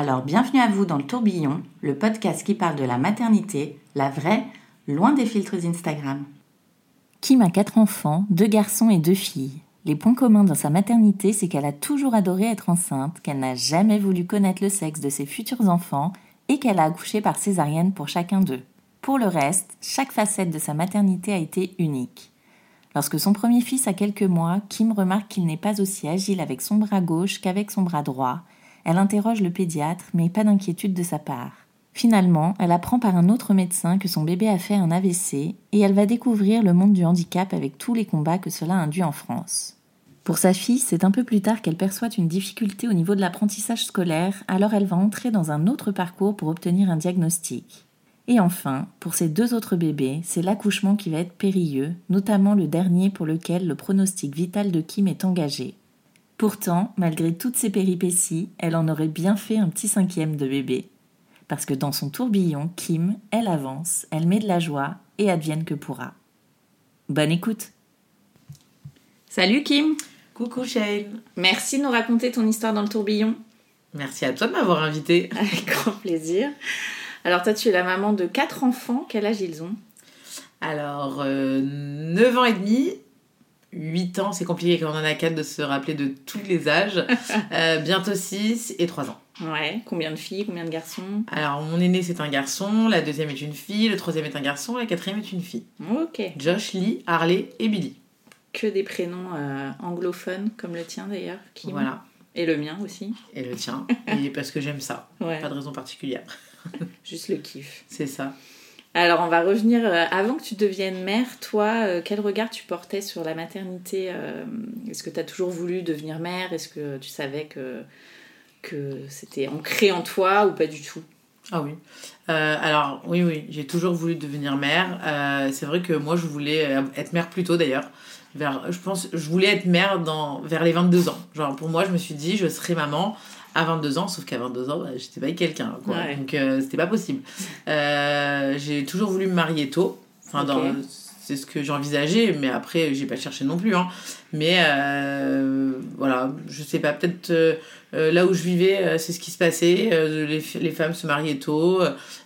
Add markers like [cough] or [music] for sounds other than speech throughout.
Alors bienvenue à vous dans le tourbillon, le podcast qui parle de la maternité, la vraie, loin des filtres Instagram. Kim a quatre enfants, deux garçons et deux filles. Les points communs dans sa maternité, c'est qu'elle a toujours adoré être enceinte, qu'elle n'a jamais voulu connaître le sexe de ses futurs enfants et qu'elle a accouché par césarienne pour chacun d'eux. Pour le reste, chaque facette de sa maternité a été unique. Lorsque son premier fils a quelques mois, Kim remarque qu'il n'est pas aussi agile avec son bras gauche qu'avec son bras droit. Elle interroge le pédiatre, mais pas d'inquiétude de sa part. Finalement, elle apprend par un autre médecin que son bébé a fait un AVC et elle va découvrir le monde du handicap avec tous les combats que cela induit en France. Pour sa fille, c'est un peu plus tard qu'elle perçoit une difficulté au niveau de l'apprentissage scolaire, alors elle va entrer dans un autre parcours pour obtenir un diagnostic. Et enfin, pour ses deux autres bébés, c'est l'accouchement qui va être périlleux, notamment le dernier pour lequel le pronostic vital de Kim est engagé. Pourtant, malgré toutes ces péripéties, elle en aurait bien fait un petit cinquième de bébé. Parce que dans son tourbillon, Kim, elle avance, elle met de la joie et advienne que pourra. Bonne écoute Salut Kim Coucou Shane. Merci de nous raconter ton histoire dans le tourbillon. Merci à toi de m'avoir invité. [laughs] Avec grand plaisir. Alors toi, tu es la maman de quatre enfants. Quel âge ils ont? Alors, euh, 9 ans et demi, 8 ans, c'est compliqué quand on en a 4 de se rappeler de tous les âges. [laughs] Euh, bientôt 6 et 3 ans. Ouais. Combien de filles, combien de garçons? Alors, mon aîné c'est un garçon, la deuxième est une fille, le troisième est un garçon, la quatrième est une fille. Ok. Josh, Lee, Harley et Billy. Que des prénoms euh, anglophones, comme le tien d'ailleurs. Kim. Voilà. Et le mien aussi. Et le tien. et parce que j'aime ça. [laughs] Ouais. Pas de raison particulière. [laughs] Juste le kiff. C'est ça. Alors, on va revenir. euh, avant que tu deviennes mère, toi, euh, quel regard tu portais sur la maternité euh, Est-ce que tu as toujours voulu devenir mère? Est-ce que tu savais que, c'était ancré en toi ou pas du tout? Ah oui. Alors, oui, oui, j'ai toujours voulu devenir mère. C'est vrai que moi, je voulais être mère plus tôt d'ailleurs. Je pense, je voulais être mère vers les 22 ans. Genre, pour moi, je me suis dit, je serai maman à 22 ans, sauf qu'à 22 ans, bah, j'étais pas avec quelqu'un, quoi. Ouais. Donc, euh, c'était pas possible. Euh, j'ai toujours voulu me marier tôt. Enfin, dans, c'est ce que j'envisageais, mais après, j'ai pas cherché non plus. Hein. Mais euh, voilà, je sais pas, peut-être euh, là où je vivais, euh, c'est ce qui se passait. les, femmes se mariaient tôt.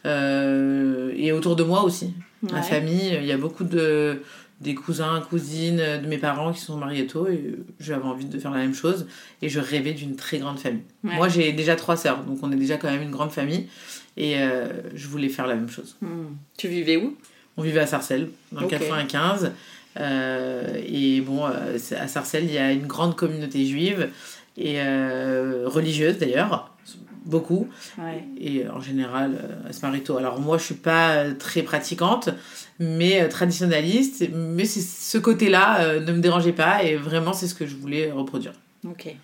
et autour de moi aussi. Ma famille, il y a beaucoup de des cousins, cousines de mes parents qui sont mariés tôt et j'avais envie de faire la même chose et je rêvais d'une très grande famille. Ouais. Moi j'ai déjà trois sœurs donc on est déjà quand même une grande famille et euh, je voulais faire la même chose. Hmm. Tu vivais où? On vivait à Sarcelles, dans le Ok. 95. euh, et bon, euh, à Sarcelles, il y a une grande communauté juive et euh, religieuse d'ailleurs, beaucoup. Ouais. Et euh, en général, euh, elle se marie tôt. Alors moi, je suis pas euh, très pratiquante, mais euh, traditionnaliste. Mais c'est- ce côté-là euh, ne me dérangeait pas et vraiment, c'est ce que je voulais reproduire. Ok.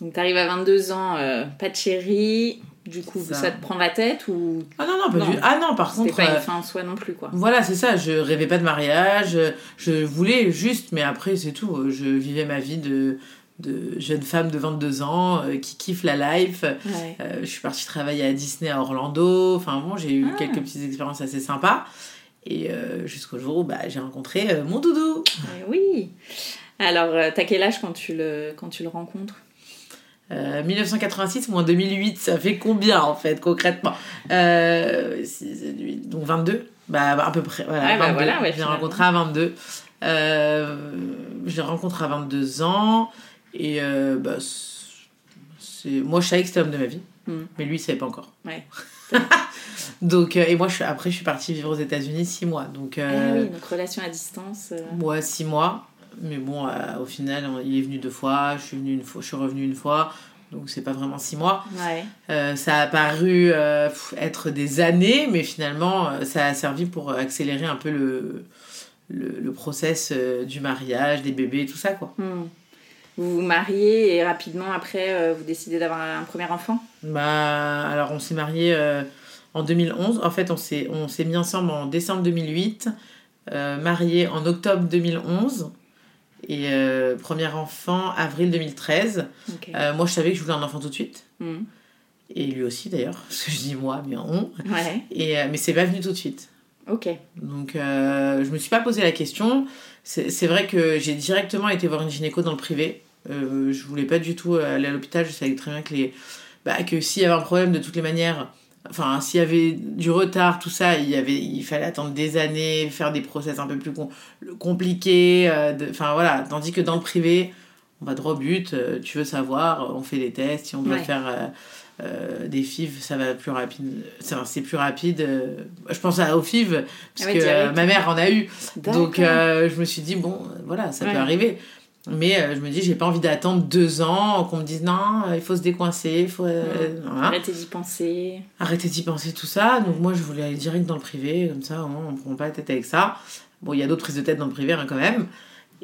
Donc, tu arrives à 22 ans, euh, pas de chérie. Du coup, ça. Ça. te prend la tête ou? Ah non, non, pas Non. du- Ah non, par contre... pas euh, une fin en soi non plus, quoi Voilà, c'est ça. Je rêvais pas de mariage. Je voulais juste, mais après, c'est tout. Je vivais ma vie de, de jeune femme de 22 ans euh, qui kiffe la life. Ouais. Euh, je suis partie travailler à Disney à Orlando. Enfin bon, j'ai eu Ah. quelques petites expériences assez sympas. Et euh, jusqu'au jour où bah, j'ai rencontré euh, mon doudou. Eh oui. Alors, euh, t'as quel âge quand tu le, quand tu le rencontres? Euh, 1986 moins 2008, ça fait combien en fait concrètement? Donc 22 Bah à peu près, voilà. Ouais, bah 22. voilà, ouais, je l'ai rencontré à 22. Euh, je l'ai rencontré à 22 ans. Et bah, c'est... moi je savais que c'était l'homme de ma vie. Hmm. Mais lui il savait pas encore. Ouais. [laughs] Donc, euh, et moi, je après, je suis partie vivre aux États-Unis six mois. Donc, Ah euh, oui, donc relation à distance. euh, ouais, six mois. Mais bon, euh, au final, il est venu deux fois, je suis, venue une fois, je suis revenue une fois. Donc, c'est pas vraiment six mois. Ouais. Euh, ça a paru euh, être des années, mais finalement, euh, ça a servi pour accélérer un peu le, le, le process euh, du mariage, des bébés, tout ça, quoi. Hmm. Vous vous mariez et rapidement après, euh, vous décidez d'avoir un premier enfant? Bah, alors, on s'est mariés euh, en 2011. En fait, on s'est, on s'est mis ensemble en décembre 2008, euh, mariés en octobre 2011. Et euh, premier enfant, avril 2013. Ok. Euh, moi, je savais que je voulais un enfant tout de suite. Hmm. Et lui aussi, d'ailleurs. [laughs] Parce que je dis moi, mais on. Ouais, Et, mais c'est pas venu tout de suite. ok. Donc, je me suis pas posé la question. C'est c'est vrai que j'ai directement été voir une gynéco dans le privé. Euh, je voulais pas du tout aller à l'hôpital. Je savais très bien que, les... bah, que s'il y avait un problème, de toutes les manières, enfin, s'il y avait du retard, tout ça, il, y avait... il fallait attendre des années, faire des process un peu plus com- compliqués. euh, de- Enfin, voilà. Tandis que dans le privé, on va droit au but. euh, tu veux savoir, on fait des tests. Si on doit Ouais. faire. Euh, des FIV, ça va plus rapide. C'est plus rapide. euh, Je pense à aux FIV, parce Ah ouais, que euh, ma mère en a eu. Donc euh, je me suis dit, bon, voilà, ça Ouais. peut arriver. Mais je me dis, j'ai pas envie d'attendre deux ans, qu'on me dise, non, il faut se décoincer, il faut. voilà. Arrêtez d'y penser. Arrêtez d'y penser, tout ça. Donc moi, je voulais aller direct dans le privé, comme ça, au moins, on ne prend pas la tête avec ça. Bon, il y a d'autres prises de tête dans le privé, hein, quand même.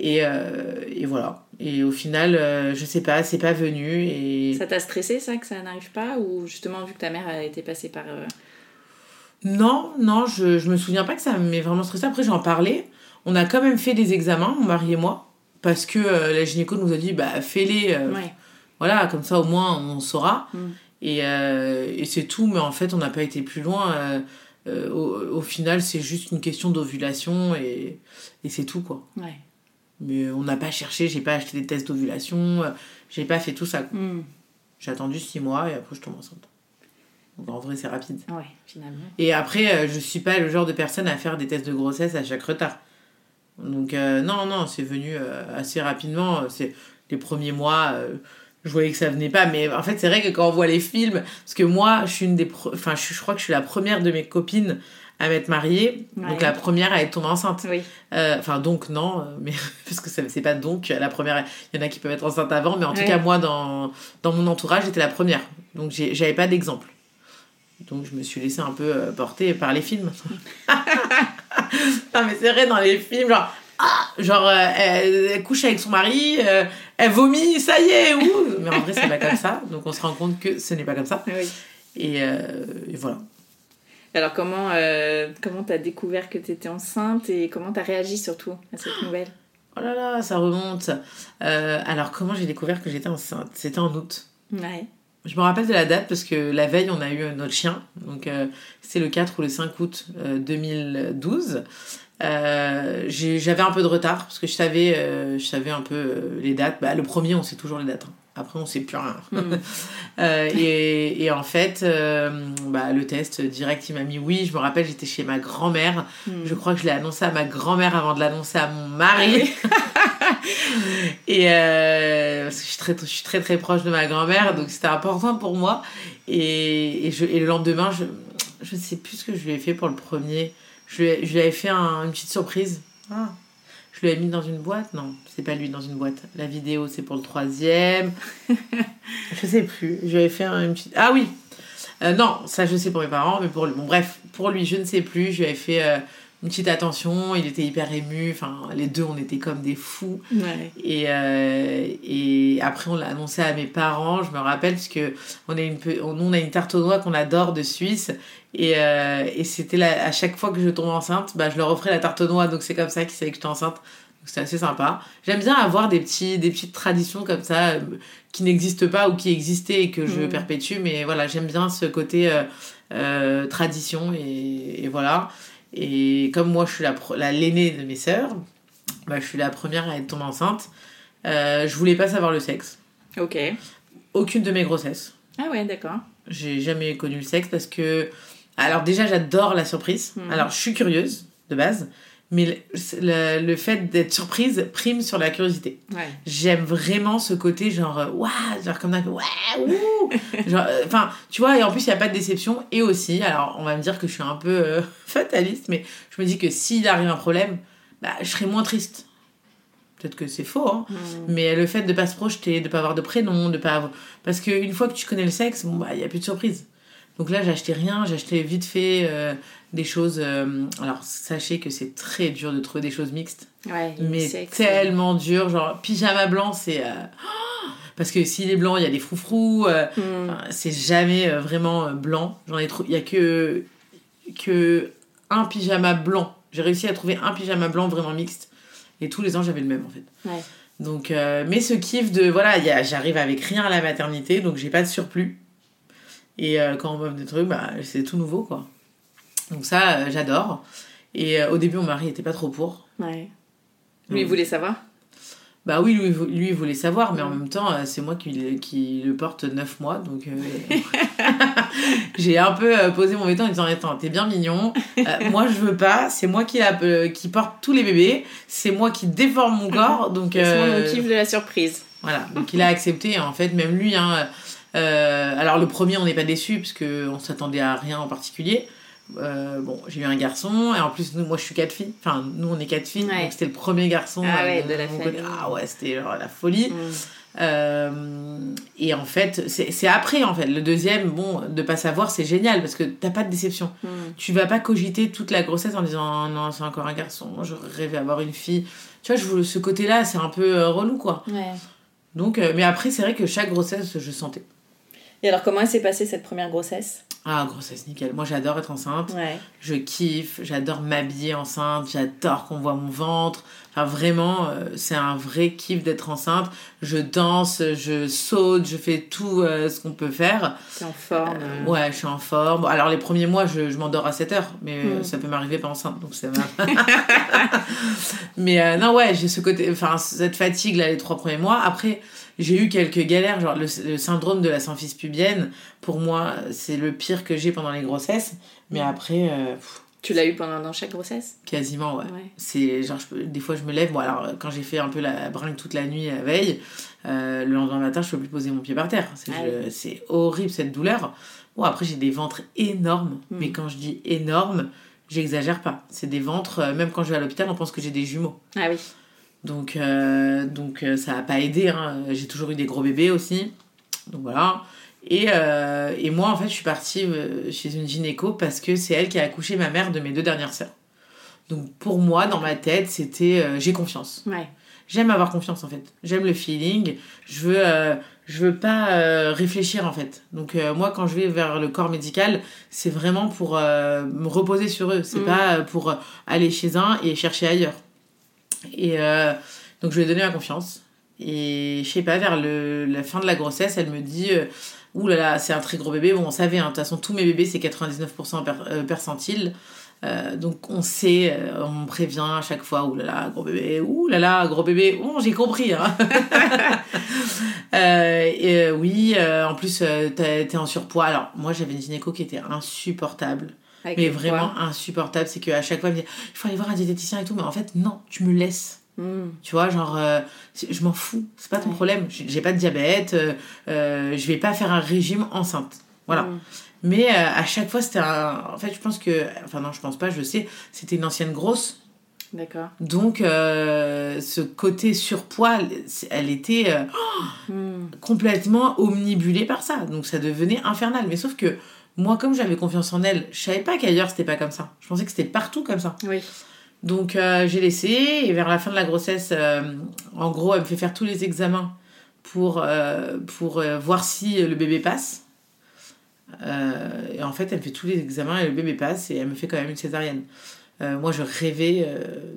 Et, euh, et voilà. Et au final, euh, je sais pas, c'est pas venu. Et... Ça t'a stressé ça que ça n'arrive pas? Ou justement vu que ta mère a été passée par... euh, Non, non, je, je me souviens pas que ça m'ait vraiment stressé. Après, j'en parlais. On a quand même fait des examens, mon mari et moi, parce que euh, la gynéco nous a dit, bah, fais-les. Ouais. Voilà, comme ça, au moins, on saura. Mm. Et, et c'est tout, mais en fait, on n'a pas été plus loin. Au, au final, c'est juste une question d'ovulation et, et c'est tout, quoi. Ouais. Mais on n'a pas cherché, j'ai pas acheté des tests d'ovulation, euh, j'ai pas fait tout ça. Hmm. J'ai attendu six mois et après, je tombe enceinte. Donc, en vrai, c'est rapide. Ouais, finalement. Et après, euh, je suis pas le genre de personne à faire des tests de grossesse à chaque retard. Donc, euh, non, non, c'est venu euh, assez rapidement. C'est les premiers mois, euh, je voyais que ça venait pas. Mais en fait, c'est vrai que quand on voit les films, parce que moi, je suis une des. Enfin, je, je crois que je suis la première de mes copines à m'être mariée. Donc, la première à être tombée enceinte. Oui. Euh, Enfin, donc, non, euh, mais [laughs] parce que c'est pas donc la première. Il y en a qui peuvent être enceintes avant, mais en tout cas, moi, dans, dans mon entourage, j'étais la première. Donc, j'avais pas d'exemple. Donc, je me suis laissée un peu euh, porter par les films. [laughs] non, mais c'est vrai, dans les films, genre. Ah, genre, euh, elle, elle couche avec son mari, euh, elle vomit, ça y est, ouh Mais en vrai, c'est pas comme ça. Donc, on se rend compte que ce n'est pas comme ça. oui. Et, euh, et voilà. Alors comment euh, comment t'as découvert que t'étais enceinte et comment t'as réagi surtout à cette nouvelle? Oh là là, ça remonte. Euh, alors, comment j'ai découvert que j'étais enceinte? C'était en août. Ouais. Je me rappelle de la date parce que la veille, on a eu notre chien. Donc, euh, c'est le 4 ou le 5 août euh, 2012. Euh, j'ai- J'avais un peu de retard parce que je savais, je savais un peu les dates. Bah, le premier, on sait toujours les dates. hein. Après, on sait plus rien. Hmm. [laughs] Euh, et, et en fait, euh, bah, le test direct, il m'a mis oui. Je me rappelle, j'étais chez ma grand-mère. Hmm. Je crois que je l'ai annoncé à ma grand-mère avant de l'annoncer à mon mari. [laughs] et euh, parce que je suis très, je suis très très proche de ma grand-mère, donc c'était important pour moi. Et, et, je, et le lendemain, je ne sais plus ce que je lui ai fait pour le premier. Je lui, ai- je lui avais fait un- une petite surprise. Ah. Je lui ai mis dans une boîte? Non, c'est pas lui dans une boîte. La vidéo, c'est pour le troisième. [laughs] je sais plus. Je fait un- une petite. Ah oui Euh, Non, ça je sais pour mes parents, mais pour lui. Bon, bref, pour lui, je ne sais plus. Je lui avais fait euh, une petite attention. Il était hyper ému. Enfin, les deux, on était comme des fous. Ouais. Et, euh, et après, on l'a annoncé à mes parents, je me rappelle, parce que on a une, on a une tarte aux noix qu'on adore de Suisse. Et, euh, et c'était à chaque fois que je tombe enceinte, bah, je leur offrais la tarte aux noix. Donc c'est comme ça qu'ils savaient que j'étais enceinte. C'était assez sympa. J'aime bien avoir des, petits, des petites traditions comme ça euh, qui n'existent pas ou qui existaient et que je Mhm. perpétue. Mais voilà, j'aime bien ce côté tradition. Et, et voilà. Et comme moi, je suis la l'aînée de mes sœurs, bah, je suis la première à être tombée enceinte. Euh, je voulais pas savoir le sexe. Ok. Aucune de mes grossesses. Ah ouais, d'accord. J'ai jamais connu le sexe parce que. Alors, déjà, j'adore la surprise. Mhm. Alors, je suis curieuse de base, mais le, le- fait d'être surprise prime sur la curiosité. Ouais. J'aime vraiment ce côté genre, euh, waouh, genre comme un peu, ouais, ouh. [laughs] Genre, euh, Enfin, tu vois, et en plus, il n'y a pas de déception. Et aussi, alors, on va me dire que je suis un peu euh, [laughs] fataliste, mais je me dis que s'il arrive un problème, bah, je serai moins triste. Peut-être que c'est faux, hein. Mm. Mais le fait de pas se projeter, de pas avoir de prénom, de pas avoir... Parce qu'une fois que tu connais le sexe, bon, bah, il n'y a plus de surprise. Donc là, acheté rien, acheté vite fait euh, des choses... euh, Alors, sachez que c'est très dur de trouver des choses mixtes. Ouais, Mais tellement dur, genre pyjama blanc, c'est... euh, [gasps] Parce que s'il est blanc, il y a des froufrous. euh, Mm. enfin, c'est jamais vraiment blanc. J'en ai trouvé... Il y a que... que un pyjama blanc. J'ai réussi à trouver un pyjama blanc vraiment mixte. Et tous les ans, j'avais le même, en fait. Ouais. Donc, mais ce kiff de voilà, j'arrive avec rien à la maternité, donc j'ai pas de surplus. Et quand on m'offre des trucs, bah, c'est tout nouveau quoi. Donc ça, euh, j'adore. Et euh, au début, mon mari était pas trop pour. Ouais. Lui, il voulait savoir? Bah oui, lui, lui il voulait savoir, mais en même temps, euh, c'est moi qui, le- qui le porte 9 mois, donc euh, [laughs] j'ai un peu euh, posé mon veto en disant Attends, t'es bien mignon, Euh, [laughs] moi je veux pas, c'est moi qui, la- euh, qui porte tous les bébés, c'est moi qui déforme mon corps, donc. C'est euh, mon kiff de la surprise. Voilà, donc il a accepté, en fait, même lui. Hein, euh, alors le premier, on n'est pas déçu, parce qu'on s'attendait à rien en particulier. Euh, bon, j'ai eu un garçon, et en plus, nous, moi je suis quatre filles. Enfin, nous on est quatre filles, Ouais. donc c'était le premier garçon. Ah ouais, euh, de la famille. Ah ouais, c'était genre la folie. Mm. Euh, et en fait, c'est après, en fait. Le deuxième, bon, de pas savoir, c'est génial, parce que t'as pas de déception. Mm. Tu vas pas cogiter toute la grossesse en disant Oh non, c'est encore un garçon, j'aurais rêvé d'avoir une fille. Tu vois, je, veux- ce côté-là, c'est un peu relou, quoi. Ouais. Donc, euh, mais après, c'est vrai que chaque grossesse, je sentais. Et alors, comment s'est passée cette première grossesse? Ah, grossesse nickel. Moi, j'adore être enceinte. Ouais. Je kiffe. J'adore m'habiller enceinte. J'adore qu'on voit mon ventre. Enfin, vraiment, euh, c'est un vrai kiff d'être enceinte. Je danse, je saute, je fais tout euh, ce qu'on peut faire. T'es en forme. euh. Ouais, je suis en forme. Bon, alors, les premiers mois, je, je m'endors à 7 heures. Mais euh, Mm. ça peut m'arriver pas enceinte. Donc, c'est [laughs] mal. mais non, ouais, j'ai ce côté. Enfin, cette fatigue, là, les trois premiers mois. Après. J'ai eu quelques galères, genre le, le syndrome de la symphyse pubienne. Pour moi, c'est le pire que j'ai pendant les grossesses. Mais après, euh, pff, Tu l'as eu pendant dans chaque grossesse? quasiment, ouais. Ouais. C'est genre, je des fois, je me lève. Bon, alors, quand j'ai fait un peu la bringue toute la nuit la veille, euh, le lendemain matin, je peux plus poser mon pied par terre. C'est Ah je- c'est horrible cette douleur. Bon, après, j'ai des ventres énormes. Mm. Mais quand je dis énormes, j'exagère pas. C'est des ventres, euh, même quand je vais à l'hôpital, on pense que j'ai des jumeaux. Ah oui. Donc, euh, donc euh, ça n'a pas aidé. hein. J'ai toujours eu des gros bébés aussi. Donc voilà. Et, euh, et moi, en fait, je suis partie chez une gynéco parce que c'est elle qui a accouché ma mère de mes deux dernières sœurs. Donc pour moi, dans ma tête, c'était euh, j'ai confiance. Ouais. J'aime avoir confiance en fait. J'aime le feeling. Je veux, euh, je veux pas réfléchir en fait. Donc moi, quand je vais vers le corps médical, c'est vraiment pour me reposer sur eux. C'est Mm. pas pour aller chez un et chercher ailleurs. Et euh, donc je lui ai donné ma confiance. Et je sais pas, vers le, la fin de la grossesse, elle me dit euh, Ouh là là, c'est un très gros bébé. Bon, on savait, hein, de toute façon, tous mes bébés, c'est 99% per, euh, percentile. Euh, donc on sait, on prévient à chaque fois, ouh là là, gros bébé, ouh là là, gros bébé, bon j'ai compris. Hein. [laughs] Et, oui, en plus t'es en surpoids. Alors moi j'avais une gynéco qui était insupportable, Avec mais vraiment poids. insupportable. C'est qu'à chaque fois elle me dit, il faut aller voir un diététicien et tout, mais en fait non, tu me laisses. Mm. Tu vois, genre, euh, je m'en fous, c'est pas ton Ouais. problème. J'ai pas de diabète, euh, euh, je vais pas faire un régime enceinte. Voilà. Mm. Mais euh, à chaque fois, c'était un. En fait, je pense que. Enfin, non, je pense pas, je sais. C'était une ancienne grosse. D'accord. Donc, ce côté surpoids, elle était euh, Mm. complètement omnibulée par ça. Donc, ça devenait infernal. Mais sauf que moi, comme j'avais confiance en elle, je savais pas qu'ailleurs c'était pas comme ça. Je pensais que c'était partout comme ça. Oui. Donc, euh, j'ai laissé. Et vers la fin de la grossesse, euh, en gros, elle me fait faire tous les examens pour, euh, pour voir si le bébé passe. Et en fait, elle me fait tous les examens et le bébé passe et elle me fait quand même une césarienne. Moi, je rêvais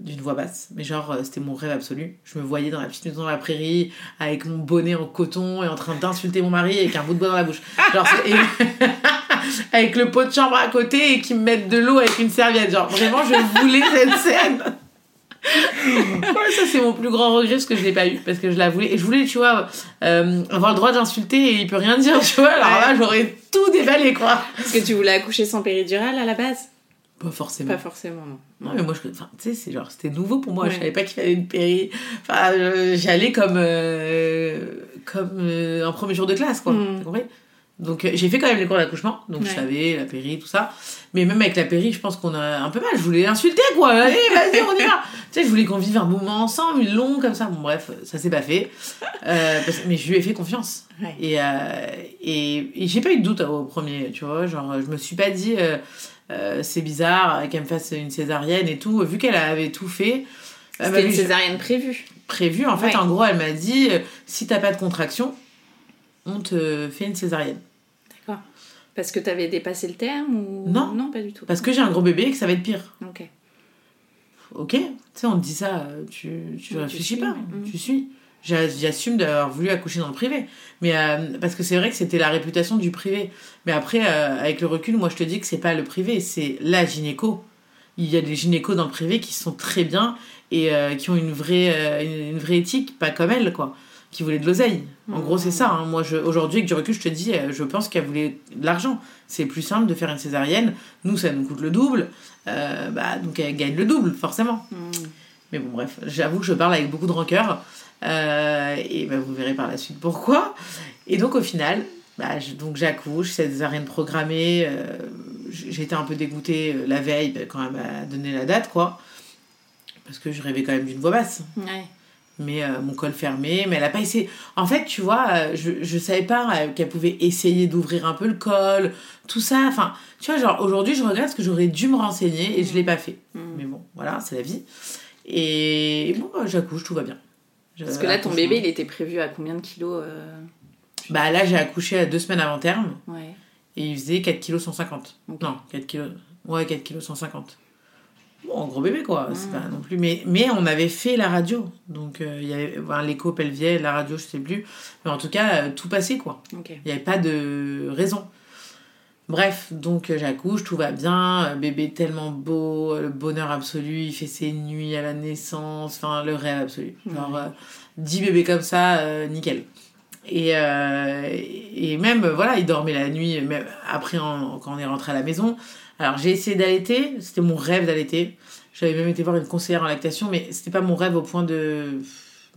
d'une voix basse, mais genre, c'était mon rêve absolu. Je me voyais dans la petite maison dans la prairie, avec mon bonnet en coton et en train d'insulter mon mari avec un bout de bois dans la bouche. Genre, [laughs] [laughs] avec le pot de chambre à côté et qui me mettent de l'eau avec une serviette. Genre, vraiment, je voulais cette [laughs] scène. Ouais, ça, c'est mon plus grand regret parce que je l'ai pas eu, parce que je la voulais. Et je voulais, tu vois, euh, avoir le droit d'insulter et il peut rien dire, tu vois. Alors là, j'aurais tout déballé, quoi. Est-ce que tu voulais accoucher sans péridurale à la base? Pas forcément. Pas forcément, non. Non, mais moi, je, enfin, tu sais, c'est genre, c'était nouveau pour moi. Ouais. Je savais pas qu'il fallait une péri. Enfin, euh, j'allais comme, euh, comme euh, un premier jour de classe, quoi. Mm. T'as compris? Donc, euh, j'ai fait quand même les cours d'accouchement. Donc, je savais la péri, tout ça. Mais même avec la péri, je pense qu'on a un peu mal. Je voulais l'insulter, quoi. [laughs] Allez, vas-y, on y va. tu sais, je voulais qu'on vive un moment ensemble, long, comme ça. Bon, bref, ça s'est pas fait. Euh, parce- mais je lui ai fait confiance. Ouais. Et, euh, et, et j'ai pas eu de doute au premier, tu vois. Genre, je me suis pas dit, euh, c'est bizarre qu'elle me fasse une césarienne et tout. Vu qu'elle avait tout fait, C'était une césarienne prévue. prévu. En fait, Ouais. en gros, elle m'a dit, si t'as pas de contraction, on te fait une césarienne. Parce que t'avais dépassé le terme ou Non. Non, pas du tout. Parce que j'ai un gros bébé et que ça va être pire. Ok. Ok, tu sais, on te dit ça, tu, tu tu réfléchis suis, pas, ouais. Mm. tu suis. J'a- J'assume d'avoir voulu accoucher dans le privé. Mais euh, parce que c'est vrai que c'était la réputation du privé. Mais après, euh, avec le recul, moi je te dis que c'est pas le privé, c'est la gynéco. Il y a des gynécos dans le privé qui sont très bien et euh, qui ont une vraie, une, une vraie éthique, pas comme elle, quoi. Qui voulait de l'oseille. En Mm. gros, c'est ça. hein. Moi, aujourd'hui, avec du recul, je te dis, euh, je pense qu'elle voulait de l'argent. C'est plus simple de faire une césarienne. Nous, ça nous coûte le double. Euh, bah, donc, elle gagne le double, forcément. Mm. Mais bon, bref, j'avoue que je parle avec beaucoup de rancœur. Euh, et bah, vous verrez par la suite pourquoi. Et donc, au final, bah, je- donc j'accouche, c'est des arènes programmées. euh, j'ai été un peu dégoûtée la veille bah, quand elle m'a donné la date, quoi. Parce que je rêvais quand même d'une voix basse. Ouais. Mais euh, mon col fermé, mais elle a pas essayé. En fait, tu vois, euh, je, je savais pas euh, qu'elle pouvait essayer d'ouvrir un peu le col, tout ça. Enfin, tu vois, genre aujourd'hui, je regrette parce que j'aurais dû me renseigner et je l'ai pas fait. Mm. Mais bon, voilà, c'est la vie. Et bon, bah, j'accouche, tout va bien. Je- Parce que là, ton bébé, il était prévu à combien de kilos euh, Bah là, j'ai accouché à deux semaines avant terme Ouais. et il faisait 4 kg 150. Ok. Non, 4 kg. Ouais, 4 kg 150. Bon, gros bébé quoi, c'est pas non plus. Mais, mais on avait fait la radio. Donc euh, il y avait enfin, l'écho pelvier, la radio, je sais plus. Mais en tout cas, euh, tout passait quoi. Il n'y avait pas de raison. Bref, donc euh, j'accouche, tout va bien, bébé tellement beau, le bonheur absolu, il fait ses nuits à la naissance, enfin le rêve absolu. Genre euh, 10 bébés comme ça, nickel. Et, et même, voilà, il dormait la nuit, même après en- quand on est rentré à la maison. Alors j'ai essayé d'allaiter, c'était mon rêve d'allaiter. J'avais même été voir une conseillère en lactation, mais c'était pas mon rêve au point de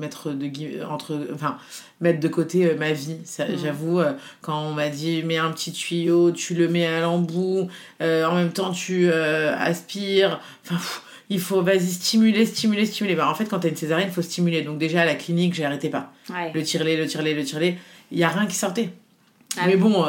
mettre de entre enfin mettre de côté euh, ma vie Mm. j'avoue euh, quand on m'a dit mets un petit tuyau tu le mets à l'embout euh, en même temps tu aspires enfin pff, il faut vas-y stimuler stimuler stimuler bah, en fait quand t'as une césarienne il faut stimuler donc déjà à la clinique j'arrêtais pas Ouais. le tirelet le tirelet le tirelet il y a rien qui sortait Ah mais oui. bon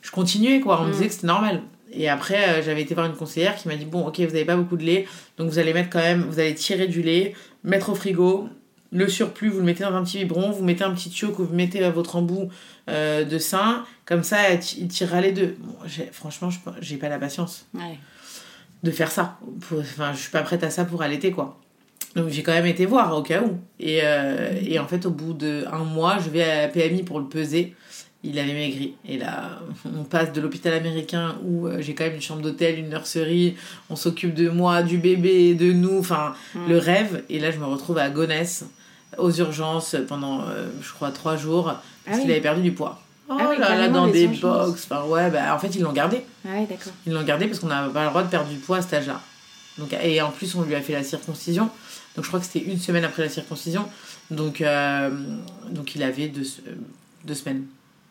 je continuais quoi on me Mm. disait que c'était normal et après euh, j'avais été voir une conseillère qui m'a dit bon ok vous avez pas beaucoup de lait donc vous allez mettre quand même vous allez tirer du lait mettre au frigo le surplus vous le mettez dans un petit biberon vous mettez un petit tuyau que vous mettez à votre embout euh, de sein comme ça il tirera les deux bon, franchement je j'ai pas la patience Ouais. de faire ça. Enfin, je suis pas prête à ça pour allaiter, quoi. Donc j'ai quand même été voir au cas où. Et, euh, et en fait, au bout d'un mois, je vais à la PMI pour le peser. Il avait maigri. Et là, on passe de l'hôpital américain où euh, j'ai quand même une chambre d'hôtel, une nurserie, on s'occupe de moi, du bébé, de nous, enfin, Mm. le rêve. Et là, je me retrouve à Gonesse, aux urgences, pendant, euh, je crois, trois jours, parce Ah oui. qu'il avait perdu du poids. Oh Ah oui, là là, carrément, dans des box. Enfin, ouais, bah, en fait, ils l'ont gardé. Ah ouais, d'accord. Ils l'ont gardé parce qu'on n'a pas le droit de perdre du poids à cet âge-là. Donc, et en plus, on lui a fait la circoncision. Donc, je crois que c'était une semaine après la circoncision. Donc, euh, donc il avait deux, deux semaines.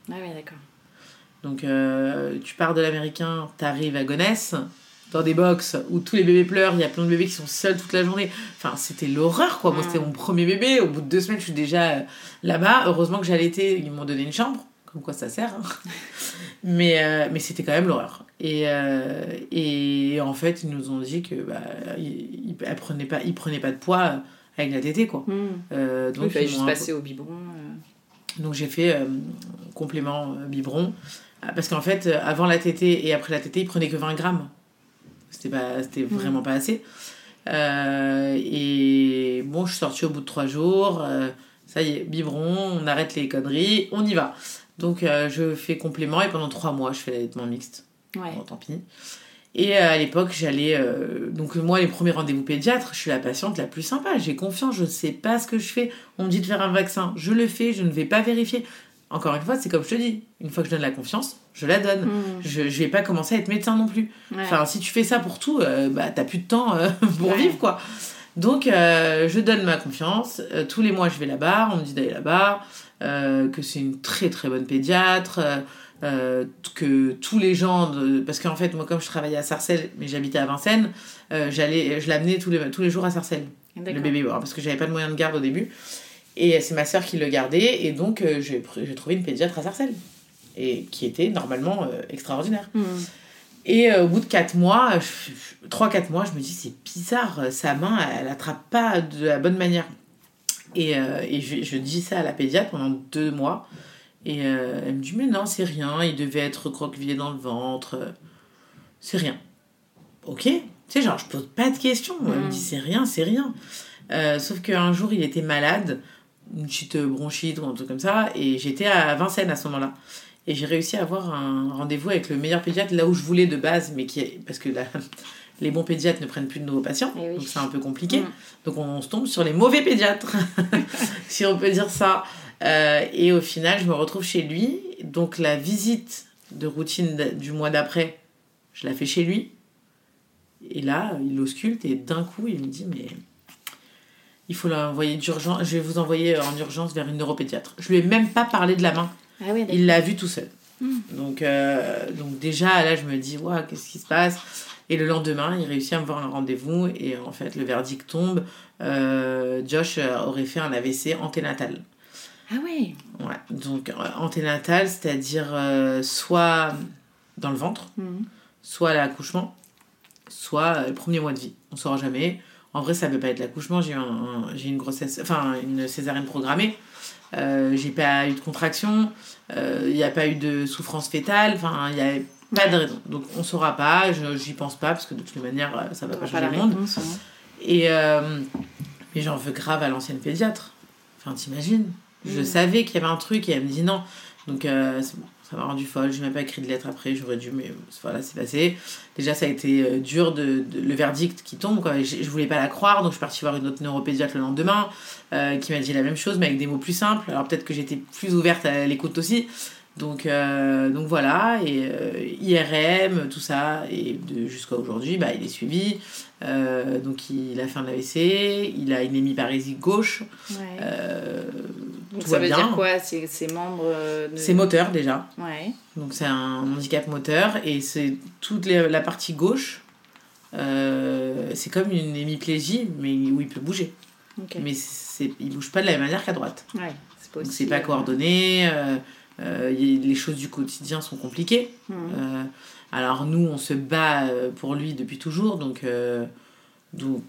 Ah ouais, d'accord. Donc, euh, tu pars de l'américain, t'arrives à Gonesse, dans des box où tous les bébés pleurent, il y a plein de bébés qui sont seuls toute la journée. Enfin, c'était l'horreur, quoi. Moi, Mm. c'était mon premier bébé. Au bout de deux semaines, je suis déjà euh, là-bas. Heureusement que j'allais été, ils m'ont donné une chambre. Comme quoi ça sert. hein. [laughs] mais euh, mais c'était quand même l'horreur. Et, euh, et en fait, ils nous ont dit que bah, ils, ils, elle prenait pas, ils prenaient pas de poids avec la tétée, quoi. Euh, Donc, il fallait juste passer au biberon. Donc j'ai fait euh, complément euh, biberon. Ah, Parce qu'en fait, euh, avant la tétée et après la tétée, il prenait que 20 grammes. C'était pas, c'était vraiment pas assez. Euh, et bon, je suis sortie au bout de trois jours. ça y est, biberon, on arrête les conneries, on y va. Donc je fais complément et pendant trois mois, je fais l'allaitement mixte. Ouais. Bon, tant pis. Et euh, à l'époque, j'allais. euh, donc, moi, les premiers rendez-vous pédiatre, je suis la patiente la plus sympa. J'ai confiance, je sais pas ce que je fais. On me dit de faire un vaccin, je le fais, je ne vais pas vérifier. Encore une fois, c'est comme je te dis. Une fois que je donne la confiance, je la donne. Mm. Je, je vais pas commencer à être médecin non plus. Ouais. Enfin, si tu fais ça pour tout, euh, bah, t'as plus de temps euh, [laughs] pour Ouais. vivre, quoi. Donc, je donne ma confiance. Tous les mois, je vais là-bas. On me dit d'aller là-bas. que c'est une très, très bonne pédiatre. Euh, que tous les gens... De... Parce qu'en fait, moi, comme je travaillais à Sarcelles, mais j'habitais à Vincennes, euh, j'allais, je l'amenais tous les, tous les jours à Sarcelles, le bébé. Bon, parce que j'avais pas de moyen de garde au début. Et c'est ma sœur qui le gardait. Et donc, euh, j'ai, trouvé une pédiatre à Sarcelles. Et qui était normalement euh, extraordinaire. Mm. Et au bout de 4 mois, 3-4 mois, je me dis c'est bizarre, sa main, elle attrape pas de la bonne manière. Et, et je, je dis ça à la pédiatre pendant 2 mois. Et euh, elle me dit mais non, c'est rien, il devait être recroquevillé dans le ventre. C'est rien. Ok, tu sais, genre, je pose pas de questions. Elle me Mm. dit c'est rien, c'est rien. Euh, sauf qu'un jour, il était malade, une petite bronchite ou un truc comme ça, et j'étais à Vincennes à ce moment-là. Et j'ai réussi à avoir un rendez-vous avec le meilleur pédiatre là où je voulais de base, mais qui est... parce que la- [laughs] les bons pédiatres ne prennent plus de nouveaux patients, Eh oui. donc c'est un peu compliqué. Mm. Donc on se tombe sur les mauvais pédiatres, [laughs] si on peut dire ça. Euh, et au final, je me retrouve chez lui. Donc la visite de routine du mois d'après, je la fais chez lui. Et là, il ausculte et d'un coup, il me dit mais il faut l'envoyer d'urgence. Je vais vous envoyer en urgence vers une neuropédiatre. Je lui ai même pas parlé de la main. Ah oui. Il l'a vu tout seul. Mm. Donc, euh, donc déjà, là, je me dis, qu'est-ce qui se passe? Et le lendemain, il réussit à me voir un rendez-vous et en fait, le verdict tombe. Euh, Josh aurait fait un AVC anténatal. Ah ouais. Ouais. Donc, euh, anténatal, c'est-à-dire euh, soit dans le ventre, Mm. soit à l'accouchement, soit euh, le premier mois de vie. On ne saura jamais. En vrai, ça ne peut pas être l'accouchement. J'ai un- un- une grossesse, enfin une césarienne programmée. Euh, j'ai pas eu de contraction. Euh, Il n'y a pas eu de souffrance fétale. Enfin, il n'y a pas de raison. Donc, on ne saura pas. Je J'y pense pas parce que de toute manière, ça ne va pas changer le monde. réponse, hein. Et mais j'en veux grave à l'ancienne pédiatre. Enfin, t'imagines Je Mm. savais qu'il y avait un truc et elle me dit non. Donc, euh, c'est bon, ça m'a rendu folle. Je n'ai même pas écrit de lettre après. J'aurais dû, mais voilà, c'est passé. Déjà, ça a été euh, dur de, de- le verdict qui tombe. Quoi. Je, je voulais pas la croire, donc je suis partie voir une autre neuropédiatre le lendemain euh, qui m'a dit la même chose, mais avec des mots plus simples. Alors, peut-être que j'étais plus ouverte à l'écoute aussi. Donc, euh, donc voilà, et euh, IRM, tout ça, et jusqu'à aujourd'hui, bah, il est suivi. Euh, donc il a fait un AVC, il a une hémiparésie gauche. Ouais. Donc tout ça va veut bien. dire quoi ses membres. de- c'est moteur déjà, Ouais. donc c'est un handicap moteur, et c'est toute les- la partie gauche. c'est comme une hémiplégie, mais où il peut bouger. Mais c'est, il bouge pas de la même manière qu'à droite. Ouais. C'est pas Donc c'est pas coordonné, euh, les choses du quotidien sont compliquées. mm. Euh, alors nous, on se bat euh, pour lui depuis toujours, donc, euh, donc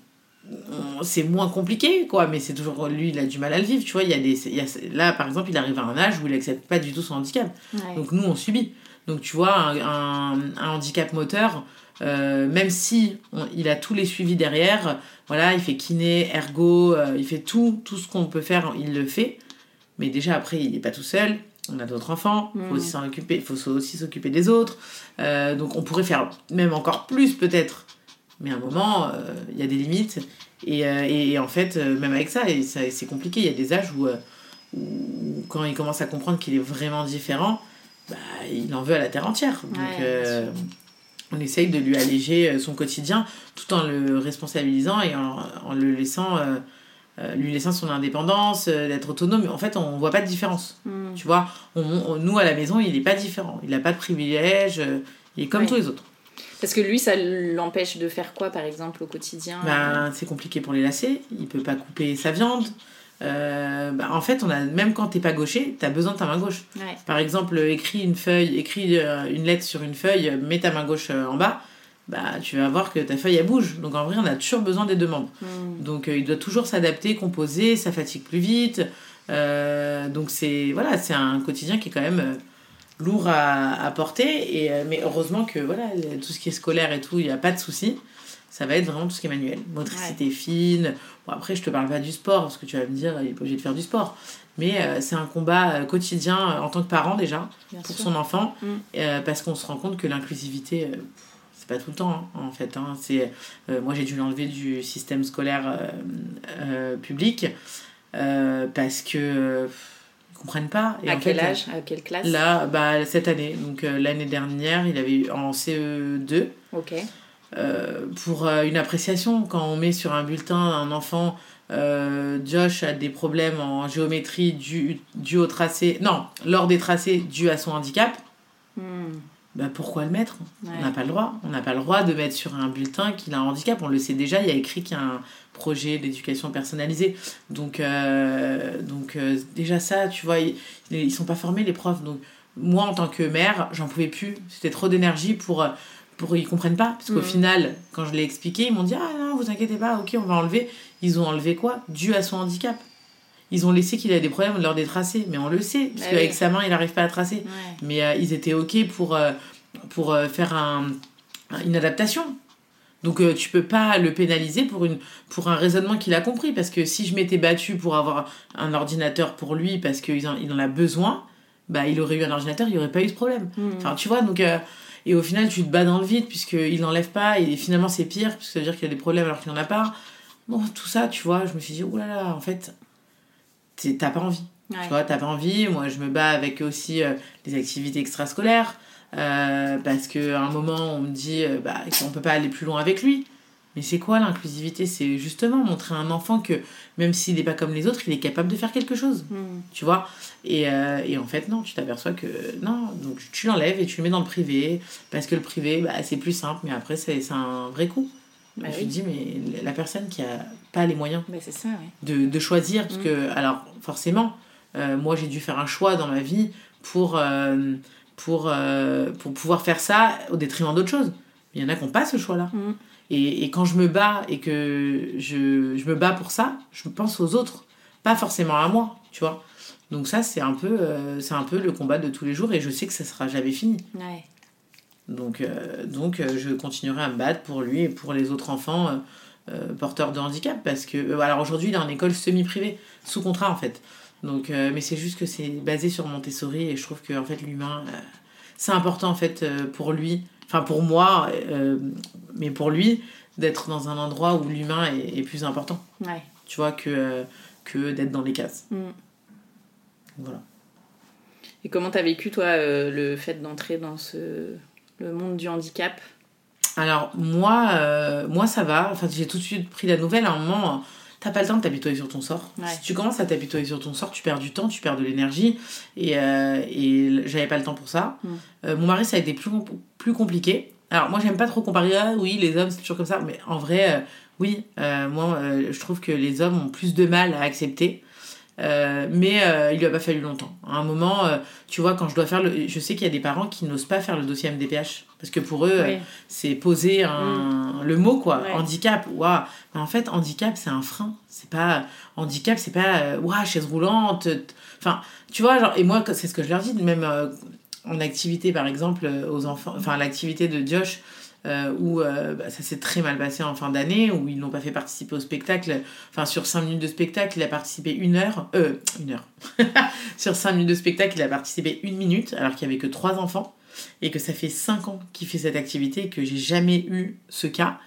on- c'est moins compliqué, quoi. Mais c'est toujours lui, il a du mal à le vivre, tu vois. Il y a des, il y a- là, par exemple, il arrive à un âge où il accepte pas du tout son handicap. Ouais. Donc nous, on subit. Donc tu vois, un, un- un handicap moteur, euh, même si on- il a tous les suivis derrière, voilà, il fait kiné, ergo, euh, il fait tout, tout ce qu'on peut faire, il le fait. Mais déjà après, il n'est pas tout seul. On a d'autres enfants, il faut Mm. aussi s'en occuper, il faut aussi s'occuper des autres. Euh, donc on pourrait faire même encore plus peut-être. Mais à un moment, euh, il y a des limites. Et, euh, et, et en fait, même avec ça, et ça c'est compliqué. Il y a des âges où, où quand il commence à comprendre qu'il est vraiment différent, bah, il en veut à la terre entière. Donc Ouais, on essaye de lui alléger son quotidien tout en le responsabilisant et en, en le laissant, euh, lui laissant son indépendance, euh, d'être autonome. En fait, on voit pas de différence. Mm. Tu vois, on, on- nous à la maison, il n'est pas différent. Il n'a pas de privilèges. euh, il est comme tous les autres. Parce que lui, ça l'empêche de faire quoi, par exemple, au quotidien? Ben, c'est compliqué pour les lacets. Il peut pas couper sa viande. Ben, en fait, on a, même quand t'es pas gaucher, tu as besoin de ta main gauche. Ouais. Par exemple, écris une feuille, écris une lettre sur une feuille, mets ta main gauche en bas, bah, tu vas voir que ta feuille elle bouge. Donc en vrai, on a toujours besoin des deux membres. Mm. Donc euh, il doit toujours s'adapter, composer, ça fatigue plus vite. Euh, donc c'est voilà, c'est un quotidien qui est quand même euh, lourd à, à porter. Et, mais heureusement que voilà, tout ce qui est scolaire et tout, il n'y a pas de souci. Ça va être vraiment tout ce qui est manuel. Motricité fine. Bon, après, je te parle pas du sport, parce que tu vas me dire, il est pas obligé de faire du sport. Mais euh, c'est un combat euh, quotidien euh, en tant que parent déjà, Bien pour sûr. son enfant, Mm. euh, parce qu'on se rend compte que l'inclusivité, pas tout le temps, hein, en fait. hein. c'est, euh, moi, j'ai dû l'enlever du système scolaire euh, euh, public, parce que euh, comprennent pas. Et à en quel fait, âge À quelle classe? Là, bah, cette année, donc l'année dernière, il avait eu en CE2 Ok. pour une appréciation. Quand on met sur un bulletin un enfant, euh, Josh a des problèmes en géométrie dû, dû au tracé, non, lors des tracés dû à son handicap, Hmm. Bah, pourquoi le mettre? Ouais. On n'a pas le droit. On n'a pas le droit de mettre sur un bulletin qu'il a un handicap. On le sait déjà, il y a écrit qu'il y a un projet d'éducation personnalisée. Donc, euh, donc euh, déjà ça, tu vois, ils, ils sont pas formés les profs. Donc moi, en tant que mère, j'en pouvais plus. C'était trop d'énergie pour... pour ils comprennent pas parce qu'au Mhm. final quand je l'ai expliqué ils m'ont dit ah non vous inquiétez pas ok on va enlever ils ont enlevé quoi? Dû à son handicap ils ont laissé qu'il avait des problèmes lors des tracés mais on le sait parce Ah qu'avec oui. sa main il n'arrive pas à tracer Ouais. mais euh, ils étaient ok pour, euh, pour euh, faire un, une adaptation. Donc tu peux pas le pénaliser pour, une, pour un raisonnement qu'il a compris. Parce que si je m'étais battue pour avoir un ordinateur pour lui parce qu'il en, il en a besoin, bah, il aurait eu un ordinateur, il n'y aurait pas eu ce problème. Hmm. Enfin, tu vois, donc... et au final, tu te bats dans le vide puisqu'il n'enlève pas et finalement c'est pire parce que ça veut dire qu'il y a des problèmes alors qu'il n'en a pas. Bon, tout ça, tu vois, je me suis dit, oh là là, en fait, t'as pas envie. Ouais. Tu vois, t'as pas envie. Moi, je me bats avec aussi euh, les activités extrascolaires. euh, parce qu'à un moment, on me dit euh, bah, qu'on peut pas aller plus loin avec lui. Mais c'est quoi l'inclusivité? C'est justement montrer à un enfant que même s'il n'est pas comme les autres, il est capable de faire quelque chose. Hmm. Tu vois? Et, euh, et en fait, non, tu t'aperçois que non. Donc tu l'enlèves et tu le mets dans le privé. Parce que le privé, bah, c'est plus simple. Mais après, c'est un vrai coup. Bah je oui. me dis, mais la personne qui a pas les moyens c'est ça, ouais. de, de choisir parce Mm. que alors forcément euh, moi j'ai dû faire un choix dans ma vie pour euh, pour euh, pour pouvoir faire ça au détriment d'autres choses il y en a qui n'ont pas ce choix là Mm. et, et quand je me bats et que je, je me bats pour ça je pense aux autres pas forcément à moi tu vois donc ça c'est un peu c'est un peu le combat de tous les jours et je sais que ça sera jamais fini Ouais. donc, donc je continuerai à me battre pour lui et pour les autres enfants euh, porteurs de handicap. Parce que, euh, alors aujourd'hui, il est en école semi-privée, sous contrat en fait. Donc, euh, mais c'est juste que c'est basé sur Montessori et je trouve que en fait, l'humain, euh, c'est important en fait pour lui, enfin pour moi, mais pour lui, d'être dans un endroit où l'humain est, est plus important, Ouais. tu vois, que, que d'être dans les cases. Hmm. Voilà. Et comment t'as vécu, toi, le fait d'entrer dans ce... le monde du handicap? Alors, moi, euh, moi ça va. Enfin, j'ai tout de suite pris la nouvelle. À un moment, t'as pas le temps de t'apitoyer sur ton sort. Ouais. Si tu commences à t'apitoyer sur ton sort, tu perds du temps, tu perds de l'énergie. Et, euh, et j'avais pas le temps pour ça. Mm. Euh, mon mari, ça a été plus, plus compliqué. Alors, moi, j'aime pas trop comparer. Ah, oui, les hommes, c'est toujours comme ça. Mais en vrai, oui, moi, je trouve que les hommes ont plus de mal à accepter. Euh, mais euh, il lui a pas fallu longtemps. À un moment, euh, tu vois, quand je dois faire le. Je sais qu'il y a des parents qui n'osent pas faire le dossier MDPH. Parce que pour eux, euh, c'est poser un, le mot quoi Ouais. handicap waouh mais en fait handicap c'est un frein c'est pas handicap c'est pas waouh chaise roulante enfin tu vois genre et moi c'est ce que je leur dis même en activité par exemple aux enfants enfin l'activité de Josh euh, où euh, bah, ça s'est très mal passé en fin d'année où ils n'ont pas fait participer au spectacle enfin sur 5 minutes de spectacle il a participé une heure euh une heure [laughs] sur 5 minutes de spectacle il a participé une minute alors qu'il y avait que trois enfants et que ça fait 5 ans qu'il fait cette activité et que j'ai jamais eu ce cas.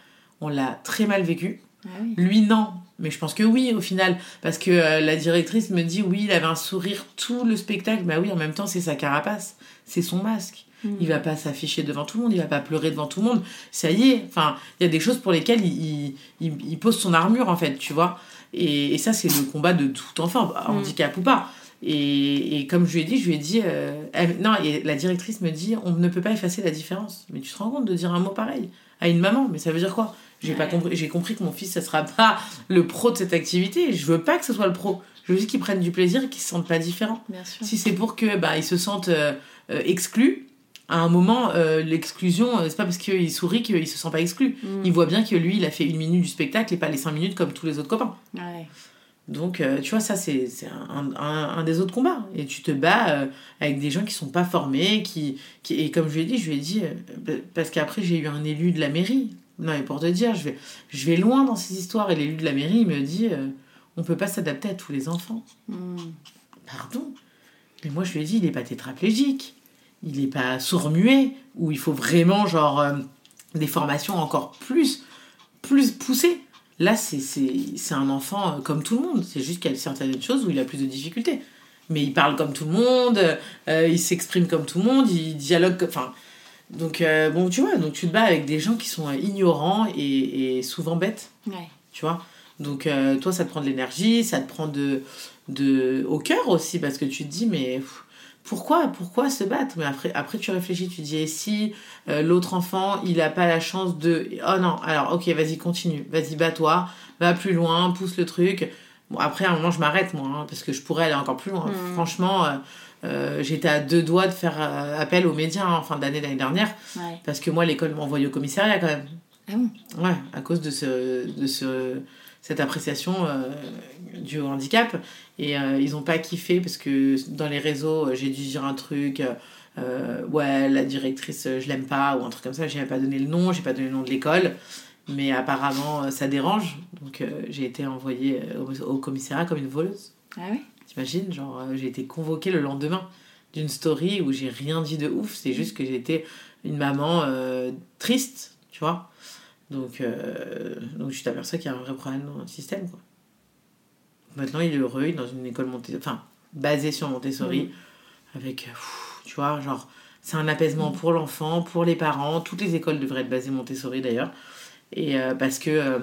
On l'a très mal vécu. Ah oui. Lui, non. Mais je pense que oui, au final. Parce que euh, la directrice me dit, oui, il avait un sourire tout le spectacle. Bah oui, en même temps, c'est sa carapace. C'est son masque. Hmm. Il va pas s'afficher devant tout le monde. Il va pas pleurer devant tout le monde. Ça y est. Enfin, il y a des choses pour lesquelles il, il, il- il pose son armure, en fait, tu vois. Et, et ça, c'est le combat de tout enfant, bah, Mm. handicap ou pas. Et, et comme je lui ai dit, je lui ai dit, euh, elle- non, et la directrice me dit, on ne peut pas effacer la différence. Mais tu te rends compte de dire un mot pareil à une maman, mais ça veut dire quoi? J'ai pas compris, j'ai compris que mon fils, ça sera pas le pro de cette activité. Je veux pas que ce soit le pro. Je veux juste qu'il prenne du plaisir et qu'il se sente pas différent. Si c'est pour que bah, il se sente euh, euh, exclu, à un moment, euh, l'exclusion, euh, c'est pas parce qu'il sourit qu'il se sent pas exclu. Hmm. Il voit bien que lui, il a fait une minute du spectacle et pas les cinq minutes comme tous les autres copains. Ouais. Donc, euh, tu vois, ça, c'est un, un, un des autres combats. Et tu te bats euh, avec des gens qui sont pas formés, qui, qui... Et comme je lui ai dit, je lui ai dit... euh, parce qu'après, j'ai eu un élu de la mairie. Non, mais pour te dire, je vais, je vais loin dans ces histoires. Et l'élu de la mairie, il me dit... on peut pas s'adapter à tous les enfants. Hmm. Pardon Mais moi, je lui ai dit, il est pas tétraplégique. Il est pas sourd-muet. Ou il faut vraiment, genre, euh, des formations encore plus, plus poussées. Là, c'est- un enfant euh, comme tout le monde. C'est juste qu'il y a certaines choses où il a plus de difficultés. mais il parle comme tout le monde, euh, il s'exprime comme tout le monde, il dialogue. comme- Enfin, donc, euh, bon, tu vois, donc tu te bats avec des gens qui sont ignorants et, et souvent bêtes, Ouais. tu vois? Donc, toi, ça te prend de l'énergie, ça te prend de, de, au cœur aussi, parce que tu te dis, mais pff, pourquoi, pourquoi se battre? Mais après, après, tu réfléchis, tu dis, et si euh, l'autre enfant, il n'a pas la chance de. Oh non, alors, ok, vas-y, continue, vas-y, bats-toi, va plus loin, pousse le truc. Bon, après, à un moment, je m'arrête, moi, hein, parce que je pourrais aller encore plus loin. Mm. Franchement, euh, euh, j'étais à deux doigts de faire appel aux médias hein, en fin d'année l'année dernière, Ouais. parce que moi, l'école m'a envoyé au commissariat quand même. Ah bon? Ouais, à cause de, ce, de ce, cette appréciation euh, du handicap. Et euh, ils ont pas kiffé parce que dans les réseaux, euh, j'ai dû dire un truc. euh, ouais, la directrice, je l'aime pas, ou un truc comme ça. J'ai pas donné le nom, j'ai pas donné le nom de l'école. Mais apparemment, ça dérange. Donc, j'ai été envoyée au, au commissariat comme une voleuse. Ah ouais T'imagines Genre, j'ai été convoquée le lendemain d'une story où j'ai rien dit de ouf. C'est juste que j'étais une maman triste, tu vois. Donc, euh, donc je t'aperçois qu'il y a un vrai problème dans le système, quoi. Maintenant, il est heureux, il est dans une école Montessori, enfin, basée sur Montessori, avec, euh, pff, tu vois, genre, c'est un apaisement pour l'enfant, pour les parents. Toutes les écoles devraient être basées Montessori, d'ailleurs. Et euh, parce que euh,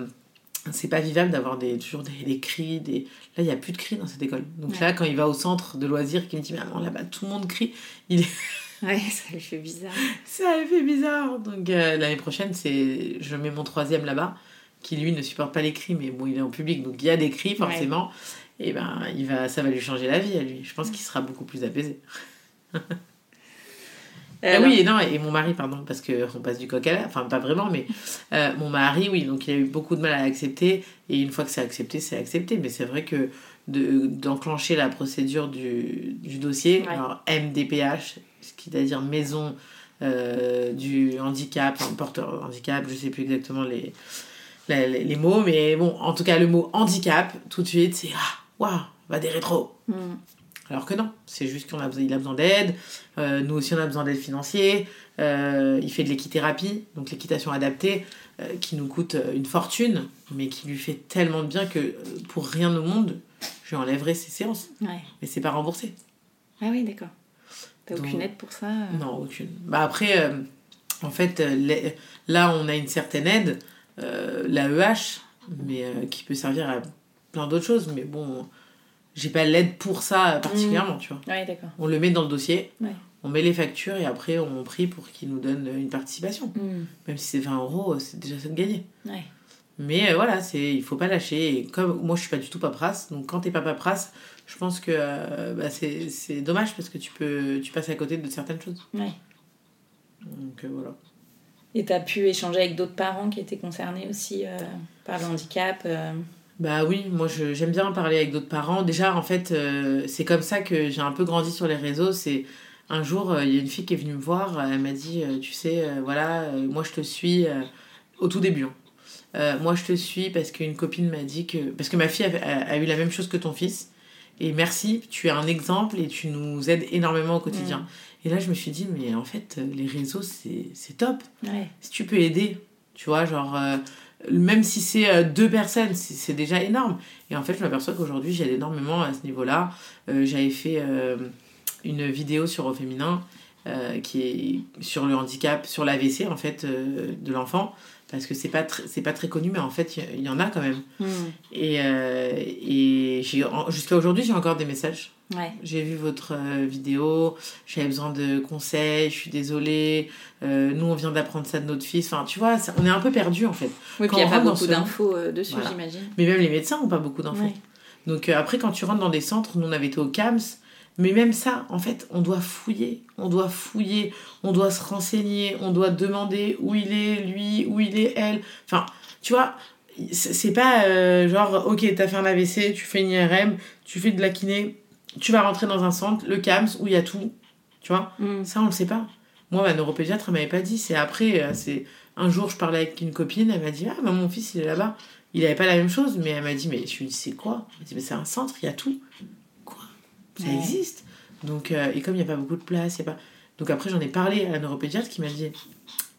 c'est pas vivable d'avoir des, toujours des, des cris, des... Là, il n'y a plus de cris dans cette école. Donc Ouais. là, quand il va au centre de loisirs, qu'il me dit, maman, là-bas, tout le monde crie. Il est... Ouais, [laughs] ça lui fait bizarre. Ça fait bizarre. Donc euh, l'année prochaine, c'est je mets mon troisième là-bas, qui lui ne supporte pas les cris, mais bon, il est en public, donc il y a des cris forcément. Et ben, il va, ça va lui changer la vie à lui. Je pense qu'il sera beaucoup plus apaisé. [laughs] Ah Alors, oui, et non, et mon mari, pardon, parce que on passe du coq à l'âne, enfin pas vraiment, mais euh, mon mari, oui, donc il a eu beaucoup de mal à accepter, et une fois que c'est accepté, c'est accepté, mais c'est vrai que de- d'enclencher la procédure du, du dossier, Ouais. alors MDPH, ce qui veut dire maison euh, du handicap, enfin, porteur handicap, je sais plus exactement les, les, les mots, mais bon, en tout cas, le mot handicap, tout de suite, c'est ah, waouh, va des rétros. hmm, Alors que non, c'est juste qu'il a il a besoin d'aide. Euh, nous aussi, on a besoin d'aide financière. Euh, il fait de l'équithérapie, donc l'équitation adaptée, qui nous coûte une fortune, mais qui lui fait tellement de bien que pour rien au monde, je lui enlèverai ses séances. ouais. Mais c'est pas remboursé. Ah oui, d'accord. T'as aucune aide pour ça euh Non, aucune. Bah après, euh, en fait, euh, les- là, on a une certaine aide, l'AEH, mais qui peut servir à plein d'autres choses. Mais bon, j'ai pas l'aide pour ça particulièrement, tu vois. Ouais, d'accord. On le met dans le dossier, Ouais. on met les factures et après on prie pour qu'il nous donne une participation. Hmm, Même si c'est 20 euros, c'est déjà ça de gagner. Ouais. Mais euh, voilà, c'est il faut pas lâcher. Et comme moi je suis pas du tout paperasse, donc quand t'es pas paperasse, je pense que euh, bah, c'est dommage parce que tu peux tu passes à côté de certaines choses. Ouais. Donc euh, voilà. Et t'as pu échanger avec d'autres parents qui étaient concernés aussi euh, par le handicap Bah oui, moi j'aime bien parler avec d'autres parents. Déjà, en fait, c'est comme ça que j'ai un peu grandi sur les réseaux. C'est un jour, il y a une fille qui est venue me voir. Elle m'a dit, tu sais, voilà, moi je te suis au tout début. hein. Euh, moi je te suis parce qu'une copine m'a dit que parce que ma fille a, a- a eu la même chose que ton fils. Et merci, tu es un exemple et tu nous aides énormément au quotidien. Et là, je me suis dit, mais en fait, euh, les réseaux, c'est top Ouais. si tu peux aider, tu vois, genre, euh, même si c'est euh, deux personnes, c'est déjà énorme. Et en fait, je m'aperçois qu'aujourd'hui, j'aide énormément à ce niveau-là. J'avais fait une vidéo sur Au Féminin qui est sur le handicap, sur l'AVC, en fait, de l'enfant. Parce que c'est pas, c'est pas très connu, mais en fait, il y, en a quand même. Hmm, Et, euh, et j'ai- en- jusqu'à aujourd'hui, j'ai encore des messages Ouais. j'ai vu votre euh, vidéo, j'avais besoin de conseils, je suis désolée, euh, nous on vient d'apprendre ça de notre fils. Enfin, tu vois, ça- on est un peu perdu en fait. Oui, Quand puis il n'y a pas beaucoup ce- d'infos euh, dessus, Voilà. j'imagine. Mais même les médecins n'ont pas beaucoup d'infos. Ouais. Donc après, quand tu rentres dans des centres, nous on avait été au CAMS, mais même ça, en fait, on doit fouiller, on doit fouiller, on doit se renseigner, on doit demander où il est, lui, où il est, elle. Enfin, tu vois, c'est pas euh, genre, ok, t'as fait un AVC, tu fais une IRM, tu fais de la kiné, tu vas rentrer dans un centre, le CAMS, où il y a tout, tu vois? Hmm, Ça, on le sait pas. Moi, ma neuropédiatre, elle m'avait pas dit. C'est après, euh, c'est un jour, je parlais avec une copine, elle m'a dit Ah, bah, mon fils, il est là-bas. Il avait pas la même chose, mais elle m'a dit Mais je lui dis C'est quoi Elle m'a dit Mais c'est un centre, il y a tout. Ça Ouais. existe. Donc, euh, et comme il n'y a pas beaucoup de place, il y a pas. Donc après, j'en ai parlé à la neuropédiatre qui m'a dit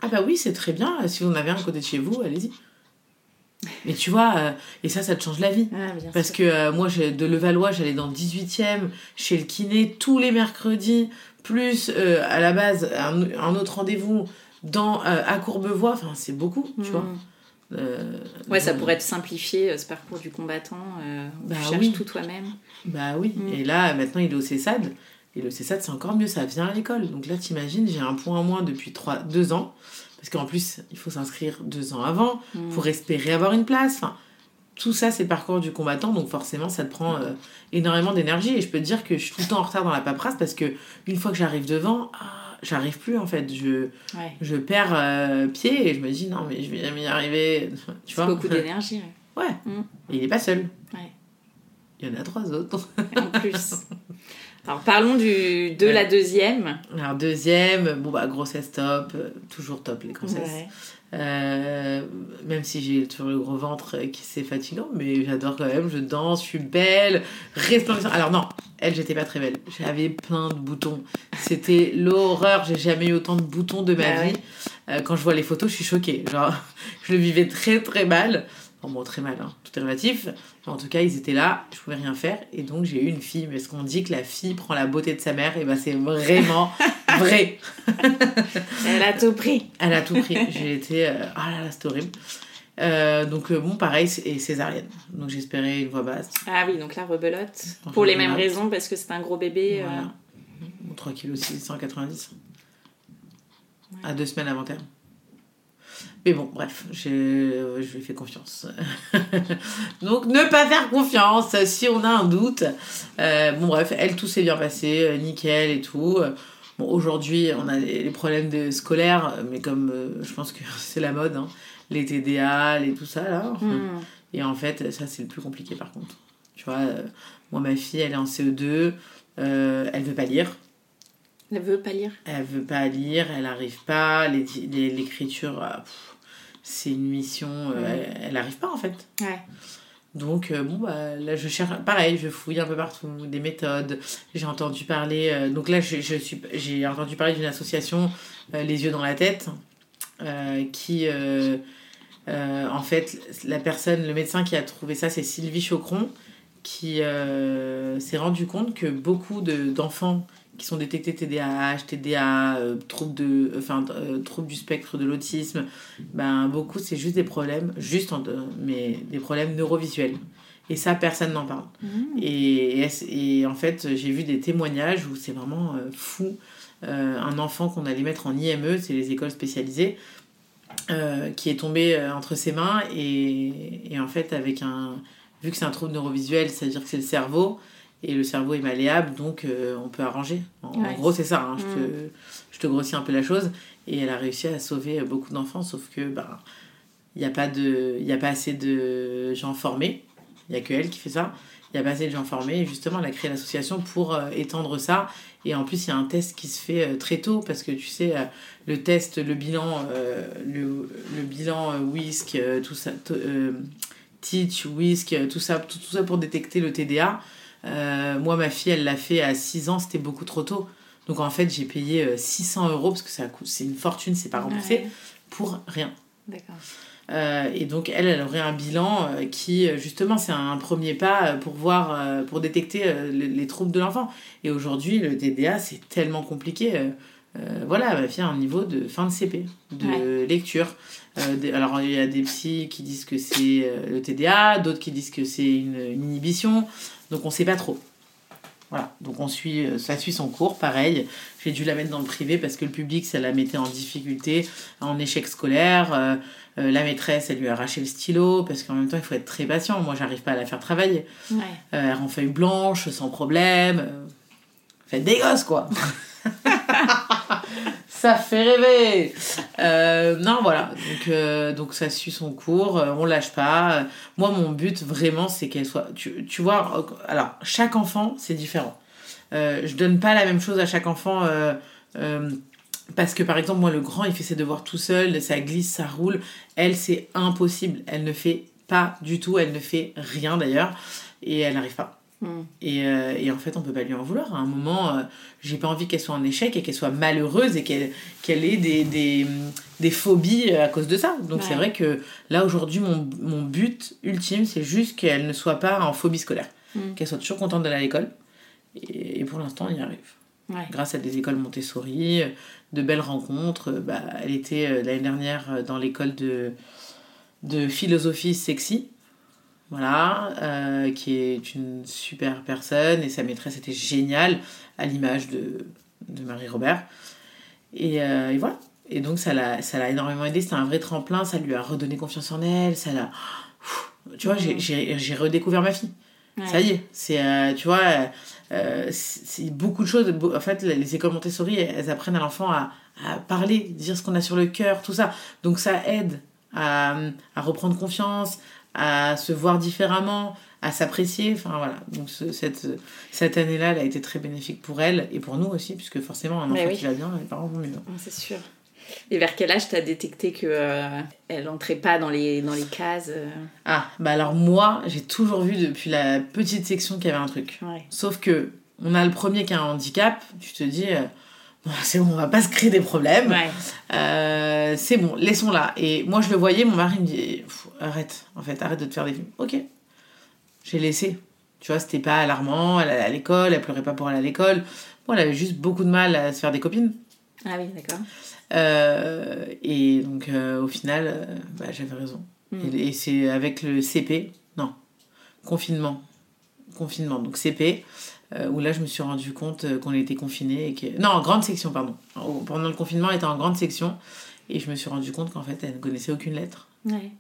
Ah, bah oui, c'est très bien. Si vous en avez un côté de chez vous, allez-y. Mais tu vois, euh, et ça, ça te change la vie. Ah, Parce sûr. que euh, moi, de Levallois, j'allais dans le 18e, chez le kiné, tous les mercredis, plus à la base, un, un autre rendez-vous dans, à Courbevoie. Enfin, c'est beaucoup, tu Mm. vois. Euh, Ouais, ça pourrait être simplifié, euh, ce parcours du combattant. euh, Bah tu cherches oui. tout toi-même. Bah oui, Mm. et là maintenant il est au CESAD, et le CESAD c'est encore mieux, ça vient à l'école. Donc là t'imagines, j'ai un point en moins depuis 3, 2 ans, parce qu'en plus il faut s'inscrire deux ans avant Mm. pour espérer avoir une place. Enfin, tout ça c'est parcours du combattant, donc forcément ça te prend euh, énormément d'énergie. Et je peux te dire que je suis tout le temps en retard dans la paperasse parce que une fois que j'arrive devant, ah, j'arrive plus en fait. Je, Ouais. je perds euh, pied et je me dis non mais je vais jamais y arriver. [laughs] Tu C'est vois beaucoup [laughs] d'énergie. ouais. Ouais, Mm. et il est pas seul. Ouais. Il y en a trois autres. [laughs] En plus. Alors parlons du, de la deuxième. Alors deuxième, bon bah grossesse top, euh, toujours top les grossesses. Euh, même si j'ai toujours le gros ventre qui c'est fatigant, mais j'adore quand même, je danse, je suis belle, resplendissante. Alors non, elle j'étais pas très belle, j'avais plein de boutons. C'était l'horreur, j'ai jamais eu autant de boutons de ma Ah vie. ouais. Euh, quand je vois les photos, je suis choquée. Genre, [laughs] je le vivais très très mal. Bon, très mal, hein, tout est relatif. En tout cas, ils étaient là, je pouvais rien faire. Et donc, j'ai eu une fille. Mais ce qu'on dit que la fille prend la beauté de sa mère, et ben c'est vraiment [laughs] vrai. Elle a tout pris. Elle a tout pris. J'ai été. euh, Ah là là, c'était horrible. Euh, donc, euh, bon, pareil, c'est- et césarienne. Donc, j'espérais une voix basse. Ah oui, donc la rebelote. Pour les mêmes raisons, parce que c'est un gros bébé. euh, Voilà. Bon, 3 kg 190. À deux semaines avant terme. Mais bon, bref, je lui ai fait confiance. [laughs] Donc, ne pas faire confiance si on a un doute. Euh, bon, bref, elle, tout s'est bien passé, euh, nickel et tout. Bon, aujourd'hui, on a les problèmes de scolaires, mais comme euh, je pense que [laughs] c'est la mode, hein, les TDA, les tout ça, là. hmm. Et en fait, ça, c'est le plus compliqué par contre. Tu vois, euh, moi, ma fille, elle est en CE2, euh, elle veut pas lire. Elle veut pas lire. Elle veut pas lire, elle arrive pas. les- les- L'écriture, pff, c'est une mission, euh, elle, elle arrive pas en fait. Ouais. Donc, euh, bon, bah, là, je cherche, pareil, je fouille un peu partout, des méthodes. J'ai entendu parler, euh, donc là, je, je suis, j'ai entendu parler d'une association, euh, Les Yeux dans la tête, euh, qui, euh, euh, en fait, la personne, le médecin qui a trouvé ça, c'est Sylvie Chocron, qui euh, s'est rendu compte que beaucoup de, d'enfants qui sont détectés TDAH, TDA, euh, troubles, de, enfin, euh, troubles du spectre de l'autisme, ben, beaucoup c'est juste des problèmes, juste en- mais des problèmes neurovisuels. Et ça, personne n'en parle. Hmm. Et, et, et en fait, j'ai vu des témoignages où c'est vraiment euh, fou. Euh, un enfant qu'on allait mettre en IME, c'est les écoles spécialisées, euh, qui est tombé euh, entre ses mains et, et en fait, avec un. Vu que c'est un trouble neurovisuel, c'est-à-dire que c'est le cerveau, et le cerveau est malléable, donc euh, on peut arranger. En, gros, c'est ça. hein, je, Mm. te, je te grossis un peu la chose. Et elle a réussi à sauver beaucoup d'enfants, sauf que bah, il n'y a, pas de- il y a pas assez de gens formés. Il n'y a que elle qui fait ça. Il n'y a pas assez de gens formés. Et justement, elle a créé l'association pour euh, étendre ça. Et en plus, il y a un test qui se fait euh, très tôt parce que tu sais, euh, le test, le bilan, euh, le, le bilan euh, WISC, euh, tout ça, euh, Teach, WISC, euh, tout ça, tout, tout ça pour détecter le TDA. Euh, moi, ma fille, elle l'a fait à 6 ans, c'était beaucoup trop tôt. Donc en fait, j'ai payé euh, 600 euros parce que ça c'est une fortune, c'est pas remboursé, Ouais. pour rien. D'accord. Euh, et donc elle, elle aurait un bilan euh, qui, euh, justement, c'est un premier pas euh, pour voir, euh, pour détecter euh, les, les troubles de l'enfant. Et aujourd'hui, le TDA, c'est tellement compliqué. euh, euh, voilà, ma fille a un niveau de fin de CP, de lecture. Euh, alors il y a des psys qui disent que c'est euh, le TDA, d'autres qui disent que c'est une, une inhibition. Donc on sait pas trop. Voilà, donc on suit, euh, ça suit son cours, pareil. J'ai dû la mettre dans le privé parce que le public, ça la mettait en difficulté, en échec scolaire. Euh, euh, la maîtresse, elle lui a arraché le stylo parce qu'en même temps, il faut être très patient. Moi, j'arrive pas à la faire travailler. Ouais. Euh, elle rend feuille blanche, sans problème. Faites des gosses, quoi. [laughs] ça fait rêver. Euh, non, voilà. Donc, euh, donc ça suit son cours. euh, on lâche pas. Moi, mon but, vraiment, c'est qu'elle soit... Tu, tu vois, euh, alors, chaque enfant, c'est différent. Je donne pas la même chose à chaque enfant... parce que par exemple, moi, le grand, il fait ses devoirs tout seul, ça glisse, ça roule. Elle, c'est impossible. Elle ne fait pas du tout, elle ne fait rien d'ailleurs. Et elle n'arrive pas. Mm. Et, euh, et en fait, on peut pas lui en vouloir. À un moment, euh, j'ai pas envie qu'elle soit en échec et qu'elle soit malheureuse et qu'elle qu'elle ait des, des, des phobies à cause de ça. Donc Ouais. c'est vrai que là, aujourd'hui, mon, mon but ultime, c'est juste qu'elle ne soit pas en phobie scolaire. Mm. Qu'elle soit toujours contente d'aller à l'école. Et, et pour l'instant, on y arrive. Ouais. Grâce à des écoles Montessori, euh, de belles rencontres. euh, Bah, elle était euh, l'année dernière euh, dans l'école de, de philosophie sexy. Voilà, euh, qui est une super personne et sa maîtresse était géniale, à l'image de, de Marie-Robert. Et, euh, et voilà. Et donc, ça l'a énormément aidé. C'était un vrai tremplin. Ça lui a redonné confiance en elle. Ça l'a. Tu vois, j'ai- redécouvert ma fille. Ouais. Ça y est. C'est, euh, tu vois, c'est beaucoup de choses. En fait, les écoles Montessori, elles apprennent à l'enfant à, à parler, dire ce qu'on a sur le cœur, tout ça. Donc, ça aide à, à reprendre confiance, à se voir différemment, à s'apprécier. Enfin, voilà. Donc, ce- cette, cette année-là, elle a été très bénéfique pour elle et pour nous aussi, puisque forcément, un enfant oui. qui va bien, les parents vont mieux. Ouais, C'est sûr. Et vers quel âge t'as détecté que euh, elle entrait pas dans les, dans les cases euh, Ah, bah alors moi, j'ai toujours vu depuis la petite section qu'il y avait un truc. Ouais. Sauf que on a le premier qui a un handicap, tu te dis, euh, [laughs] c'est bon, on va pas se créer des problèmes. Ouais. Euh, c'est bon, laissons-la. Et moi, je le voyais, mon mari me dit, arrête, en fait, arrête de te faire des films. Ok. J'ai laissé. Tu vois, c'était pas alarmant, elle allait à l'école, elle pleurait pas pour aller à l'école. Bon, elle avait juste beaucoup de mal à se faire des copines. Ah oui, d'accord. Euh, et donc, euh, au final, bah, j'avais raison. Mm. Et, et c'est avec le CP, non, confinement. Confinement, donc CP, où là, je me suis rendu compte euh, qu'on était confinés. Et que... Non, grande section, pardon. En- Pendant le confinement, elle était en grande section. Et je me suis rendu compte qu'en fait, elle ne connaissait aucune lettre. Ouais.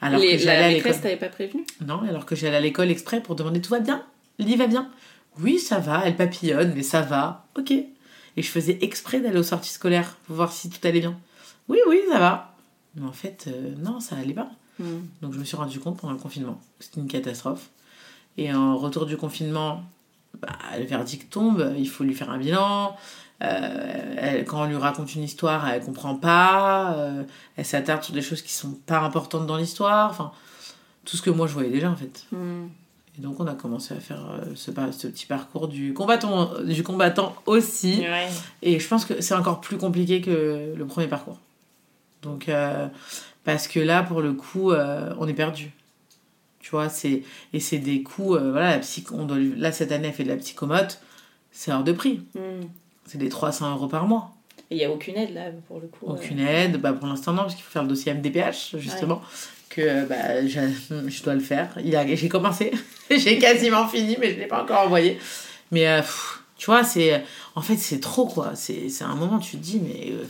Alors Les- que j'allais la à l'école. maîtresse t'avait pas prévenu? Non, alors que j'allais à l'école exprès pour demander tout va bien? Lily va bien? Oui, ça va, elle papillonne, mais ça va. Ok. Et je faisais exprès d'aller aux sorties scolaires pour voir si tout allait bien. Oui, oui, ça va. Mais en fait, euh, non, ça allait pas. Mm. Donc je me suis rendu compte pendant le confinement c'était une catastrophe. Et en retour du confinement, bah, le verdict tombe, il faut lui faire un bilan. Euh, elle- quand on lui raconte une histoire, elle comprend pas. euh, elle s'attarde sur des choses qui sont pas importantes dans l'histoire. Enfin, tout ce que moi je voyais déjà en fait. Mm. Et donc on a commencé à faire euh, ce, petit parcours du combattant, du combattant aussi. Ouais. Et je pense que c'est encore plus compliqué que le premier parcours. Donc, parce que là, pour le coup, on est perdu. Tu vois, c'est, et c'est des coûts, euh, voilà, la psy, on doit, là, cette année, elle fait de la psychomote, c'est hors de prix. Mm. C'est des 300 euros par mois. Et il y a aucune aide là pour le coup. Aucune euh. aide, bah, pour l'instant, non, parce qu'il faut faire le dossier MDPH, justement, que euh, bah, je, je dois le faire. Il a, j'ai commencé, [laughs] j'ai quasiment fini, mais je ne l'ai pas encore envoyé. Mais euh, pff, tu vois, c'est, en fait, c'est trop, quoi. C'est, c'est un moment, tu te dis, mais. euh,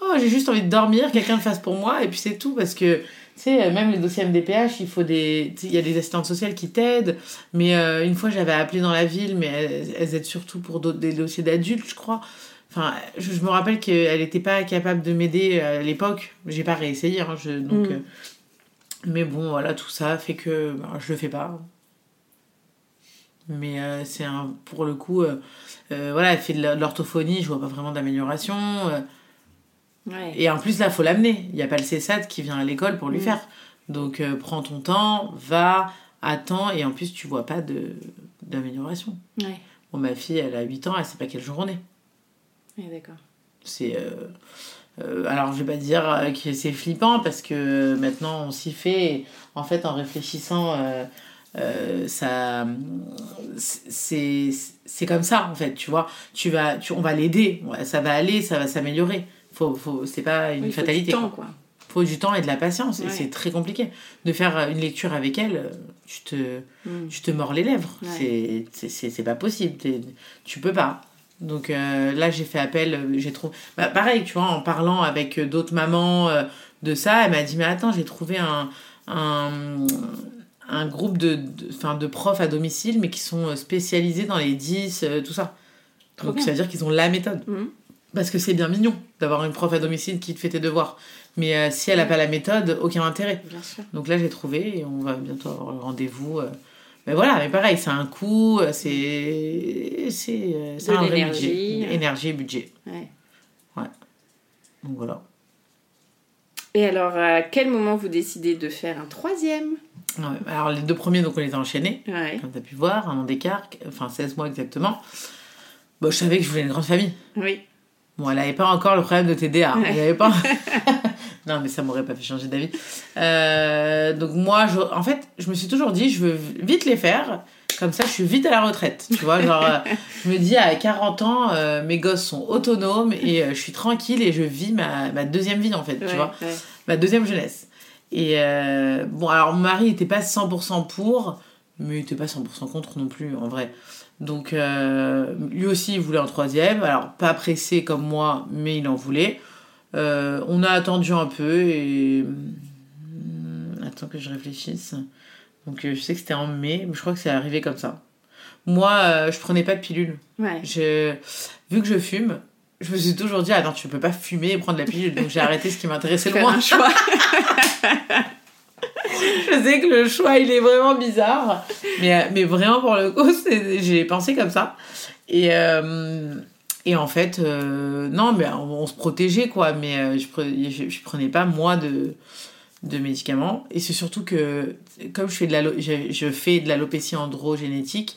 oh, j'ai juste envie de dormir, quelqu'un le fasse pour moi, et puis c'est tout, parce que. Tu sais, même les dossiers MDPH, il faut des. Il y a des assistantes sociales qui t'aident. Mais euh, une fois, j'avais appelé dans la ville, mais elles, elles aident surtout pour des dossiers d'adultes, je crois. Enfin, je, je me rappelle qu'elle n'était pas capable de m'aider à l'époque. J'ai pas réessayé, hein, je, donc. Mm. euh, mais bon, voilà, tout ça fait que bah, je le fais pas. Mais euh, c'est un. Pour le coup, euh, euh, voilà, elle fait de l'orthophonie, je vois pas vraiment d'amélioration. Ouais. et en plus, là, faut l'amener. Il n'y a pas le CESAT qui vient à l'école pour lui Mm. faire. Donc, euh, prends ton temps, va, attends, et en plus, tu vois pas de d'amélioration. Ouais. Bon, ma fille, elle a 8 ans, elle sait pas quelle jour on est. Ouais, d'accord. C'est. euh, euh, alors, je vais pas dire que c'est flippant parce que maintenant on s'y fait. Et en fait, en réfléchissant, ça. C'est comme ça, en fait, tu vois. Tu vas, tu, on va l'aider, ça va aller, ça va s'améliorer. Faut, faut, c'est pas une Oui, il faut fatalité. du temps, quoi. quoi. faut du temps et de la patience. Et c'est très compliqué. De faire euh, une lecture avec elle, euh, tu te, Mm. tu te mords les lèvres. Ouais. C'est- C'est c'est- c'est pas possible. Tu peux pas. Donc euh, là, j'ai fait appel. J'ai trouvé. Bah, pareil, tu vois, en parlant avec d'autres mamans euh, de ça, elle m'a dit Mais attends, j'ai trouvé un, un, un groupe de, de, enfin, de profs à domicile, mais qui sont spécialisés dans les 10, euh, tout ça. Trop Donc bien. ça veut dire qu'ils ont la méthode. Mhm. Parce que c'est bien mignon d'avoir une prof à domicile qui te fait tes devoirs. Mais euh, si elle n'a pas la méthode, aucun intérêt. Bien sûr. Donc là, j'ai trouvé et on va bientôt avoir le rendez-vous. euh. Mais voilà, mais pareil, c'est un coût, euh, c'est c'est un vrai budget. Énergie et budget. Ouais. Donc voilà. Et alors, à quel moment vous décidez de faire un troisième? Ouais, Alors, les deux premiers, donc on les a enchaînés, Ouais. comme tu as pu voir, un an d'écart, enfin 16 mois exactement. Bon, je savais que je voulais une grande famille. Oui. Bon, elle n'avait pas encore le problème de TDA. Elle avait pas. [laughs] [laughs] non, mais ça m'aurait pas fait changer d'avis. Euh, donc, moi, je... en fait, je me suis toujours dit, je veux vite les faire. Comme ça, je suis vite à la retraite. Tu vois, genre, euh, je me dis, à 40 ans, euh, mes gosses sont autonomes et euh, je suis tranquille et je vis ma, ma deuxième vie, en fait. Ouais, Tu vois, ouais. ma deuxième jeunesse. Et bon, alors, mon mari n'était pas 100% pour, mais il n'était pas 100% contre non plus, en vrai. Donc, euh, lui aussi, il voulait un troisième. Alors, pas pressé comme moi, mais il en voulait. Euh, on a attendu un peu et. Hum, Attends que je réfléchisse. Donc, euh, je sais que c'était en mai, mais je crois que c'est arrivé comme ça. Moi, je prenais pas de pilule. Ouais. Je... Vu que je fume, je me suis toujours dit, ah non, tu peux pas fumer et prendre la pilule. Donc, j'ai arrêté ce qui m'intéressait le moins. un choix. [laughs] [laughs] Je sais que le choix, il est vraiment bizarre. Mais, euh, mais vraiment, pour le coup, [laughs] j'ai pensé comme ça. Et, euh, et en fait, euh, non, mais on, on se protégeait, quoi. Mais euh, je, pre- je, je prenais pas, moi, de, de médicaments. Et c'est surtout que, comme je fais de l'alo- je, je fais de l'alopécie androgénétique,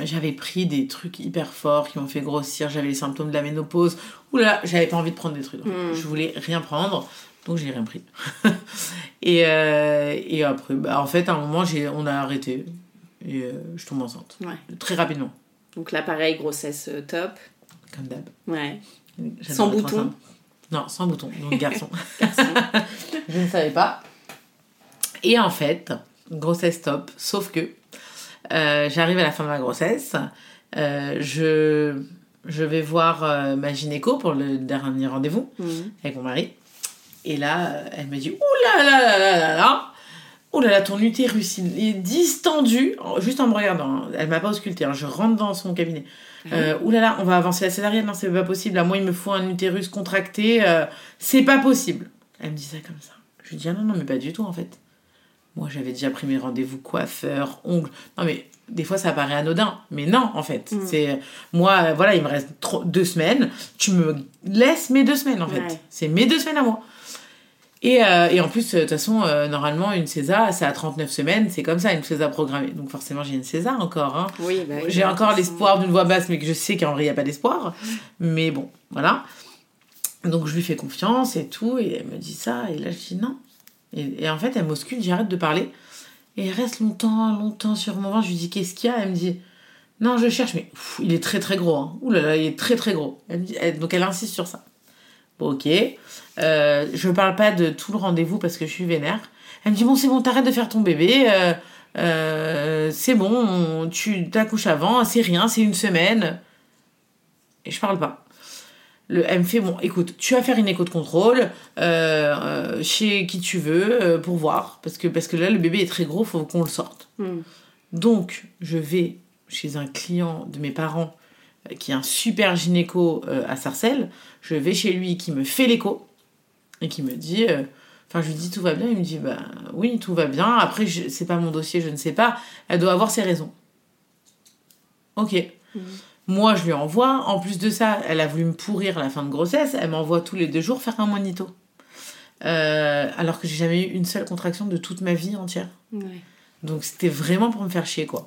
j'avais pris des trucs hyper forts qui m'ont fait grossir. J'avais les symptômes de la ménopause. Oula, j'avais pas envie de prendre des trucs. Mm. Je voulais rien prendre. Donc j'ai rien pris. [laughs] et, euh, et après, bah, en fait, à un moment, j'ai, on a arrêté. Et euh, je tombe enceinte. Ouais. Très rapidement, Donc là, pareil, grossesse euh, top. comme d'hab. Ouais. Sans bouton enceinte. Non, sans bouton. Donc garçon. [laughs] Garçon. [laughs] je ne savais pas. Et en fait, grossesse top. Sauf que euh, j'arrive à la fin de ma grossesse. je, je vais voir euh, ma gynéco pour le dernier rendez-vous. Mhm. avec mon mari. Et là, euh, elle me dit Ouh là là là là là là Oh là là, ton utérus, il est distendu. En- Juste en me regardant, hein. elle m'a pas ausculté. hein. Je rentre dans son cabinet. Euh, Ouh là là, on va avancer la césarienne. Non, c'est pas possible. À moi, il me faut un utérus contracté. euh, c'est pas possible. Elle me dit ça comme ça. Je lui dis Ah non, non, mais pas du tout en fait. Moi, j'avais déjà pris mes rendez-vous coiffeur, ongles. Non, mais des fois, ça paraît anodin. Mais non, en fait. Mm. C'est Moi, euh, voilà, il me reste deux semaines. Tu me laisses mes deux semaines, en fait. C'est mes deux semaines à moi. Et, euh, et en plus, euh, de toute façon, euh, normalement, une César, c'est à 39 semaines. C'est comme ça, une César programmée. Donc, forcément, j'ai une César encore. Hein. Oui, bah oui, J'ai encore l'espoir d'une voix basse, mais que je sais qu'en vrai, il n'y a pas d'espoir. Mais bon, voilà. Donc, je lui fais confiance et tout. Et elle me dit ça. Et là, je dis non. Et, et en fait, elle m'auscule, j'arrête de parler. Et elle reste longtemps, longtemps sur mon ventre. Je lui dis qu'est-ce qu'il y a? Elle me dit non, je cherche, mais pff, il est très très gros. Hein. Ouh là là, il est très très gros. Elle me dit- elle- donc, elle insiste sur ça. Ok. Euh, je parle pas de tout le rendez-vous parce que je suis vénère. Elle me dit bon, c'est bon, t'arrêtes de faire ton bébé. euh, euh, c'est bon, on- tu t'accouches avant, c'est rien, c'est une semaine. Et je parle pas. Le, elle me fait bon, écoute, tu vas faire une écho de contrôle euh, chez qui tu veux euh, pour voir. Parce que, parce que là, le bébé est très gros, faut qu'on le sorte. Hmm. Donc, je vais chez un client de mes parents qui est un super gynéco à Sarcelles. Je vais chez lui qui me fait l'écho et qui me dit. euh, Enfin, je lui dis tout va bien. Il me dit bah oui, tout va bien. Après, je- c'est pas mon dossier, je ne sais pas. Elle doit avoir ses raisons. Ok. Moi, je lui envoie. En plus de ça, elle a voulu me pourrir la fin de grossesse. Elle m'envoie tous les deux jours faire un monito. Euh, alors que j'ai jamais eu une seule contraction de toute ma vie entière. Ouais. Donc c'était vraiment pour me faire chier quoi.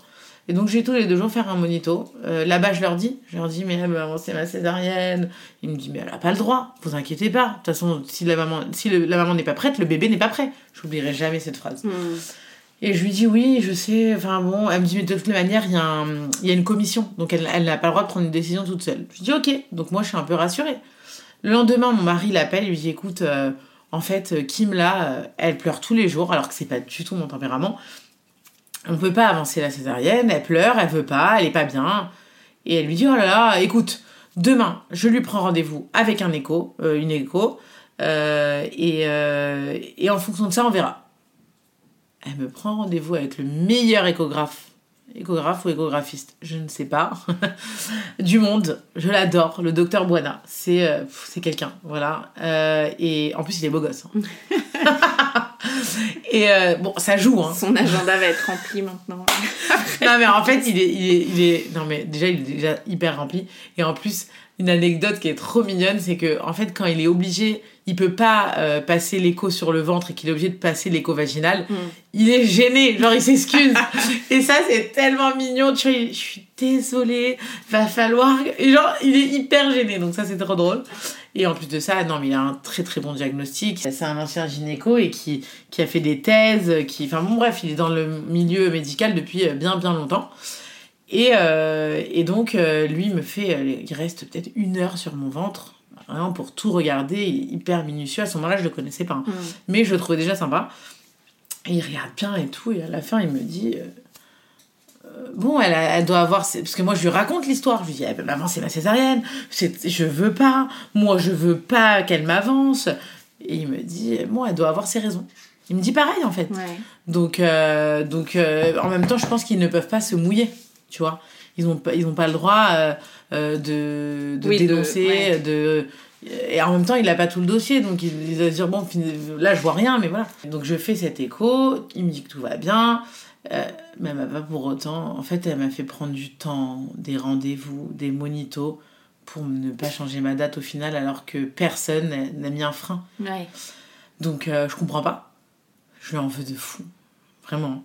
Et donc j'ai tous les deux jours faire un monito. Euh, Là-bas je leur dis, je leur dis mais ben, c'est ma césarienne. Il me dit mais elle a pas le droit, vous inquiétez pas. De toute façon si la maman si le- la maman n'est pas prête, le bébé n'est pas prêt. J'oublierai jamais cette phrase. Hmm. Et je lui dis oui, je sais. Enfin bon, elle me dit mais de toutes les manières il y, a un- il y a une commission, donc elle elle n'a pas le droit de prendre une décision toute seule. Je dis ok, donc moi je suis un peu rassurée. Le lendemain mon mari l'appelle, il lui dit écoute. euh, en fait, Kim, là, euh, elle pleure tous les jours, alors que c'est pas du tout mon tempérament. On peut pas avancer la césarienne, elle pleure, elle veut pas, elle est pas bien. Et elle lui dit, oh là là, écoute, demain, je lui prends rendez-vous avec un écho, euh, une écho, euh, euh, et en fonction de ça, on verra. Elle me prend rendez-vous avec le meilleur échographe, échographe ou échographiste, je ne sais pas, [laughs] du monde. Je l'adore, le docteur Buana. C'est euh, c'est quelqu'un, voilà. Euh, et en plus, il est beau gosse. hein. [laughs] et euh, bon, ça joue, hein. Son agenda va être rempli maintenant. [laughs] non mais en fait il est, il est, il est non mais déjà il est déjà hyper rempli et en plus une anecdote qui est trop mignonne, c'est que en fait quand il est obligé, il peut pas euh, passer l'écho sur le ventre et qu'il est obligé de passer l'écho vaginal, Mm. il est gêné, genre il s'excuse. [laughs] et ça c'est tellement mignon, tu vois, je suis désolée, va falloir et genre il est hyper gêné. Donc ça c'est trop drôle. Et en plus de ça, non mais il a un très très bon diagnostic. C'est un ancien gynéco et qui qui a fait des thèses, qui enfin bon bref, il est dans le milieu médical depuis euh, bien bien longtemps. Et, euh, et donc, euh, lui me fait. euh, il reste peut-être une heure sur mon ventre, vraiment pour tout regarder. Il est hyper minutieux. À son âge, je le connaissais pas. hein. Mm. Mais je le trouvais déjà sympa. Et il regarde bien et tout. Et à la fin, il me dit. Bon, elle, a- elle doit avoir. Parce que moi, je lui raconte l'histoire. Je lui dis Eh ben, Maman, c'est ma césarienne. Je veux pas. Moi, je veux pas qu'elle m'avance. Et il me dit Bon, elle doit avoir ses raisons. Il me dit pareil, en fait. Ouais. Donc, euh, donc euh, en même temps, je pense qu'ils ne peuvent pas se mouiller, tu vois. Ils n'ont pas, ils ont pas le droit euh, euh, de, de Oui, de- dénoncer, ouais. de, Et en même temps, il n'a pas tout le dossier, donc il, il va se dire, bon, là, je vois rien, mais voilà. Donc, je fais cet écho, il me dit que tout va bien, euh, mais elle m'a pas pour autant... En fait, elle m'a fait prendre du temps, des rendez-vous, des monitos, pour ne pas changer ma date au final, alors que personne n'a- n'a mis un frein. Ouais. Donc euh, je comprends pas. Je lui en veux de fou. Vraiment.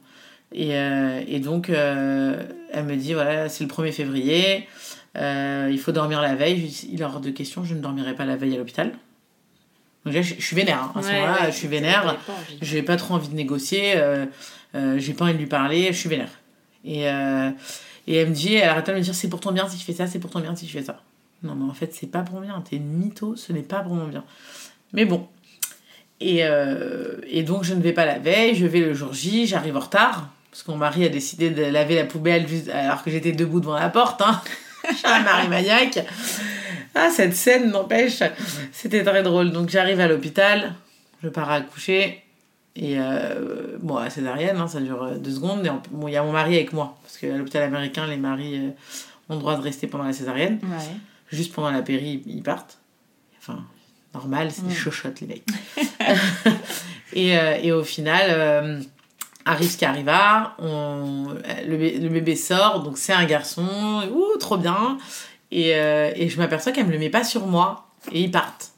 Et, euh, et donc euh, elle me dit voilà, c'est le 1er février, euh, il faut dormir la veille. Je lui dis, il est hors de question, je ne dormirai pas la veille à l'hôpital. Donc là, je, je suis vénère. hein. À ce Ouais, moment-là, ouais, je suis vénère. J'ai pas trop envie de négocier. euh, euh, j'ai pas envie de lui parler. Je suis vénère. Et, euh, et elle me dit, elle arrête de me dire c'est pour ton bien si tu fais ça, c'est pour ton bien si tu fais ça. Non, mais en fait, c'est pas pour mon bien. T'es une mytho, ce n'est pas pour mon bien. Mais bon. Et, et donc, je ne vais pas la veille, je vais le jour J, j'arrive en retard. Parce que mon mari a décidé de laver la poubelle juste alors que j'étais debout devant la porte. Hein. [laughs] Un mari maniaque. Ah, cette scène n'empêche. C'était très drôle. Donc, j'arrive à l'hôpital, je pars à accoucher. Et euh, bon, à césarienne, hein, ça dure euh, deux secondes. Et bon, il y a mon mari avec moi. Parce qu'à l'hôpital américain, les maris euh, ont le droit de rester pendant la césarienne. Ouais. Juste pendant la péri, ils partent. Enfin, normal, c'est des Mm. chochottes, les mecs. [laughs] et, euh, et au final, arrive ce qui arriva. On, le, bé- le bébé sort, donc c'est un garçon. Ouh, trop bien. Et, euh, et je m'aperçois qu'elle me le met pas sur moi. Et ils partent.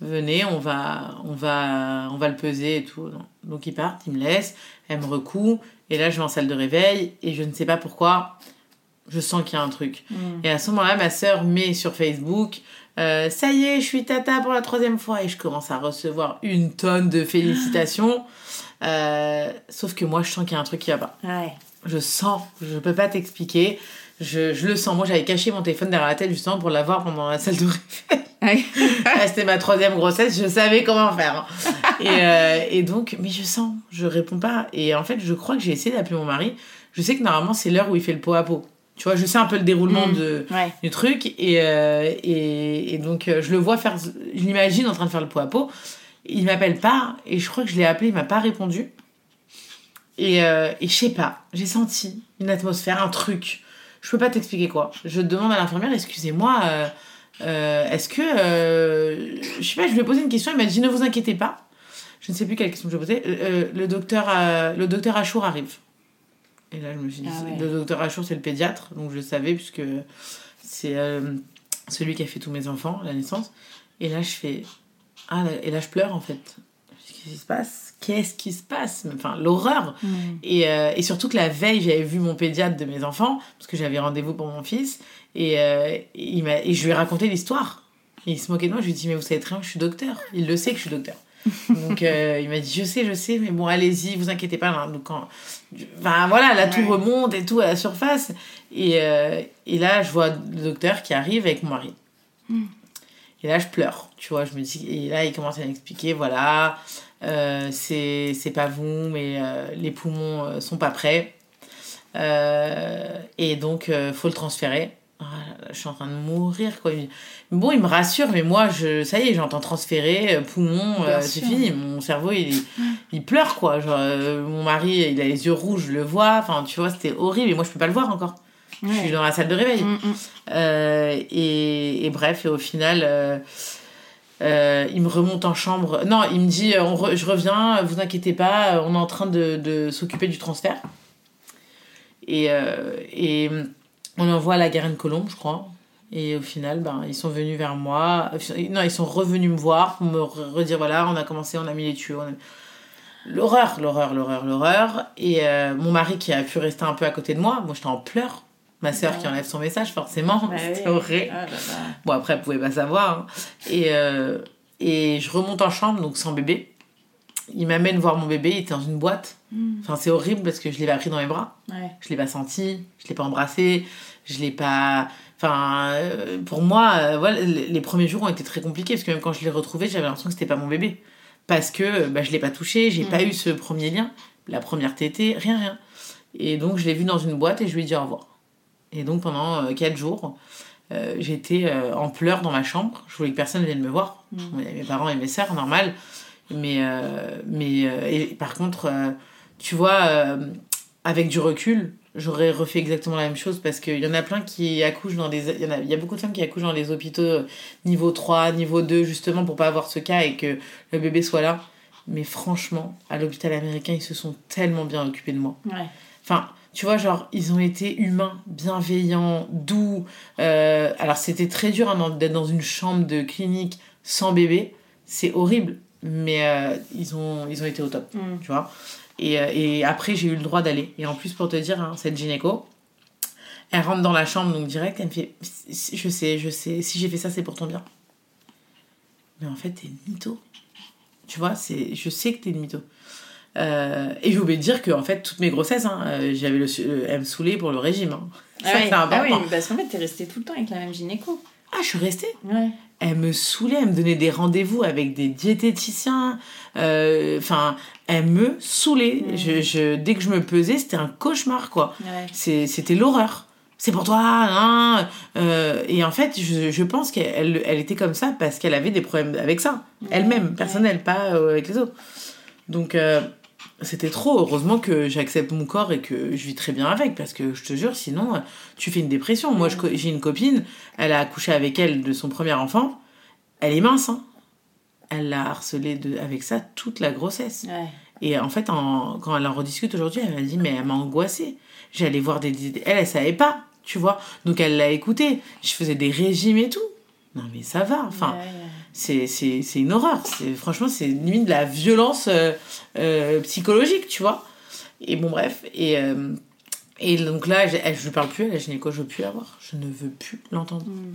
Venez, on va, on va, on va le peser et tout. Donc ils partent, ils me laissent, elle me recoue. Et là, je vais en salle de réveil et je ne sais pas pourquoi. Je sens qu'il y a un truc. Mm. Et à ce moment-là, ma sœur met sur Facebook euh, Ça y est, je suis tata pour la troisième fois. Et je commence à recevoir une tonne de félicitations. [gasps] Euh, sauf que moi, je sens qu'il y a un truc qui va pas. Ouais. Je sens, je peux pas t'expliquer. Je, je le sens. Moi, j'avais caché mon téléphone derrière la tête justement pour l'avoir pendant la salle de réveil. [laughs] Ah, C'était ma troisième grossesse, je savais comment faire. Et, euh, et donc, mais je sens, je réponds pas. Et en fait, je crois que j'ai essayé d'appeler mon mari. Je sais que normalement, c'est l'heure où il fait le pot à pot. Tu vois, je sais un peu le déroulement Mm. de, Ouais. du truc. Et, euh, et, et donc, je le vois faire, je l'imagine en train de faire le pot à pot. Il m'appelle pas, et je crois que je l'ai appelé, il m'a pas répondu. Et, euh, et je sais pas, j'ai senti une atmosphère, un truc. Je peux pas t'expliquer quoi. Je demande à l'infirmière, excusez-moi, euh, euh, est-ce que. euh, je sais pas, je lui ai posé une question, il m'a dit ne vous inquiétez pas. Je ne sais plus quelle question je posais. Le, docteur, le docteur Achour arrive. Et là, je me suis dit, Ah ouais. le docteur Achour, c'est le pédiatre, donc je le savais, puisque c'est celui qui a fait tous mes enfants, à la naissance. Et là, je fais. Ah, et là, je pleure en fait. Qu'est-ce qui se passe? Qu'est-ce qui se passe? Enfin, l'horreur. Mm. Et, euh, et surtout que la veille, j'avais vu mon pédiatre de mes enfants, parce que j'avais rendez-vous pour mon fils, et, euh, il m'a, et je lui ai raconté l'histoire. Il se moquait de moi, je lui ai dit, mais vous savez très bien que je suis docteur. Il le sait que je suis docteur. [laughs] Donc euh, il m'a dit, je sais, je sais, mais bon, allez-y, vous inquiétez pas. hein. Donc, quand... Enfin voilà, là, tout Ouais. remonte et tout à la surface. Et, et là, je vois le docteur qui arrive avec mon mari. Et là, je pleure, tu vois, je me dis, et là, il commence à m'expliquer, voilà, euh, c'est pas vous, mais euh, les poumons euh, sont pas prêts. Euh, et donc, faut le transférer. Ah je suis en train de mourir, quoi. Bon, il me rassure, mais moi, je, ça y est, j'entends transférer, poumon, c'est fini. Mon cerveau, il, il pleure, quoi. Genre, mon mari, il a les yeux rouges, je le vois. Enfin, tu vois, c'était horrible. Et moi, je peux pas le voir encore. Je suis dans la salle de réveil. Mm, mm. Euh, et, et bref, et au final, euh, euh, il me remonte en chambre. Non, il me dit on re- Je reviens, vous inquiétez pas, on est en train de, de s'occuper du transfert. Et, et on envoie à la Garenne Colombe, je crois. Et au final, ben, ils sont venus vers moi. Non, ils sont revenus me voir pour me redire voilà, on a commencé, on a mis les tuyaux. a- L'horreur, l'horreur, l'horreur, l'horreur. Et mon mari qui a pu rester un peu à côté de moi, moi j'étais en pleurs. Ma soeur qui enlève son message, forcément, Bah c'était oui. horrible. Ah. Bon, après, elle pouvait pas savoir. hein. Et, euh, et je remonte en chambre, donc sans bébé. Il m'amène voir mon bébé, il était dans une boîte. Enfin, c'est horrible parce que je l'ai pas pris dans mes bras. Ouais. Je l'ai pas senti, je l'ai pas embrassé, je l'ai pas. Enfin, euh, pour moi, euh, voilà, les premiers jours ont été très compliqués parce que même quand je l'ai retrouvé, j'avais l'impression que c'était pas mon bébé. Parce que bah, je l'ai pas touché, j'ai pas eu ce premier lien, la première tétée, rien, rien. Et donc, je l'ai vu dans une boîte et je lui ai dit au revoir. Et donc, pendant euh, quatre jours, euh, j'étais euh, en pleurs dans ma chambre. Je voulais que personne vienne me voir. Avait mes parents et mes sœurs, normal. Mais, euh, mais euh, et par contre, euh, tu vois, euh, avec du recul, j'aurais refait exactement la même chose parce qu'il y en a plein qui accouchent dans des. Il y, en a, il y a beaucoup de femmes qui accouchent dans les hôpitaux euh, niveau 3, niveau 2, justement pour pas avoir ce cas et que le bébé soit là. Mais franchement, à l'hôpital américain, ils se sont tellement bien occupés de moi. Ouais. Enfin, tu vois, genre, ils ont été humains, bienveillants, doux. Euh, alors, c'était très dur hein, d'être dans une chambre de clinique sans bébé. C'est horrible. Mais euh, ils, ont, ils ont été au top, Mm. tu vois. Et, euh, et après, j'ai eu le droit d'aller. Et en plus, pour te dire, hein, cette gynéco, elle rentre dans la chambre, donc direct, elle me fait Je sais, je sais, si j'ai fait ça, c'est pour ton bien. Mais en fait, t'es une mytho. Tu vois, c'est, je sais que t'es une mytho. Euh, et j'ai oublié de dire que en fait toutes mes grossesses hein, euh, j'avais le, le elle me saoulait pour le régime hein. ça Ah, oui. c'est important Ah oui, parce qu'en fait, t'es resté tout le temps avec la même gynéco. ah je suis restée Ouais. elle me saoulait, elle me donnait des rendez-vous avec des diététiciens. euh, Enfin, elle me saoulait. Je, je, dès que je me pesais, c'était un cauchemar, quoi. Ouais. C'était l'horreur. C'est pour toi, hein euh, Et en fait, je, je pense qu'elle elle, était comme ça parce qu'elle avait des problèmes avec ça. Elle-même, personnelle, pas avec les autres. Donc, euh, c'était trop. Heureusement que j'accepte mon corps et que je vis très bien avec parce que je te jure, sinon, tu fais une dépression. Moi, j'ai une copine, elle a accouché avec elle de son premier enfant. Elle est mince, hein. Elle l'a harcelée de, avec ça toute la grossesse. Ouais. Et en fait, en- quand elle en rediscute aujourd'hui, elle m'a dit, mais elle m'a angoissée. J'allais voir des... Elle, elle savait pas, tu vois. Donc elle l'a écouté. Je faisais des régimes et tout. Non mais ça va, enfin, Ouais, ouais. C'est, une horreur. Franchement, c'est limite de la violence euh, euh, psychologique, tu vois. Et bon, bref. Et, euh, et donc là, je, je lui parle plus à la gynéco, je veux plus la voir. Je ne veux plus l'entendre. Mm.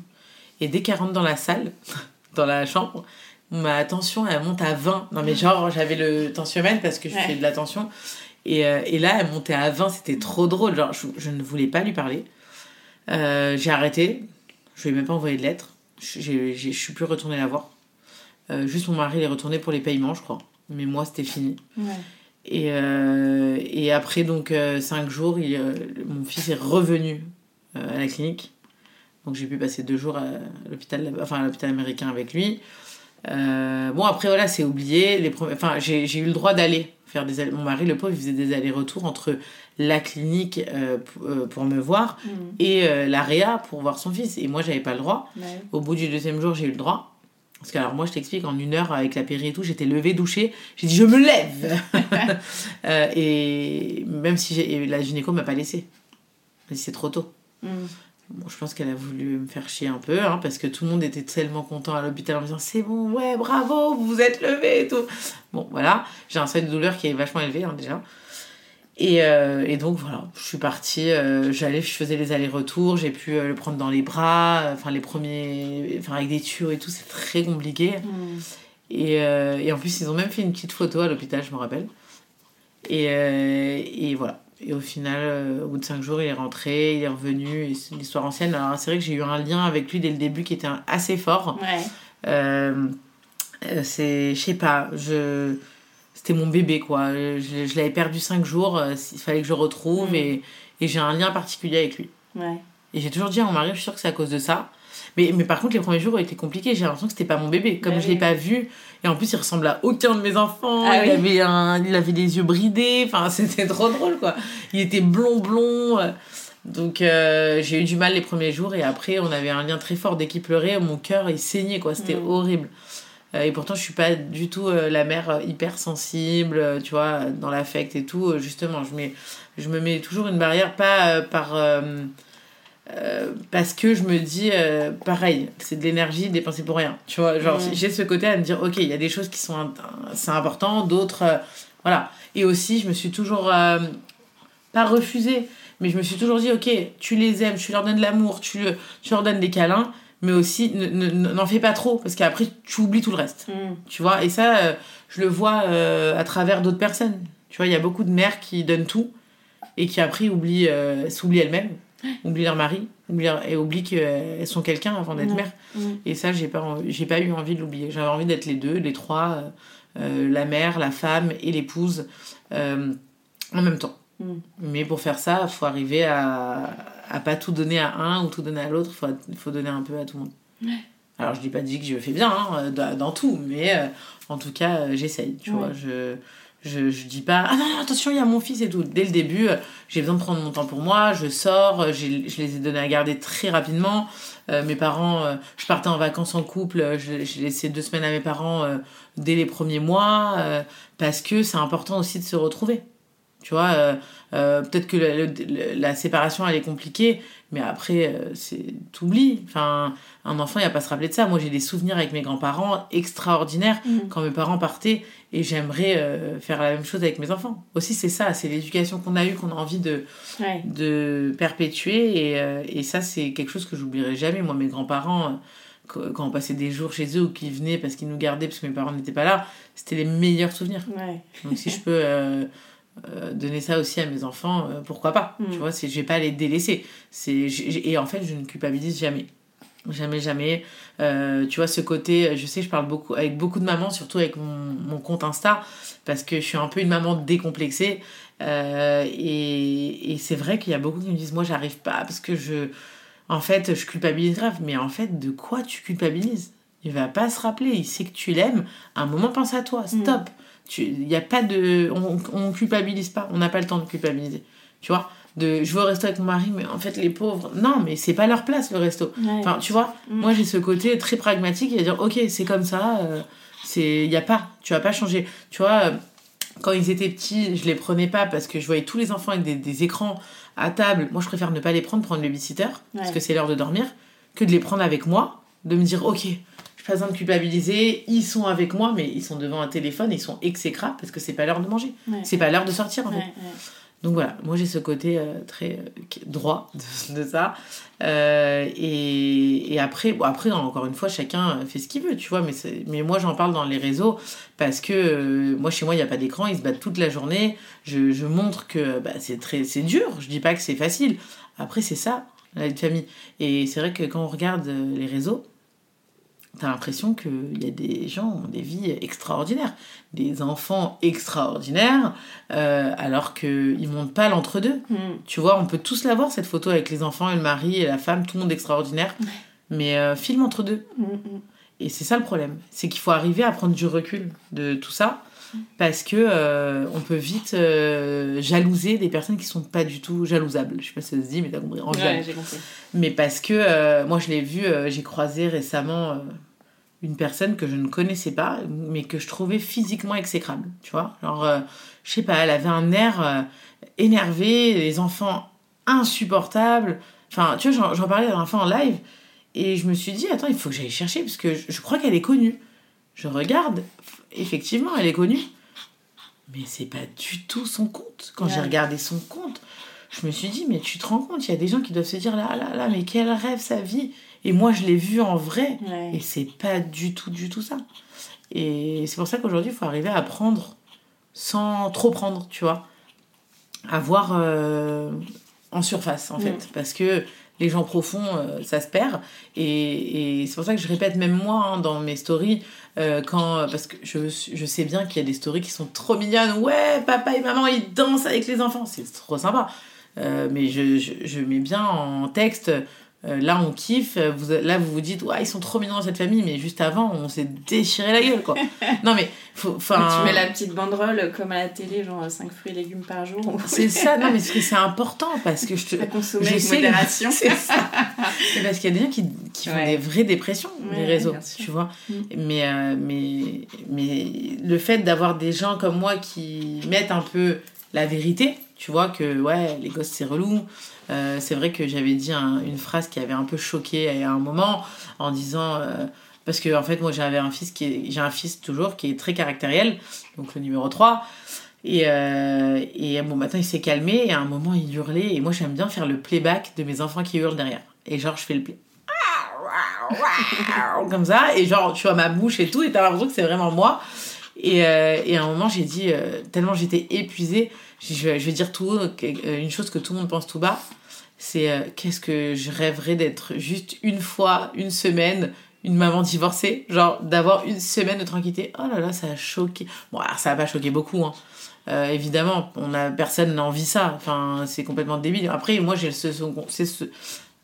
Et dès qu'elle rentre dans la salle, [laughs] dans la chambre, ma tension, elle monte à 20. Non, mais genre, j'avais le tensiomètre parce que je Ouais. fais de la tension. Et, et là, elle montait à 20, c'était trop drôle. Genre, je, je ne voulais pas lui parler. J'ai arrêté. Je lui ai même pas envoyé de lettre. Je, je suis plus retournée la voir. Euh, juste mon mari il est retourné pour les paiements, je crois. Mais moi, c'était fini. Ouais. Et, euh, et après, donc, euh, cinq jours, il, mon fils est revenu à la clinique. Donc, j'ai pu passer deux jours à l'hôpital, enfin, à l'hôpital américain avec lui. Bon, après, voilà, c'est oublié. Les premiers... Enfin, j'ai eu le droit d'aller faire des... Mon mari, le pauvre, il faisait des allers-retours entre la clinique euh, euh, pour me voir Mm. et euh, la réa pour voir son fils. Et moi, j'avais pas le droit. Ouais. Au bout du deuxième jour, j'ai eu le droit. Parce que, alors, moi, je t'explique, en une heure, avec la péri et tout, j'étais levée, douchée. J'ai dit, je me lève [laughs] Euh, Et même si j'ai- et la gynéco m'a pas laissé. Elle dit, c'est trop tôt. Mm. Bon, je pense qu'elle a voulu me faire chier un peu, hein, parce que tout le monde était tellement content à l'hôpital en me disant, c'est bon, ouais, bravo, vous vous êtes levé et tout. Bon, voilà. J'ai un seuil de douleur qui est vachement élevé, hein, déjà. Et, euh, et donc voilà, je suis partie, euh, j'allais, je faisais les allers-retours, j'ai pu euh, le prendre dans les bras, enfin les premiers, enfin avec des tuyaux et tout, c'est très compliqué. Mm. Et, et en plus, ils ont même fait une petite photo à l'hôpital, je me rappelle. Et, et voilà. Et au final, au bout de cinq jours, il est rentré, il est revenu, et c'est une histoire ancienne. Alors c'est vrai que j'ai eu un lien avec lui dès le début qui était assez fort. Ouais. C'est, je sais pas, je, c'était mon bébé quoi. Je, je l'avais perdu cinq jours, euh, il fallait que je le retrouve Mm. et, et j'ai un lien particulier avec lui. Ouais. Et j'ai toujours dit à mon mari, je suis sûre que c'est à cause de ça. Mais, mais par contre, les premiers jours ont été compliqués. J'ai l'impression que c'était pas mon bébé. Comme Bah je oui. l'ai pas vu. Et en plus, il ressemble à aucun de mes enfants. Ah il, oui. avait un, il avait des yeux bridés. Enfin, [laughs] c'était trop drôle, quoi. Il était blond, blond. Donc, euh, j'ai eu du mal les premiers jours. Et après, on avait un lien très fort. Dès qu'il pleurait, mon cœur, il saignait, quoi. C'était Mm. horrible. Euh, et pourtant, je suis pas du tout euh, la mère hyper sensible, euh, tu vois, dans l'affect et tout. Justement, je, mets, je me mets toujours une barrière, pas par. euh, parce que je me dis, euh, pareil, c'est de l'énergie dépensée pour rien. Tu vois, genre, j'ai ce côté à me dire, ok, il y a des choses qui sont c'est important, d'autres. euh, voilà. Et aussi, je me suis toujours. pas refusé, mais je me suis toujours dit, ok, tu les aimes, tu leur donnes de l'amour, tu, tu leur donnes des câlins, mais aussi, ne- ne- n'en fais pas trop, parce qu'après, tu oublies tout le reste. Mm. Tu vois, et ça, euh, je le vois euh, à travers d'autres personnes. Tu vois, il y a beaucoup de mères qui donnent tout et qui après oublient, euh, s'oublient elles-mêmes, oublient leur mari, oublient leur- et oublient qu'elles sont quelqu'un avant d'être Ouais. mère. Mm. Et ça, j'ai pas, j'ai pas eu envie de l'oublier. J'avais envie d'être les deux, les trois, euh, euh, la mère, la femme et l'épouse euh, en même temps. Mm. Mais pour faire ça, il faut arriver à, à pas tout donner à un ou tout donner à l'autre. Il faut, faut donner un peu à tout le monde. Alors, je dis pas dit que je fais bien hein, dans, dans tout, mais euh, en tout cas, euh, j'essaye. Tu Ouais. vois, je, je, je dis pas Ah non, non, attention, il y a mon fils et tout. Dès le début, euh, j'ai besoin de prendre mon temps pour moi. Je sors, euh, je les ai donnés à garder très rapidement. Euh, mes parents, euh, je partais en vacances en couple, euh, j'ai laissé deux semaines à mes parents euh, dès les premiers mois, euh, parce que c'est important aussi de se retrouver. Tu vois, euh, peut-être que la, séparation, elle est compliquée, mais après, euh, c'est t'oublies. Enfin, un enfant, il va pas à se rappeler de ça. Moi, j'ai des souvenirs avec mes grands-parents extraordinaires Mm. quand mes parents partaient, et j'aimerais euh, faire la même chose avec mes enfants. Aussi, c'est ça, c'est l'éducation qu'on a eue, qu'on a envie de, Ouais. de perpétuer et, euh, et ça c'est quelque chose que j'oublierai jamais moi mes grands-parents qu- quand on passait des jours chez eux ou qu'ils venaient parce qu'ils nous gardaient parce que mes parents n'étaient pas là c'était les meilleurs souvenirs Ouais. donc si je [laughs] peux euh, euh, donner ça aussi à mes enfants euh, pourquoi pas Mm. tu vois c'est je vais pas les délaisser. C'est et en fait je ne culpabilise jamais. Jamais jamais. Euh, tu vois ce côté je sais je parle beaucoup avec beaucoup de mamans surtout avec mon, mon compte Insta parce que je suis un peu une maman décomplexée. Et, et c'est vrai qu'il y a beaucoup qui me disent moi j'arrive pas parce que je en fait je culpabilise grave. Mais en fait de quoi tu culpabilises? Il va pas se rappeler. Il sait que tu l'aimes. À un moment pense à toi. Stop. tu il y a pas de on, on culpabilise pas on n'a pas le temps de culpabiliser tu vois? De je vais au resto avec mon mari mais en fait les pauvres non mais c'est pas leur place le resto Ouais. Enfin, tu vois, Mm. moi j'ai ce côté très pragmatique et dire ok, c'est comme ça, euh, c'est y a pas, tu vas pas changer. Tu vois, euh, quand ils étaient petits, je les prenais pas parce que je voyais tous les enfants avec des, des écrans à table. Moi, je préfère ne pas les prendre, prendre le babysitter parce que c'est l'heure de dormir, que de les prendre avec moi, de me dire ok, j'ai pas besoin de culpabiliser, ils sont avec moi, mais ils sont devant un téléphone, ils sont exécrables parce que c'est pas l'heure de manger, Ouais. c'est pas l'heure de sortir en fait. ouais. Donc voilà, moi j'ai ce côté euh, très euh, droit [laughs] de, de ça. Euh, et, et après, bon, après, encore une fois, chacun fait ce qu'il veut, tu vois. Mais, moi j'en parle dans les réseaux parce que euh, moi chez moi il n'y a pas d'écran, ils se battent toute la journée. Je, je montre que bah, c'est très c'est dur, je dis pas que c'est facile. Après, c'est ça, la vie de famille. Et c'est vrai que quand on regarde les réseaux, T'as l'impression qu'il y a des gens qui ont des vies extraordinaires, des enfants extraordinaires, euh, alors qu'ils ne montrent pas l'entre-deux. Mm. Tu vois, on peut tous la voir, cette photo avec les enfants et le mari et la femme, tout le monde extraordinaire. Mais euh, filme entre deux. Mm, mm. Et c'est ça le problème. C'est qu'il faut arriver à prendre du recul de tout ça. Parce que euh, on peut vite euh, jalouser des personnes qui sont pas du tout jalousables. Je sais pas si ça se dit, mais t'as compris. En Ouais, j'ai compris. Mais parce que euh, moi, je l'ai vu, j'ai croisé récemment une personne que je ne connaissais pas, mais que je trouvais physiquement exécrable. Tu vois Genre, je sais pas, elle avait un air énervé, les enfants insupportables. Enfin, tu vois, j'en- j'en parlais la dernière fois en live, et je me suis dit, attends, il faut que j'aille chercher, parce que je, je crois qu'elle est connue. Je regarde, effectivement, elle est connue. Mais c'est pas du tout son compte. Quand j'ai regardé son compte, je me suis dit, mais tu te rends compte, il y a des gens qui doivent se dire, là, là, là, mais quel rêve sa vie. Et moi, je l'ai vu en vrai. Ouais. Et c'est pas du tout, du tout ça. Et c'est pour ça qu'aujourd'hui, il faut arriver à prendre sans trop prendre, tu vois. À voir euh, en surface, en Mm. fait. Parce que les gens profonds, euh, ça se perd. Et, et c'est pour ça que je répète, même moi, hein, dans mes stories, euh, quand, parce que je, sais bien qu'il y a des stories qui sont trop mignonnes. Ouais, papa et maman, ils dansent avec les enfants. C'est trop sympa. Euh, mais je, je mets bien en texte. Euh, là, on kiffe. Vous, là, vous vous dites, ouais, ils sont trop mignons dans cette famille. Mais juste avant, on s'est déchiré la gueule, quoi. [laughs] non, mais, faut, enfin. Tu mets la petite banderole comme à la télé, genre 5 fruits et légumes par jour. [laughs] C'est ça, non, mais c'est important parce que je te. à consommer Je avec sais, modération. [laughs] c'est ça. C'est parce qu'il y a des gens qui, qui font des vraies dépressions, Ouais, les réseaux, tu vois. Mm. Mais, euh, mais, mais le fait d'avoir des gens comme moi qui mettent un peu la vérité, Tu vois que, ouais, les gosses, c'est relou. Euh, c'est vrai que j'avais dit un- une phrase qui avait un peu choqué à un moment en disant. euh, parce que, en fait, moi, j'avais un fils qui est. J'ai un fils toujours qui est très caractériel, donc le numéro 3. Et, euh, et bon, maintenant, il s'est calmé et à un moment, il hurlait. Et moi, j'aime bien faire le playback de mes enfants qui hurlent derrière. Et genre, je fais le play. Comme ça. Et genre, tu vois ma bouche et tout. Et t'as l'impression que c'est vraiment moi. Et, euh, et à un moment, j'ai dit, tellement j'étais épuisée, je vais, je vais dire tout une chose que tout le monde pense tout bas. C'est euh, qu'est-ce que je rêverais d'être juste une fois, une semaine, une maman divorcée. Genre, d'avoir une semaine de tranquillité. Oh là là, ça a choqué. Bon, ça a pas choqué beaucoup, hein. Euh, évidemment, on a, personne n'a envie ça. Enfin, c'est complètement débile. Après, moi, j'ai ce ce.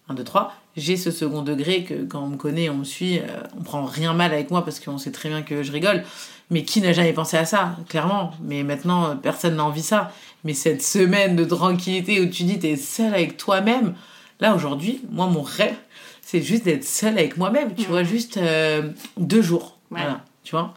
1, 2, 3. J'ai ce second degré que quand on me connaît, on me suit, euh, on prend rien mal avec moi parce qu'on sait très bien que je rigole. Mais qui n'a jamais pensé à ça, clairement? Mais maintenant, euh, personne n'a envie ça. Mais cette semaine de tranquillité où tu dis t'es seule avec toi-même, là aujourd'hui, moi mon rêve, c'est juste d'être seule avec moi-même. Tu vois, juste euh, deux jours. Ouais. Voilà, tu vois?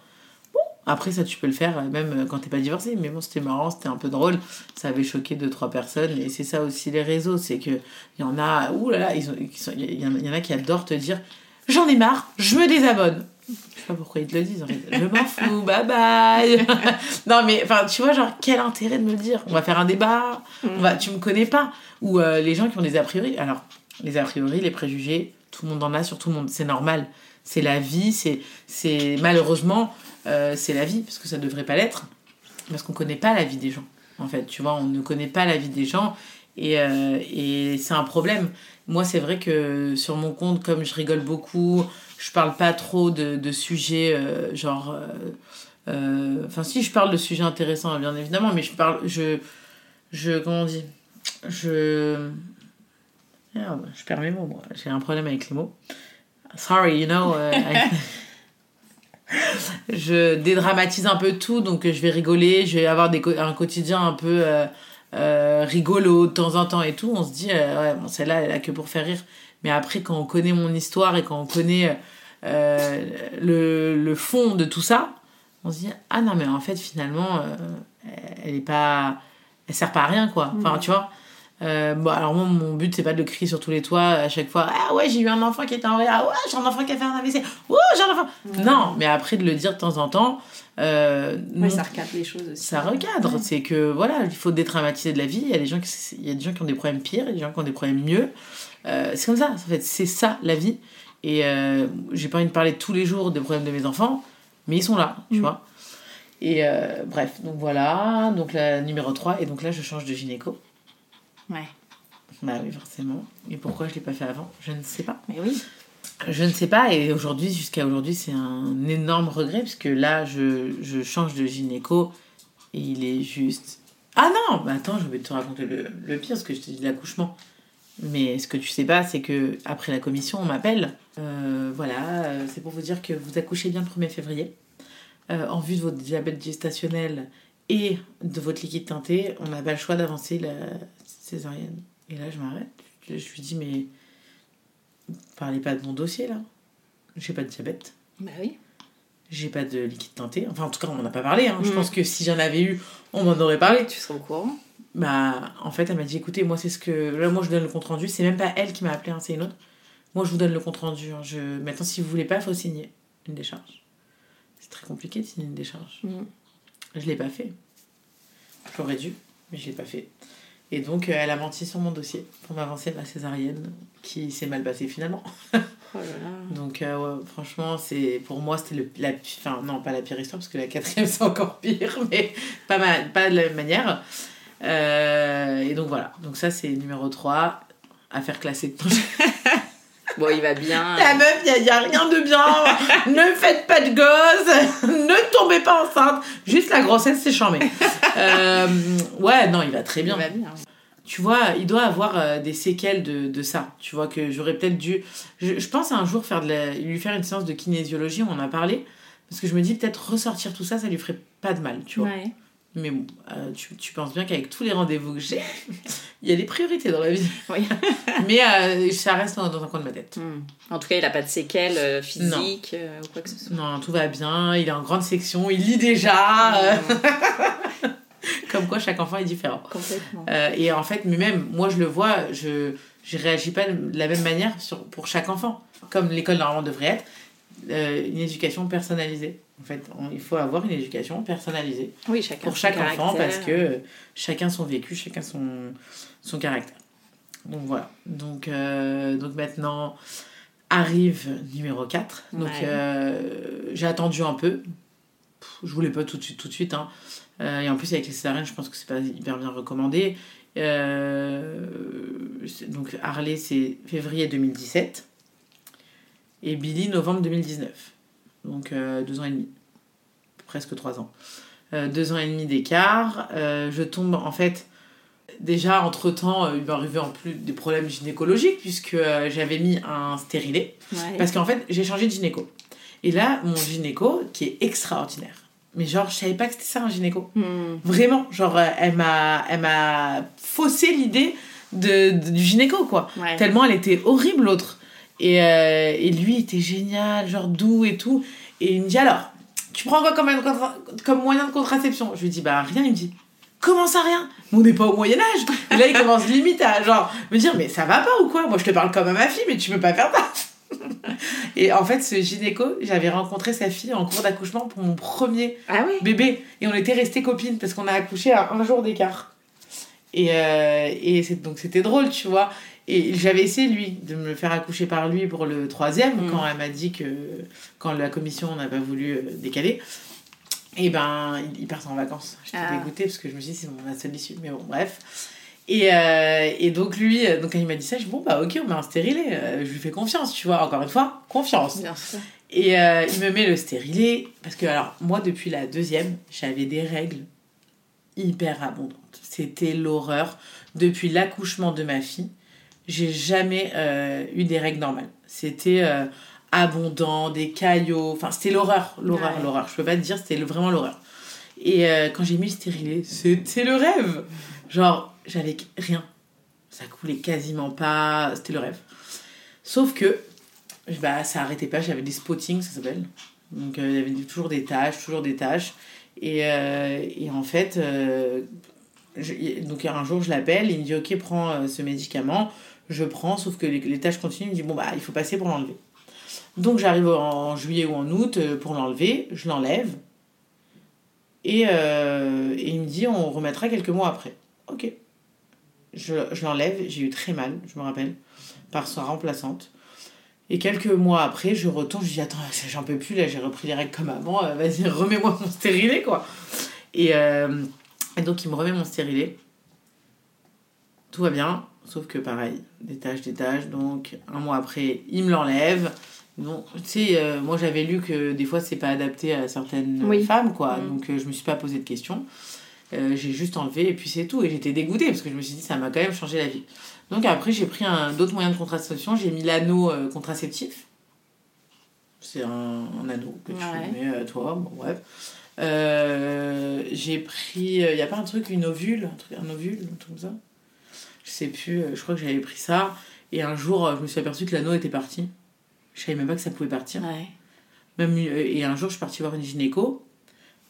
Après ça, tu peux le faire euh, même euh, quand t'es pas divorcé. Mais bon, c'était marrant, c'était un peu drôle. Ça avait choqué deux trois personnes. Et c'est ça aussi les réseaux, c'est que il y en a, ouh là là, il y en a qui adorent te dire, j'en ai marre, je me désabonne. Je sais pas pourquoi ils te le disent en fait. Je m'en fous, bye bye. [laughs] non mais enfin tu vois genre quel intérêt de me le dire? On va faire un débat. On va, tu me connais pas. Ou euh, les gens qui ont des a priori. Alors les a priori, les préjugés, tout le monde en a sur tout le monde. C'est normal. C'est la vie. C'est c'est malheureusement euh, c'est la vie parce que ça devrait pas l'être parce qu'on connaît pas la vie des gens. En fait, tu vois, on ne connaît pas la vie des gens et, euh, et c'est un problème. Moi, c'est vrai que sur mon compte, comme je rigole beaucoup, je parle pas trop de, de sujets euh, genre. Enfin, si, je parle de sujets intéressants, bien évidemment, mais je parle. Je. je comment on dit Je. Merde, je perds mes mots, moi. J'ai un problème avec les mots. Sorry, you know. [laughs] je dédramatise un peu tout, donc je vais rigoler, je vais avoir des un quotidien un peu euh, euh, rigolo de temps en temps et tout. On se dit, euh, ouais, bon, celle-là, elle a que pour faire rire. Mais après, quand on connaît mon histoire et quand on connaît euh, le, le fond de tout ça, on se dit, ah non, mais en fait, finalement, euh, elle est pas. Elle sert pas à rien, quoi. Enfin, tu vois. Euh, bon, alors moi, mon but, c'est pas de le crier sur tous les toits à chaque fois. Ah ouais, j'ai eu un enfant qui était en vrai. Ah ouais, j'ai un enfant qui a fait un AVC. Oh, j'ai un enfant. Non, mais après de le dire de temps en temps, euh, Ouais, non, ça recadre les choses aussi. ça recadre. C'est que voilà, il faut détraumatiser de la vie. Il y a des gens qui, il y a des gens qui ont des problèmes pires, il y a des gens qui ont des problèmes mieux. Euh, c'est comme ça, en fait, c'est ça la vie. Et euh, j'ai pas envie de parler tous les jours des problèmes de mes enfants, mais ils sont là, tu Mm. vois. Et bref, donc voilà, donc la numéro 3, et donc là je change de gynéco. Ouais. Bah oui, forcément. Et pourquoi je l'ai pas fait avant Je ne sais pas. Mais oui. Je ne sais pas, et aujourd'hui, jusqu'à aujourd'hui, c'est un énorme regret, parce que là, je, je change de gynéco, et il est juste... Ah non bah Attends, je vais te raconter le, le pire, parce que je te dis l'accouchement. Mais ce que tu sais pas, c'est que après la commission, on m'appelle. Euh, voilà, euh, c'est pour vous dire que vous accouchez bien le 1er février. Euh, en vue de votre diabète gestationnel et de votre liquide teinté, on n'a pas le choix d'avancer la césarienne. Et là, je m'arrête. Je, je lui dis, mais parlez pas de mon dossier là. J'ai pas de diabète, Bah oui. j'ai pas de liquide teinté. Enfin, en tout cas, on m'en a pas parlé. Hein. Je Mm. pense que si j'en avais eu, on m'en aurait parlé. Tu seras au courant? Bah, en fait, elle m'a dit écoutez, moi, c'est ce que. Là, moi, je donne le compte rendu. C'est même pas elle qui m'a appelé, hein, c'est une autre. Moi, je vous donne le compte rendu. hein. Je... Maintenant, si vous voulez pas, il faut signer une décharge. C'est très compliqué de signer une décharge. Mm. Je l'ai pas fait. J'aurais dû, mais je l'ai pas fait. Et donc, euh, elle a menti sur mon dossier pour m'avancer ma césarienne, qui s'est mal passée finalement. [laughs] Oh là là. Donc, euh, ouais, franchement, c'est pour moi, c'était le- la. Enfin, non, pas la pire histoire, parce que la quatrième, c'est encore pire, [laughs] mais pas, ma- pas de la même manière. Euh, et donc, voilà. Donc, ça, c'est numéro 3, affaire classée. [laughs] Bon, il va bien. la meuf, il n'y a, rien de bien. [laughs] ne faites pas de gosse. ne tombez pas enceinte. Juste la grossesse, c'est charmé. Euh, ouais, non, il va très Il bien. va bien. Tu vois, il doit avoir euh, des séquelles de, de ça. Tu vois, que j'aurais peut-être dû. Je, je pense un jour faire de la- lui faire une séance de kinésiologie, on en a parlé. Parce que je me dis, peut-être ressortir tout ça, ça lui ferait pas de mal, tu vois. Ouais. Mais bon, euh, tu, tu penses bien qu'avec tous les rendez-vous que j'ai, [laughs] il y a des priorités dans la vie. Oui. [laughs] Mais euh, ça reste dans, dans un coin de ma tête. Hmm. En tout cas, il a pas de séquelles euh, physiques ou quoi que ce soit. Non, tout va bien, il est en grande section, il lit déjà. euh, [laughs] Comme quoi, chaque enfant est différent. Complètement. Et en fait, mais même, moi, je le vois, je je réagis pas de la même manière sur, pour chaque enfant. Comme l'école, normalement, devrait être, une éducation personnalisée. En fait, on- il faut avoir une éducation personnalisée Oui, chacun pour chaque enfant parce que euh, chacun son vécu, chacun son, son caractère. Donc voilà. Donc, euh, donc maintenant arrive numéro 4. Donc Ouais. euh, j'ai attendu un peu. Pff, Je voulais pas tout de suite, tout de suite. Hein. Euh, et en plus avec les césariennes, je pense que c'est pas hyper bien recommandé. Donc Harley c'est février 2017 et Billy novembre 2019. Donc euh, deux ans et demi, presque trois ans. Euh, deux ans et demi d'écart. Euh, je tombe en fait déjà entre temps il m'est arrivé en plus des problèmes gynécologiques puisque j'avais mis un stérilet Ouais. parce qu'en fait j'ai changé de gynéco. Et là mon gynéco qui est extraordinaire. Mais genre je savais pas que c'était ça un gynéco. Hmm. Vraiment, genre elle m'a elle m'a faussé l'idée de, de- du gynéco quoi. Ouais. Tellement elle était horrible l'autre. Et, euh, et lui il était génial, genre doux et tout. Et il me dit alors, tu prends quoi comme, moyen comme moyen de contraception? Je lui dis bah rien, il me dit comment ça rien? Mais On n'est pas au Moyen-Âge. Et là il commence limite à genre me dire mais ça va pas ou quoi? Moi je te parle comme à ma fille mais tu peux pas faire ça. et en fait ce gynéco, j'avais rencontré sa fille en cours d'accouchement pour mon premier Ah oui? bébé. Et on était restés copines parce qu'on a accouché à un jour d'écart. Et, euh, et donc c'était drôle tu vois et j'avais essayé lui de me faire accoucher par lui pour le troisième Mm. quand elle m'a dit que quand la commission n'a pas voulu euh, décaler et ben il, il part en vacances j'étais Ah. dégoûtée parce que je me suis dit c'est mon seule issue mais bon bref et, euh, et donc lui euh, donc quand il m'a dit ça je dis bon bah ok on met un stérilet euh, je lui fais confiance tu vois encore une fois confiance Bien sûr. et euh, il me met le stérilet. Parce que, alors, moi, depuis la deuxième, j'avais des règles hyper abondantes. C'était l'horreur. Depuis l'accouchement de ma fille, j'ai jamais euh, eu des règles normales. C'était euh, abondant, des caillots. Enfin, c'était l'horreur, l'horreur, Ouais. l'horreur. Je peux pas te dire, c'était vraiment l'horreur. Et euh, quand j'ai mis le stérilet, c'était le rêve. Genre, j'avais rien. Ça coulait quasiment pas. C'était le rêve. Sauf que bah, ça arrêtait pas, j'avais des spottings, ça s'appelle. Donc il y avait toujours des tâches, toujours des tâches. Et, et en fait, je- donc un jour je l'appelle, il me dit Ok, prends ce médicament. Je prends, sauf que les, tâches continuent. Il me dit Bon, bah, il faut passer pour l'enlever. Donc j'arrive en, juillet ou en août euh, pour l'enlever, je l'enlève. Et, euh, et il me dit On remettra quelques mois après. Ok. Je, je l'enlève, j'ai eu très mal, je me rappelle, par sa remplaçante. Et quelques mois après, je retourne, je dis attends, j'en peux plus là, j'ai repris les règles comme avant, euh, vas-y, [laughs] remets-moi mon stérilet quoi. Et, et donc il me remet mon stérilet. Tout va bien, sauf que pareil, des tâches, des tâches. Donc un mois après, il me l'enlève. Donc, tu sais, euh, moi j'avais lu que des fois c'est pas adapté à certaines Oui. femmes quoi, Mm. donc euh, je me suis pas posé de questions. Euh, j'ai juste enlevé et puis c'est tout. Et j'étais dégoûtée parce que je me suis dit ça m'a quand même changé la vie. Donc après, j'ai pris un d'autres moyens de contraception. J'ai mis l'anneau contraceptif. C'est un, un anneau que tu Ouais. mets à toi. Bon, bref. J'ai pris. Il n'y a pas un truc, une ovule Un, truc, un ovule Un truc comme ça? Je sais plus. euh, Je crois que j'avais pris ça. Et un jour, euh, je me suis aperçue que l'anneau était parti. Je savais même pas que ça pouvait partir. Ouais. Même, euh, et un jour, je suis partie voir une gynéco.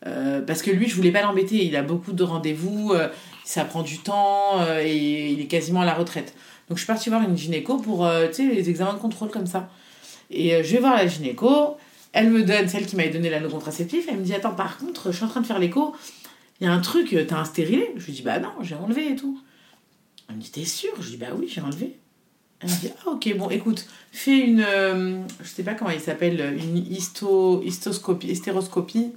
euh, parce que lui, je voulais pas l'embêter. Il a beaucoup de rendez-vous, euh, ça prend du temps euh, et il est quasiment à la retraite. Donc, je suis partie voir une gynéco pour les examens de contrôle comme ça. Et je vais voir la gynéco. Elle me donne, celle qui m'avait donné l'anneau contraceptif. Elle me dit Attends, par contre, je suis en train de faire l'écho. Il y a un truc, t'as un stérilet? Je lui dis Bah non, j'ai enlevé et tout. Elle me dit T'es sûre? Je lui dis Bah oui, j'ai enlevé. Elle me dit Ah, ok, bon, écoute, fais une. euh, je sais pas comment il s'appelle, une histo, histoscopie, hystéroscopie,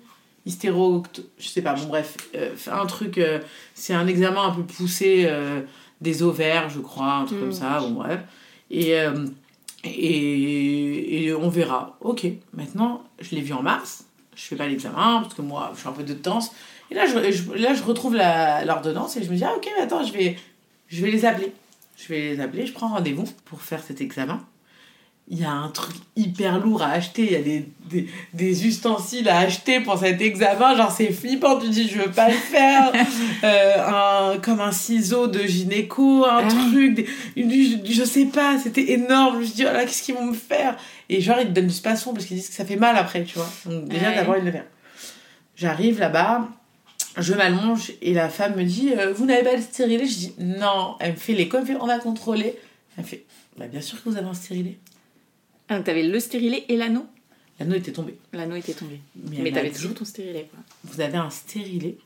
hystéro. Je sais pas, bon, bref, euh, fais un truc. euh, c'est un examen un peu poussé euh, des ovaires, je crois, un truc Mm. comme ça, bon, bref. Et, euh, et, et on verra. Ok, maintenant, je l'ai vu en mars, je fais pas l'examen parce que moi, je suis un peu de temps. Et là, je, je- là, je retrouve l'ordonnance et je me dis Ah, ok, mais attends, je vais, je vais les appeler. Je vais les appeler, je prends rendez-vous pour faire cet examen. Il y a un truc hyper lourd à acheter, il y a des, des, des ustensiles à acheter pour cet examen, genre c'est flippant, tu dis je veux pas le faire, [laughs] Euh, un, comme un ciseau de gynéco, un Ah truc, des- une- du- je sais pas, c'était énorme, je me suis dit oh là qu'est-ce qu'ils vont me faire? Et genre ils te donnent du spasson parce qu'ils disent que ça fait mal après, tu vois. Donc déjà Ouais. d'abord ils le. J'arrive là-bas, je m'allonge et la femme me dit euh, Vous n'avez pas le stérilet? Je dis Non. Elle me fait les comme on va contrôler. Elle me fait bah, Bien sûr que vous avez un stérilet. Ah, donc t'avais le stérilet et l'anneau? L'anneau était tombé. L'anneau était tombé. Mais, Mais t'avais toujours ton stérilet, quoi. Vous avez un stérilet.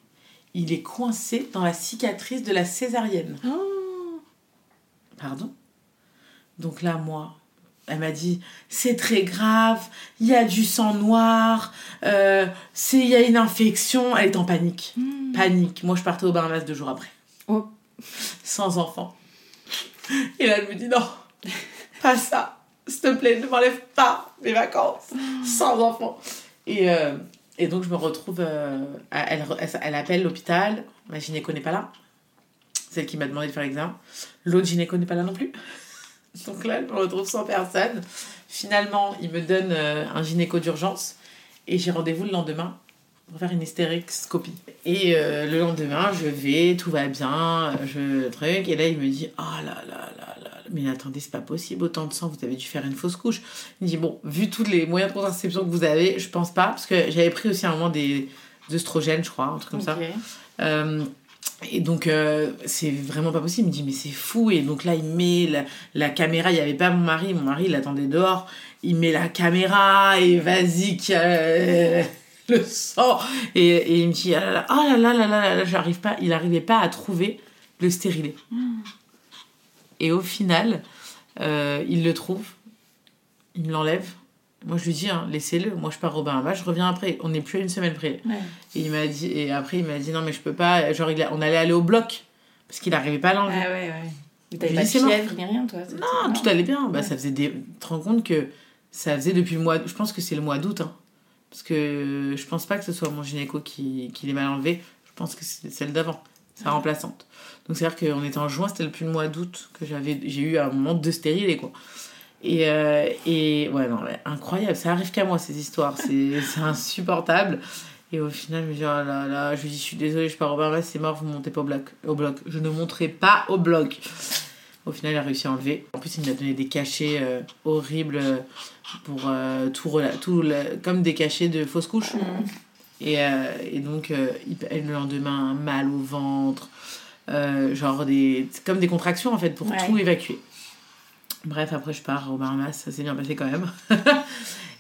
Il est coincé dans la cicatrice de la césarienne. Oh Pardon? Donc là, moi, elle m'a dit c'est très grave, il y a du sang noir, euh, il y a une infection. Elle est en panique. Panique. Moi, je partais au Bahamas deux jours après. Oh. Sans enfant. Et là, elle me dit non, pas ça. S'il te plaît, ne m'enlève pas mes vacances. Sans enfant. Et, euh, et donc, je me retrouve. euh, elle, elle, elle appelle l'hôpital. Ma gynéco n'est pas là. Celle qui m'a demandé de faire l'examen. L'autre gynéco n'est pas là non plus. Donc là, je me retrouve sans personne. Finalement, il me donne euh, un gynéco d'urgence et j'ai rendez-vous le lendemain pour faire une hystérexcopie. Et euh, le lendemain, je vais, tout va bien, je truc. Et là, il me dit Oh là là là là, mais attendez, c'est pas possible, autant de sang, vous avez dû faire une fausse couche. Il me dit Bon, vu tous les moyens de contraception que vous avez, je pense pas, parce que j'avais pris aussi à un moment des œstrogènes, je crois, un truc comme ça. Euh, et donc, euh, c'est vraiment pas possible. Il me dit, mais c'est fou. Et donc là, il met la, la caméra. Il n'y avait pas mon mari. Mon mari, il attendait dehors. Il met la caméra et vas-y, euh, [laughs] le sang. Et, et il me dit, ah là là, oh là là là là là, là, j'arrive pas. Il n'arrivait pas à trouver le stérilet. Et au final, euh, il le trouve. Il me l'enlève. Moi, je lui dis, hein, laissez-le. Moi, je pars au Bahamas. Je reviens après. On n'est plus à une semaine près. Ouais. Et il m'a dit et après il m'a dit non mais je peux pas genre il a- on allait aller au bloc parce qu'il n'arrivait pas à l'enlever. Ah ouais, ouais. T'avais pas de fièvre ni rien, toi non, tout allait bien. Bah ça faisait des tu te rends compte que ça faisait depuis le mois je pense que c'est le mois d'août hein. Parce que je pense pas que ce soit mon gynéco qui, qui l'ait mal enlevé, je pense que c'est celle d'avant, sa remplaçante. Donc c'est-à-dire qu'on était en juin, c'était depuis le mois d'août que j'avais j'ai eu un moment de stérilé quoi. Et, euh, et ouais, non, mais incroyable, ça arrive qu'à moi ces histoires, [laughs] c'est insupportable. Et au final, je me dis, oh là là, je lui dis, je suis désolée, je pars au Bahamas, c'est mort, vous montez pas au bloc. Au bloc. Je ne monterai pas au bloc. Au final, il a réussi à enlever. En plus, il m'a donné des cachets euh, horribles euh, pour euh, tout, rela- tout le- comme des cachets de fausse couche. Et, euh, et donc, le lendemain, un mal au ventre, genre des, comme des contractions en fait, pour Ouais. tout évacuer. Bref, après, je pars au Bahamas, ça s'est bien passé quand même. [laughs]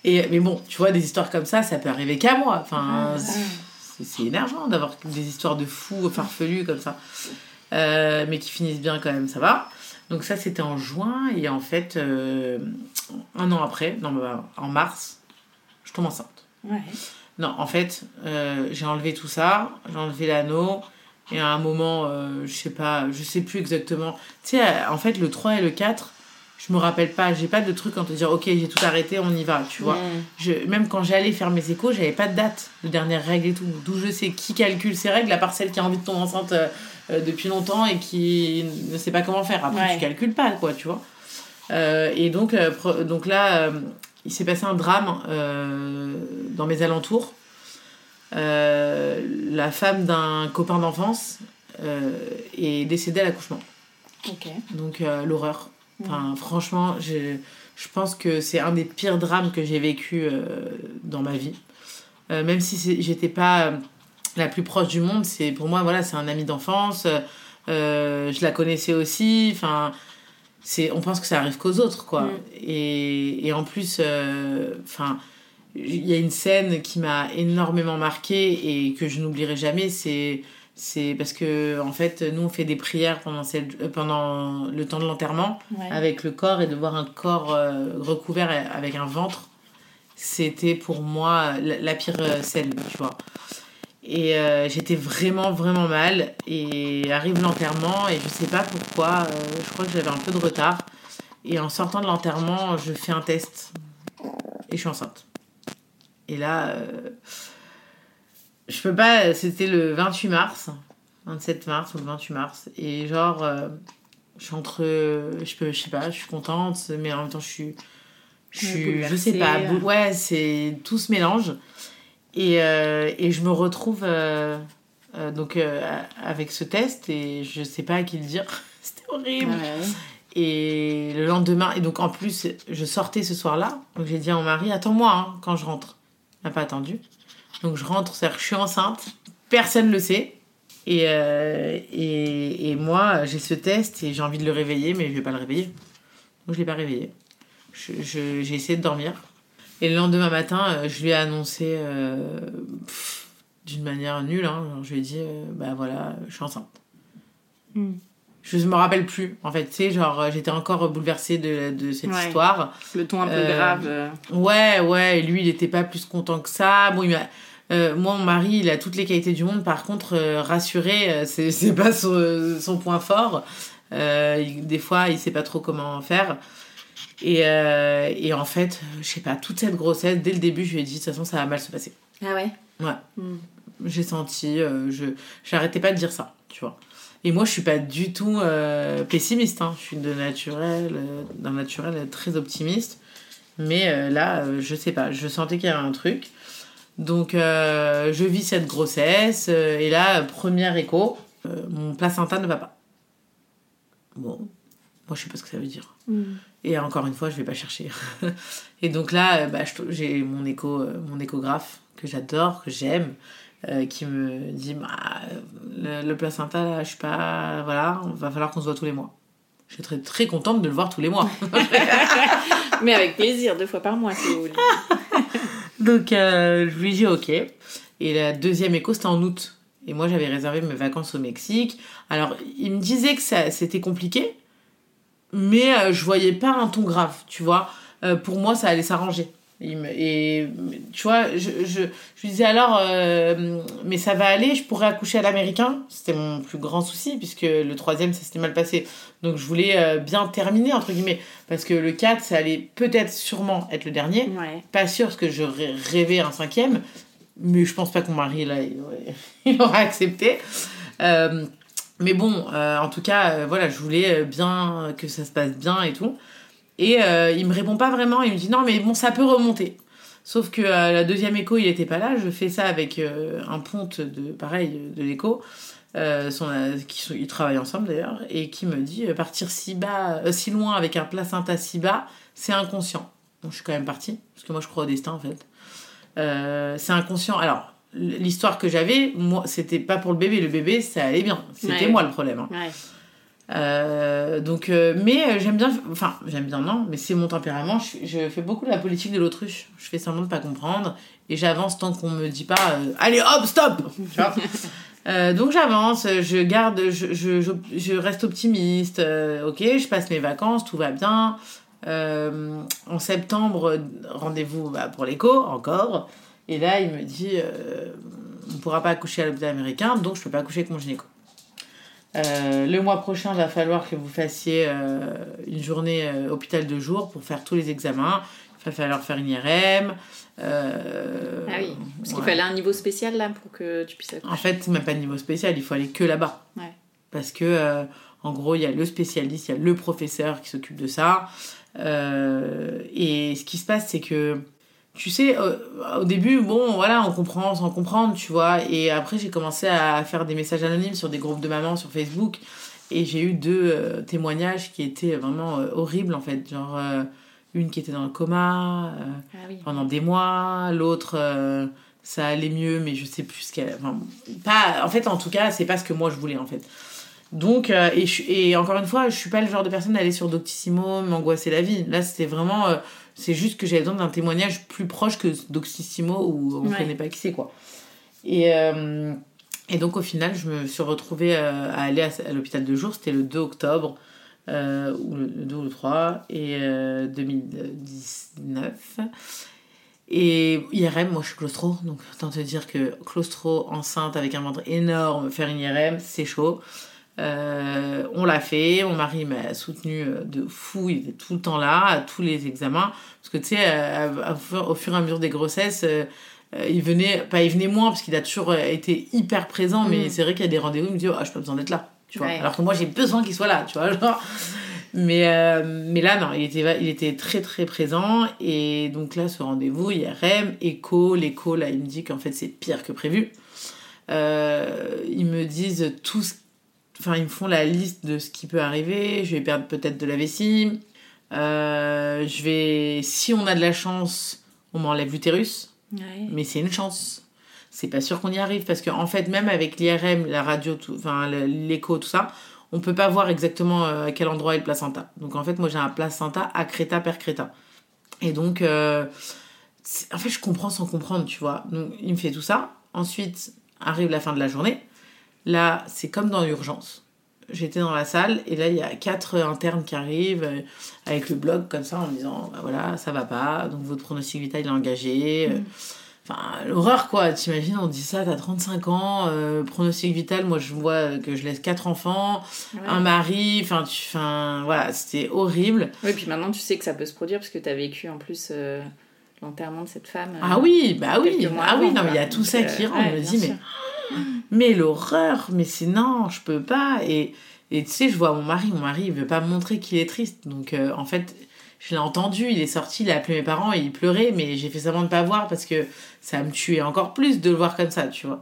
et, mais bon, tu vois, des histoires comme ça, ça peut arriver qu'à moi. Enfin, c'est énervant d'avoir des histoires de fous farfelus comme ça. Euh, mais qui finissent bien quand même, ça va. Donc ça, c'était en juin. Et en fait, euh, un an après, non, bah, en mars, je tombe enceinte. Ouais. Non, en fait, euh, j'ai enlevé tout ça, j'ai enlevé l'anneau, et à un moment, je sais pas, je sais plus exactement. Tu sais, en fait, le 3 et le 4, je me rappelle pas, j'ai pas de truc en te dire, ok, j'ai tout arrêté, on y va, tu vois. Mm. Je, même quand j'allais faire mes échos, j'avais pas de date de dernière règle et tout. D'où je sais qui calcule ces règles, à part celle qui a envie de tomber enceinte euh, euh, depuis longtemps et qui ne sait pas comment faire. Après, Ouais. tu calcules pas, quoi, tu vois. Euh, et donc, euh, donc là, il s'est passé un drame dans mes alentours. La femme d'un copain d'enfance est décédée à l'accouchement. Donc l'horreur. Enfin, franchement, je, je pense que c'est un des pires drames que j'ai vécu euh, dans ma vie. Euh, même si j'étais pas euh, la plus proche du monde, c'est pour moi voilà, c'est un ami d'enfance. euh, je la connaissais aussi. Enfin, c'est on pense que ça arrive qu'aux autres quoi. Mm. Et, et en plus, enfin. il y a une scène qui m'a énormément marquée et que je n'oublierai jamais, c'est c'est parce que en fait nous on fait des prières pendant cette, euh, pendant le temps de l'enterrement Ouais. avec le corps et de voir un corps euh, recouvert avec un ventre c'était pour moi la, la pire euh, scène tu vois et euh, j'étais vraiment vraiment mal et arrive l'enterrement et je sais pas pourquoi euh, je crois que j'avais un peu de retard et en sortant de l'enterrement je fais un test et je suis enceinte et là je peux pas c'était le 28 mars 27 mars ou le 28 mars et genre euh, je suis entre je peux je sais pas je suis contente mais en même temps je suis je suis je sais pas bou- ouais c'est tout se mélange et, euh, et je me retrouve euh, euh, donc euh, avec ce test et je sais pas à qui le dire [laughs] c'était horrible Ouais. et le lendemain, et donc en plus, je sortais ce soir-là. Donc j'ai dit à mon mari, attends-moi hein, quand je rentre. Il n'a pas attendu. Donc je rentre, c'est-à-dire que je suis enceinte. personne le sait. Et, euh, et, et moi, j'ai ce test et j'ai envie de le réveiller, mais je vais pas le réveiller. Donc je l'ai pas réveillé. J'ai essayé de dormir. Et le lendemain matin, euh, je lui ai annoncé euh, d'une manière nulle. Hein, genre, je lui ai dit, euh, bah voilà, je suis enceinte. Hmm. Je me rappelle plus. En fait, tu sais, genre, euh, j'étais encore bouleversée de, de cette Ouais. histoire. Le ton un peu Euh, grave. euh. Ouais, ouais, et lui, il était pas plus content que ça. Bon, il m'a- euh, moi, mon mari, il a toutes les qualités du monde. Par contre, euh, rassuré, euh, c'est [laughs] c'est pas son, son point fort. Il- des fois, il sait pas trop comment faire. Et, et en fait, je sais pas, toute cette grossesse, dès le début, je lui ai dit, de toute façon, ça va mal se passer. Ah ouais? Ouais. Hmm. J'ai senti, je j'arrêtais pas de dire ça, tu vois. Et moi, je suis pas du tout euh, pessimiste. Hein. Je suis de naturel, euh, d'un naturel très optimiste. Mais euh, là, je sais pas, je sentais qu'il y avait un truc. Donc, je vis cette grossesse. et là, premier écho, mon placenta ne va pas. Bon, moi, je sais pas ce que ça veut dire. Hmm. Et encore une fois, je vais pas chercher. [laughs] et donc là, bah, j'ai mon, écho, mon échographe que j'adore, que j'aime, euh, qui me dit bah, le, le placenta, là, je suis pas. Voilà, il va falloir qu'on se voit tous les mois. Je suis très, très contente de le voir tous les mois. [laughs] Mais avec plaisir, deux fois par mois si vous voulez. [laughs] donc euh, je lui dis ok. Et la deuxième écho, c'était en août. Et moi, j'avais réservé mes vacances au Mexique. Alors, il me disait que ça, c'était compliqué, mais euh, je voyais pas un ton grave, tu vois. Euh, pour moi, ça allait s'arranger. Et tu vois, je, je, je lui disais alors, euh, mais ça va aller, je pourrais accoucher à l'américain? C'était mon plus grand souci, puisque le troisième, ça s'était mal passé. Donc je voulais euh, bien terminer, entre guillemets, parce que le 4, ça allait peut-être sûrement être le dernier. Ouais. Pas sûr, parce que je rê- rêvais un cinquième, mais je pense pas que mon mari, là, il aurait, [laughs] il aurait accepté. Euh, mais bon, en tout cas, voilà, je voulais bien que ça se passe bien et tout. Et euh, il me répond pas vraiment, il me dit non, mais bon, ça peut remonter. Sauf que euh, la deuxième écho, il était pas là. Je fais ça avec euh, un ponte de pareil de l'écho, euh, son, qui sont- ils travaillent ensemble d'ailleurs, et qui me dit partir si bas, si loin avec un placenta si bas, c'est inconscient. Donc je suis quand même partie parce que moi je crois au destin en fait. C'est inconscient. Alors l'histoire que j'avais, moi, c'était pas pour le bébé. Le bébé, ça allait bien. C'était Ouais. moi le problème. hein. Ouais. Euh, donc, euh, mais euh, j'aime bien, enfin, j'aime bien, non, mais c'est mon tempérament. Je, fais beaucoup de la politique de l'autruche. Je fais semblant de pas comprendre et j'avance tant qu'on me dit pas, euh, allez hop, stop Tu vois [laughs] donc j'avance, je garde, je, je, je, je reste optimiste. ok, je passe mes vacances, tout va bien. En septembre, rendez-vous bah, pour l'écho, encore. Et là, il me dit, on pourra pas accoucher à l'hôpital américain, donc je peux pas accoucher avec mon gynéco. Euh, le mois prochain, il va falloir que vous fassiez euh, une journée euh, hôpital de jour pour faire tous les examens. Il va falloir faire une IRM. Ah oui. Parce qu'il fallait un niveau spécial là pour que tu puisses accoucher. En fait, c'est même pas de niveau spécial, il faut aller que là-bas. Ouais. Parce que, en gros, il y a le spécialiste, il y a le professeur qui s'occupe de ça. Et ce qui se passe, c'est que, tu sais, au début, bon, voilà, on comprend sans comprendre, tu vois. Et après, j'ai commencé à faire des messages anonymes sur des groupes de mamans sur Facebook. Et j'ai eu deux euh, témoignages qui étaient vraiment euh, horribles, en fait. Genre, euh, une qui était dans le coma. Ah oui. pendant des mois, l'autre ça allait mieux mais je sais plus ce qu'elle enfin, pas en fait en tout cas c'est pas ce que moi je voulais en fait donc et, je- et encore une fois je suis pas le genre de personne à aller sur Doctissimo m'angoisser la vie là c'était vraiment c'est juste que j'avais besoin d'un témoignage plus proche que Doctissimo où on Ouais. connaît pas qui c'est quoi et euh, et donc au final je me suis retrouvée euh, à aller à, à l'hôpital de jour c'était le 2 octobre euh, ou le, le 2 ou le 3 et euh, 2019 et IRM, moi je suis claustro, donc autant te dire que claustro, enceinte avec un ventre énorme, faire une IRM, c'est chaud. Euh, on l'a fait, mon mari m'a soutenu euh, de fou, il était tout le temps là, à tous les examens. Parce que tu sais, euh, au fur et à mesure des grossesses, euh, il venait, pas il venait moins, parce qu'il a toujours été hyper présent, mais Mm. c'est vrai qu'il y a des rendez-vous, il me dit, ah, j'ai pas besoin d'être là. Tu vois Ouais. Alors que moi j'ai besoin qu'il soit là, tu vois. Genre. Mais, mais là, non, il était, il était très très présent. Et donc là, ce rendez-vous, IRM, écho, l'écho, là, il me dit qu'en fait, c'est pire que prévu. Ils me disent tout ce- Enfin, ils me font la liste de ce qui peut arriver. Je vais perdre peut-être de la vessie. Euh, je vais... Si on a de la chance, on m'enlève l'utérus. Ouais. Mais c'est une chance. c'est pas sûr qu'on y arrive parce qu'en en fait, même avec l'IRM, la radio, tout, enfin l'écho, tout ça, on peut pas voir exactement euh, à quel endroit est le placenta. Donc en fait, moi j'ai un placenta accreta per creta. Et donc, euh, en fait, je comprends sans comprendre, tu vois. Donc il me fait tout ça. Ensuite, arrive la fin de la journée. Là, c'est comme dans l'urgence. J'étais dans la salle et là, il y a quatre internes qui arrivent euh, avec le blog comme ça en disant bah voilà, ça va pas, donc votre pronostic vital est engagé. Mm. Enfin, l'horreur quoi, t'imagines, on dit ça, t'as 35 ans, euh, pronostic vital, moi je vois que je laisse quatre enfants, un mari, enfin, tu, enfin, voilà, c'était horrible. Oui, puis maintenant tu sais que ça peut se produire parce que t'as vécu en plus euh, l'enterrement de cette femme. ah oui, bah oui, ah oui, non, mais il y a tout ça qui rentre, je me dis, mais mais l'horreur, mais c'est non, je peux pas. Et, et tu sais, je vois mon mari, mon mari, il veut pas me montrer qu'il est triste. Donc, euh, en fait, je l'ai entendu, il est sorti, il a appelé mes parents et il pleurait, mais j'ai fait semblant de pas voir parce que ça me tuait encore plus de le voir comme ça, tu vois.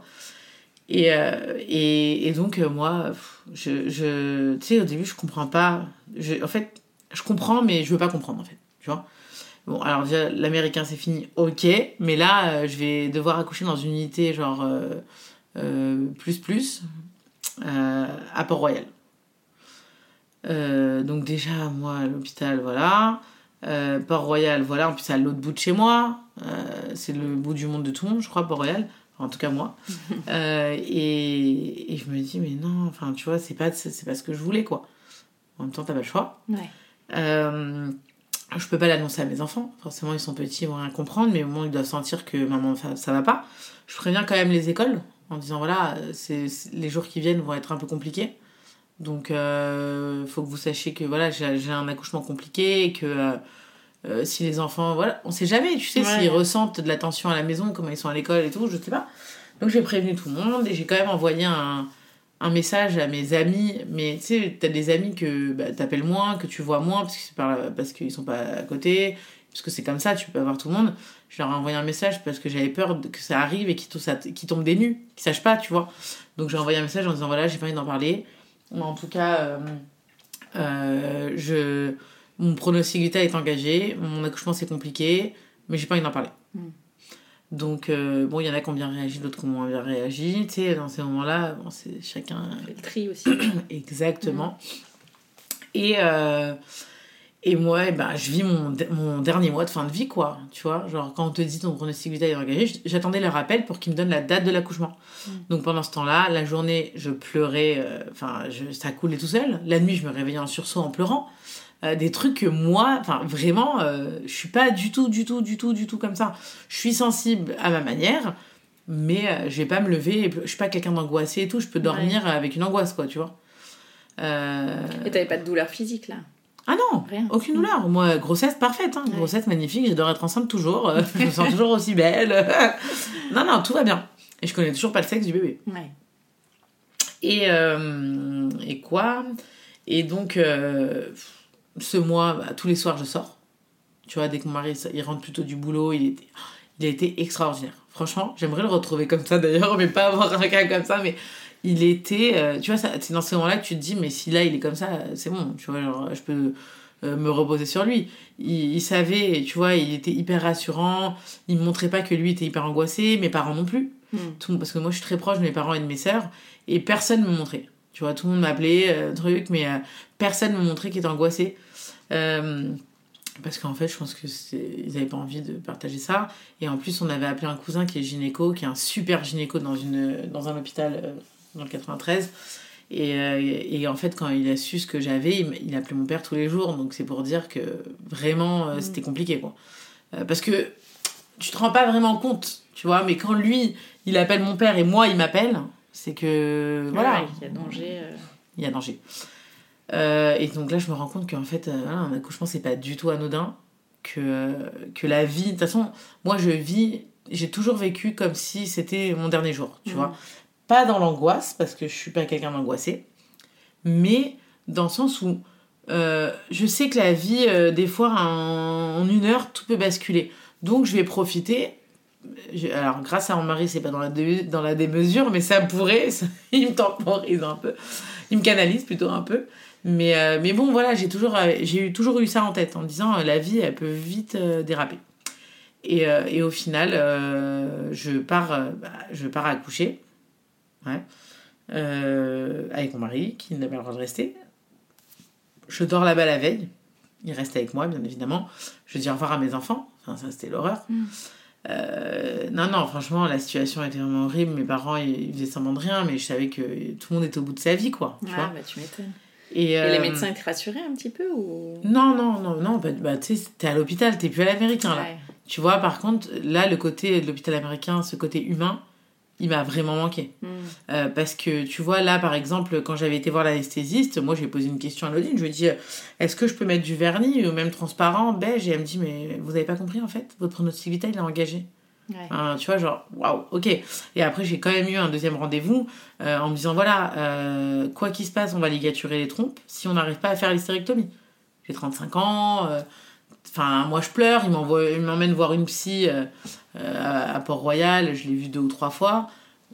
Et, euh, et, et, donc, euh, moi, je, tu sais, au début, je comprends pas. Je, en fait, je comprends, mais je veux pas comprendre, en fait, tu vois. Bon, alors déjà, l'américain, c'est fini, ok, mais là, je vais devoir accoucher dans une unité, genre, plus plus euh, à Port-Royal. Euh, donc déjà, moi, à l'hôpital, voilà. Port-Royal, voilà. En plus, c'est à l'autre bout de chez moi. c'est le bout du monde de tout le monde, je crois, Port-Royal. en tout cas, moi. [laughs] et, et, je me dis, mais non, enfin, tu vois, c'est pas, c'est pas ce que je voulais, quoi. En même temps, t'as pas le choix. Ouais. je peux pas l'annoncer à mes enfants. Forcément, ils sont petits, ils vont rien comprendre, mais au où ils doivent sentir que maman, ça, ça va pas, je préviens quand même les écoles en disant voilà, c'est, les jours qui viennent vont être un peu compliqués. Donc, il euh, faut que vous sachiez que voilà, j'ai, un accouchement compliqué et que euh, euh, si les enfants, voilà, on sait jamais, tu sais, s'ils ressentent de la tension à la maison, comment ils sont à l'école et tout, je sais pas. Donc, j'ai prévenu tout le monde et j'ai quand même envoyé un, un message à mes amis. Mais tu sais, t'as des amis que bah, t'appelles moins, que tu vois moins parce, que parce qu'ils sont pas à côté, parce que c'est comme ça, tu peux avoir tout le monde je leur ai envoyé un message parce que j'avais peur que ça arrive et qu'ils tombent des nus, qu'ils sachent pas, tu vois. Donc j'ai envoyé un message en disant voilà, j'ai pas envie d'en parler. Mais en tout cas, euh, euh, je, mon pronostic vital est engagé, mon accouchement c'est compliqué, mais j'ai pas envie d'en parler. Hmm. Donc, euh, bon, il y en a qui ont bien réagi, d'autres qui ont moins bien réagi. Tu sais, dans ces moments-là, bon, c'est chacun. Fait le tri aussi. [coughs] Exactement. Et. Et moi, eh ben, je vis mon, mon, dernier mois de fin de vie, quoi. Tu vois, genre, quand on te dit ton pronostic vital est engagé, j'attendais leur appel pour qu'ils me donnent la date de l'accouchement. Mm. Donc pendant ce temps-là, la journée, je pleurais, euh, enfin, ça coulait tout seul. La nuit, je me réveillais en sursaut en pleurant. Euh, des trucs que moi, enfin, vraiment, euh, je suis pas du tout, du tout, du tout, du tout comme ça. Je suis sensible à ma manière, mais je vais pas me lever, je suis pas quelqu'un d'angoissé et tout, je peux dormir avec une angoisse, quoi, tu vois. Et t'avais pas de douleur physique, là? Ah non, Rien. aucune douleur. Moi, grossesse parfaite, hein. grossesse magnifique, j'adore être enceinte toujours, euh, [laughs] je me sens toujours aussi belle. [laughs] non, non, tout va bien. Et je connais toujours pas le sexe du bébé. Ouais. Et, euh, et quoi? Et donc, euh, ce mois, bah, tous les soirs, je sors. Tu vois, dès que mon mari il rentre plutôt du boulot, il, était, il a été extraordinaire. Franchement, j'aimerais le retrouver comme ça d'ailleurs, mais pas avoir un cas comme ça, mais il était euh, tu vois c'est dans ce moment là que tu te dis mais si là il est comme ça c'est bon tu vois genre je peux euh, me reposer sur lui. Il, savait tu vois il était hyper rassurant il me montrait pas que lui était hyper angoissé mes parents non plus. Hmm. tout, parce que moi je suis très proche de mes parents et de mes sœurs et personne me montrait. Tu vois tout le monde m'appelait euh, truc mais personne me montrait qu'il était angoissé. Parce qu'en fait je pense que ils avaient pas envie de partager ça. Et en plus on avait appelé un cousin qui est gynéco qui est un super gynéco dans une dans un hôpital dans le 93. Et, euh, et, en fait, quand il a su ce que j'avais, il, appelait mon père tous les jours. Donc c'est pour dire que vraiment, euh, mm. c'était compliqué. quoi. Euh, parce que tu te rends pas vraiment compte, tu vois. Mais quand lui, il appelle mon père et moi, il m'appelle, c'est que. Voilà. il y a danger. Il y a danger. et donc là, je me rends compte qu'en fait, un accouchement, c'est pas du tout anodin. Que, que la vie. De toute façon, moi, je vis. J'ai toujours vécu comme si c'était mon dernier jour, tu mm. vois pas dans l'angoisse, parce que je suis pas quelqu'un d'angoissé, mais dans le sens où euh, je sais que la vie, euh, des fois, en, une heure, tout peut basculer. Donc, je vais profiter. alors, grâce à mon mari, c'est pas dans la, démesure, mais ça pourrait. [laughs] il me temporise un peu. Il me canalise plutôt un peu. Mais, euh, mais bon, voilà, j'ai toujours, j'ai toujours eu ça en tête, en disant la vie, elle peut vite déraper. Et, et au final, je, pars, bah, je pars accoucher. Ouais. Euh, avec mon mari, qui n'a pas le droit de rester. Je dors là-bas la veille. Il reste avec moi, bien évidemment. Je dis au revoir à mes enfants. Enfin, ça, c'était l'horreur. Mm. Euh, non, non, franchement, la situation était vraiment horrible. Mes parents, ils, ils faisaient semblant de rien, mais je savais que tout le monde était au bout de sa vie, quoi. Tu Ouais, vois bah tu m'étonnes. et, Et les euh, médecins étaient rassurés un petit peu ou? Non, non, non, non. Bah, bah, tu sais, t'es à l'hôpital, t'es plus à l'américain, là. Tu vois, par contre, là, le côté de l'hôpital américain, ce côté humain, il m'a vraiment manqué. Mm. Euh, parce que, tu vois, là, par exemple, quand j'avais été voir l'anesthésiste, moi, j'ai posé une question à Claudine. Je lui ai dit, euh, est-ce que je peux mettre du vernis ou même transparent, beige? Et elle me dit, mais vous avez pas compris, en fait? Votre pronostic vital, il est engagé. Ouais. Tu vois, genre, waouh, ok. Et après, j'ai quand même eu un deuxième rendez-vous euh, en me disant, voilà, euh, quoi qu'il se passe, on va ligaturer les trompes si on n'arrive pas à faire l'hystérectomie. J'ai 35 ans, enfin, moi je pleure, il m'emmène voir une psy euh, euh, à, Port-Royal, je l'ai vu deux ou trois fois.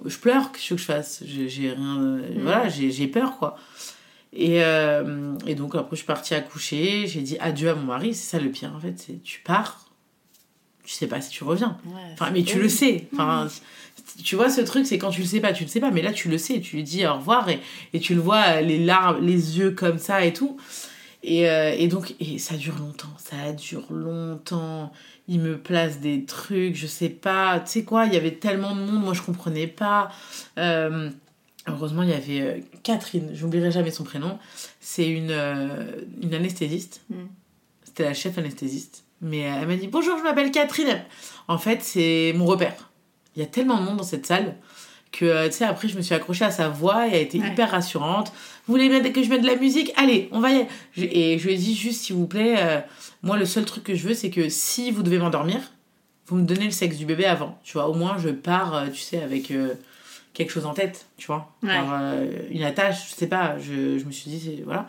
Je pleure, qu'est-ce que je fasse? J'ai rien. euh, Voilà, j'ai peur, quoi. Et, euh, et donc, après, je suis partie accoucher, j'ai dit adieu à mon mari, c'est ça le pire, en fait, c'est tu pars, tu sais pas si tu reviens. Ouais, Enfin, mais tu le sais. Enfin, tu vois, ce truc, c'est quand tu le sais pas, tu le sais pas. Mais là, tu le sais. Tu lui dis au revoir et, et tu le vois, les larmes, les yeux comme ça et tout. Et, euh, et donc, et ça dure longtemps. Ça dure longtemps. Il me place des trucs, je sais pas. Tu sais quoi, il y avait tellement de monde, moi je comprenais pas. Euh, heureusement, il y avait euh, Catherine, j'oublierai jamais son prénom. C'est une, euh, une anesthésiste. Mm. C'était la chef anesthésiste. Mais elle m'a dit Bonjour, je m'appelle Catherine. En fait, c'est mon repère. Il y a tellement de monde dans cette salle que, euh, tu sais, après, je me suis accrochée à sa voix et elle était Ouais. hyper rassurante. Vous voulez mettre- que je mette de la musique? Allez, on va y aller. Et je lui ai dit juste, s'il vous plaît, euh, moi, le seul truc que je veux, c'est que si vous devez m'endormir, vous me donnez le sexe du bébé avant. Tu vois, au moins, je pars, euh, tu sais, avec euh, quelque chose en tête, tu vois. Ouais. Euh, une attache, je sais pas. Je, je me suis dit, voilà.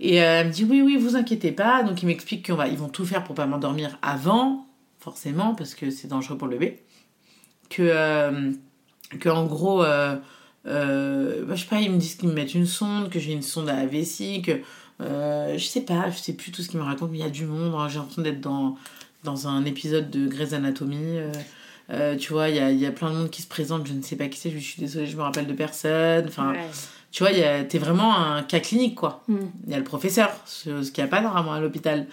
Et elle me dit, oui, oui, vous inquiétez pas. Donc, il m'explique qu'ils vont tout faire pour pas m'endormir avant, forcément, parce que c'est dangereux pour le bébé. Que, que en gros, euh, euh, bah, je sais pas, ils me disent qu'ils me mettent une sonde, que j'ai une sonde à la vessie, que euh, je sais pas, je sais plus tout ce qu'ils me racontent, mais il y a du monde. hein. J'ai l'impression d'être dans, dans un épisode de Grey's Anatomy. tu vois, il y a, y a plein de monde qui se présente, je ne sais pas qui c'est, je suis désolée, je me rappelle de personne. Enfin, Ouais. tu vois, t'es vraiment un cas clinique, quoi. Mm. Il y a le professeur, ce, ce qu'il n'y a pas normalement à l'hôpital.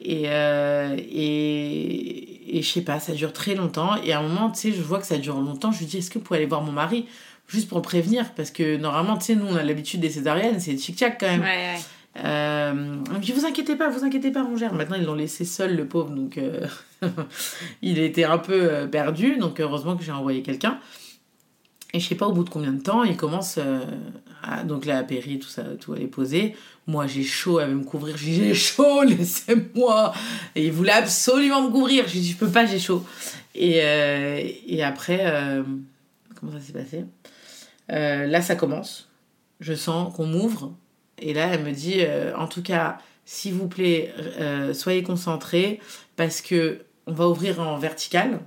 Et, euh, et, et je sais pas, ça dure très longtemps. Et à un moment, tu sais, je vois que ça dure longtemps. Je lui dis, est-ce que vous pouvez aller voir mon mari? Juste pour prévenir. Parce que normalement, tu sais, nous, on a l'habitude des césariennes, c'est tchic-tchac quand même. Ouais, ouais. Euh, dit, vous inquiétez pas, vous inquiétez pas, on gère. Maintenant, ils l'ont laissé seul, le pauvre. Donc, euh, [laughs] il était un peu euh, perdu. Donc, heureusement que j'ai envoyé quelqu'un. Et je sais pas au bout de combien de temps, il commence euh, à, donc la péri, tout ça, tout est posé. Moi j'ai chaud, elle veut me couvrir. J'ai j'ai chaud, [laughs] laissez-moi. Et il voulait absolument me couvrir. J'ai dit je peux pas, j'ai chaud. Et, euh, et après, euh, comment ça s'est passé? Euh, Là ça commence. Je sens qu'on m'ouvre. Et là elle me dit en tout cas, s'il vous plaît, soyez concentrés parce que on va ouvrir en vertical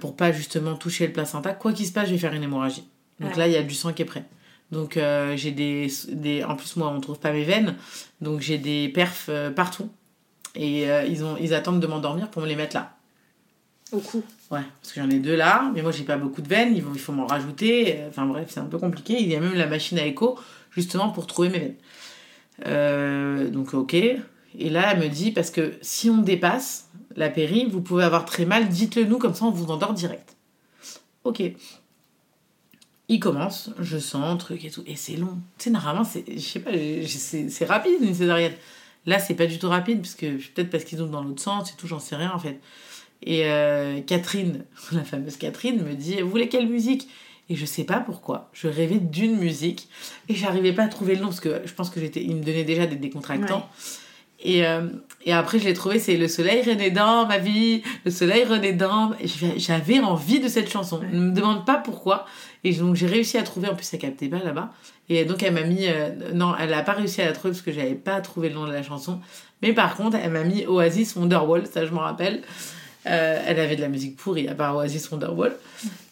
pour pas justement toucher le placenta. Quoi qu'il se passe, je vais faire une hémorragie. Donc Ouais. là, il y a du sang qui est prêt. Donc euh, j'ai des, des... En plus, moi, on trouve pas mes veines. Donc j'ai des perfs euh, partout. Et euh, ils, ont... ils attendent de m'endormir pour me les mettre là. Au cou. Ouais, parce que j'en ai deux là, mais moi j'ai pas beaucoup de veines, il faut, il faut m'en rajouter. Enfin bref, c'est un peu compliqué. Il y a même la machine à écho, justement pour trouver mes veines. Donc ok. Et là, elle me dit, parce que si on dépasse la péri, vous pouvez avoir très mal, dites-le nous, comme ça on vous endort direct. Ok. Il commence, je sens, truc et tout, et c'est long. Tu sais, normalement, c'est, je sais pas, c'est, c'est rapide une césarienne. Là, c'est pas du tout rapide, parce que peut-être parce qu'ils ouvrent dans l'autre sens et tout, j'en sais rien en fait. Et euh, Catherine, [laughs] la fameuse Catherine, me dit Vous voulez quelle musique? Et je sais pas pourquoi. Je rêvais d'une musique et j'arrivais pas à trouver le nom parce que je pense que j'étais. Il me donnait déjà des décontractants. Et, euh, et après, je l'ai trouvé c'est Le soleil renaît dans ma vie, le soleil renaît dans. J'avais- envie de cette chanson. Ne me demande pas pourquoi. Et donc, j'ai réussi à trouver. En plus, ça captait pas là-bas. Et donc, elle m'a mis. euh, non, elle a pas réussi à la trouver parce que j'avais pas trouvé le nom de la chanson. Mais par contre, elle m'a mis Oasis Wonderwall, ça je m'en rappelle. Euh, elle avait de la musique pourrie, à part Oasis Wonderwall.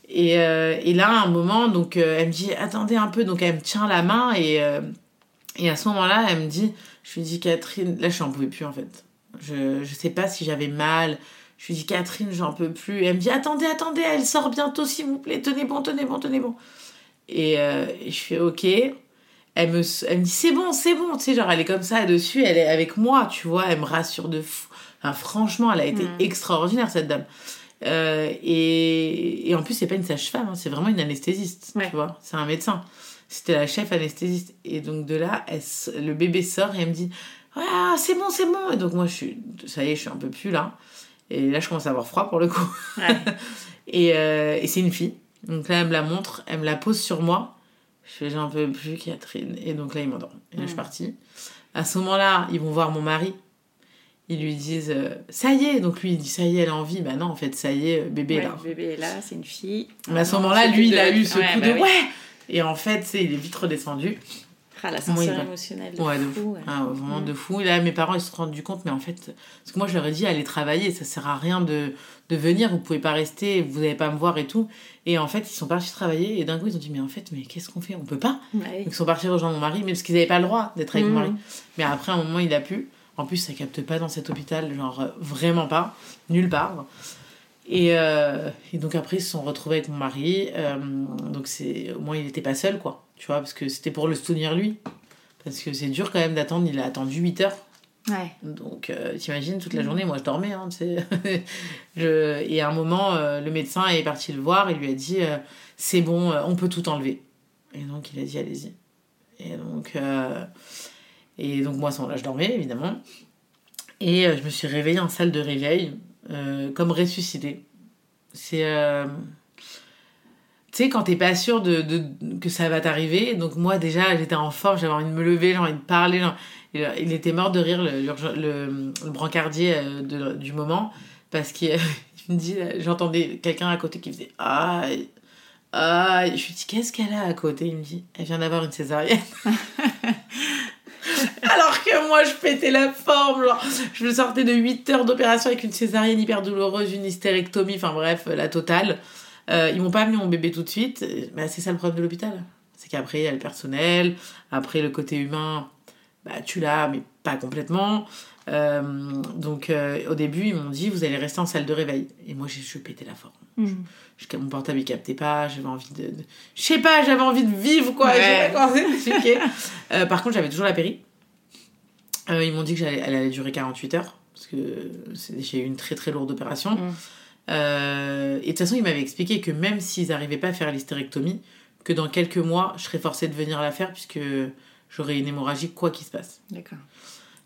Et, euh, et là, à un moment, donc, elle me dit Attendez un peu. Donc, elle me tient la main. Et, et à ce moment-là, elle me dit Je lui dis Catherine, là, je n'en pouvais plus en fait. Je, je sais pas si j'avais mal. Je lui dis Catherine, j'en peux plus. elle me dit attendez, attendez, elle sort bientôt, s'il vous plaît. Tenez bon, tenez bon, tenez bon. Et, euh, et je fais ok. Elle me, elle me dit c'est bon, c'est bon. Tu sais, genre elle est comme ça dessus, elle est avec moi, tu vois. Elle me rassure de fou. Enfin, franchement, elle a été Mm. extraordinaire cette dame. Euh, et, et en plus, c'est pas une sage-femme, hein, c'est vraiment une anesthésiste, Ouais. tu vois. C'est un médecin. C'était la chef anesthésiste. Et donc de là, elle le bébé sort et elle me dit Ah, c'est bon, c'est bon. Et donc moi, je suis, ça y est, je suis un peu plus là. Et là, je commence à avoir froid pour le coup. Ouais. [laughs] Et, euh, et c'est une fille. Donc là, elle me la montre, elle me la pose sur moi. Je fais J'en peux plus, Catherine. Et donc là, il m'endort. Et là, je suis Mm. partie. À ce moment-là, ils vont voir mon mari. Ils lui disent euh, Ça y est. Donc lui, il dit Ça y est, elle a envie. Bah non, en fait, ça y est, bébé est là. bébé est là, c'est une fille. Mais à ce Ah, moment-là, c'est lui, il a eu ce Ouais, coup bah de oui. Ouais Et en fait, c'est il est vite redescendu. Ah, l'ascenseur va- émotionnel de Ouais, de fou. ouais. Ah, vraiment Mm. de fou. Là, mes parents, ils se sont rendus compte, mais en fait, parce que moi, je leur ai dit, allez travailler, ça sert à rien de, de venir, vous pouvez pas rester, vous n'allez pas me voir et tout. Et en fait, ils sont partis travailler, et d'un coup, ils ont dit, mais en fait, mais qu'est-ce qu'on fait? On peut pas. Ouais. Donc, ils sont partis rejoindre mon mari, mais parce qu'ils n'avaient pas le droit d'être avec mon mari. Mais après, à un moment, il a pu. En plus, ça capte pas dans cet hôpital, genre euh, vraiment pas, nulle part. Et, euh, et donc après, ils se sont retrouvés avec mon mari. euh, donc c'est au moins, il n'était pas seul, quoi. Tu vois, parce que c'était pour le soutenir lui. Parce que c'est dur quand même d'attendre. Il a attendu 8 heures. Ouais. Donc, euh, t'imagines, toute la journée, moi je dormais. Hein, [laughs] je... Et à un moment, euh, le médecin est parti le voir et lui a dit C'est bon, on peut tout enlever. Et donc, il a dit Allez-y. Et donc, et donc moi, à ce moment-là, je dormais, évidemment. Et je me suis réveillée en salle de réveil, euh, comme ressuscitée. C'est. euh, Tu sais, quand t'es pas sûr de, que ça va t'arriver, donc moi déjà j'étais en forme, j'avais envie de me lever, j'ai envie de parler. il, il était mort de rire, le, brancardier euh, du moment, parce qu'il [laughs] il me dit, j'entendais quelqu'un à côté qui faisait Aïe, aïe. Je lui dis, qu'est-ce qu'elle a à côté? Il me dit, elle vient d'avoir une césarienne. [laughs] [laughs] Alors que moi, je pétais la forme. Genre, je me sortais de 8 heures d'opération avec une césarienne hyper douloureuse, une hystérectomie, enfin bref, la totale. Euh, ils m'ont pas mis mon bébé tout de suite. Bah, c'est ça le problème de l'hôpital. C'est qu'après, il y a le personnel. Après, le côté humain, bah, tu l'as, mais pas complètement. Euh, donc, euh, au début, ils m'ont dit, vous allez rester en salle de réveil. Et moi, j'ai je pétais la forme. Mhm. Je- mon portable il captait pas, j'avais envie de, de- Je sais pas, j'avais envie de vivre quoi, pas expliquer. Par contre, j'avais toujours la péri. Euh, ils m'ont dit que j'allais, elle allait durer 48 heures, parce que c'est- j'ai eu une très très lourde opération. Mm. Euh, et de toute façon, ils m'avaient expliqué que même s'ils n'arrivaient pas à faire l'hystérectomie, que dans quelques mois, je serais forcée de venir la faire, puisque j'aurais une hémorragie quoi qu'il se passe. D'accord.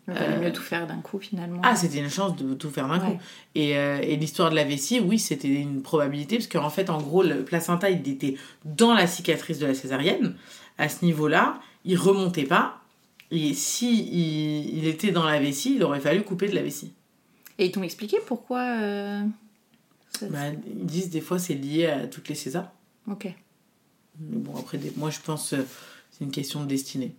Il valait mieux tout faire d'un coup finalement. Ah, c'était une chance de tout faire d'un Ouais. coup. Et, euh, et l'histoire de la vessie, oui, c'était une probabilité, parce qu'en fait, en gros, le placenta, il était dans la cicatrice de la césarienne. À ce niveau-là, il remontait pas. Et si il, il était dans la vessie, il aurait fallu couper de la vessie. Et ils t'ont expliqué pourquoi euh, ça- Bah, ils disent des fois c'est lié à toutes les césars. Ok. Mais bon, après, des- moi je pense euh, c'est une question de destinée.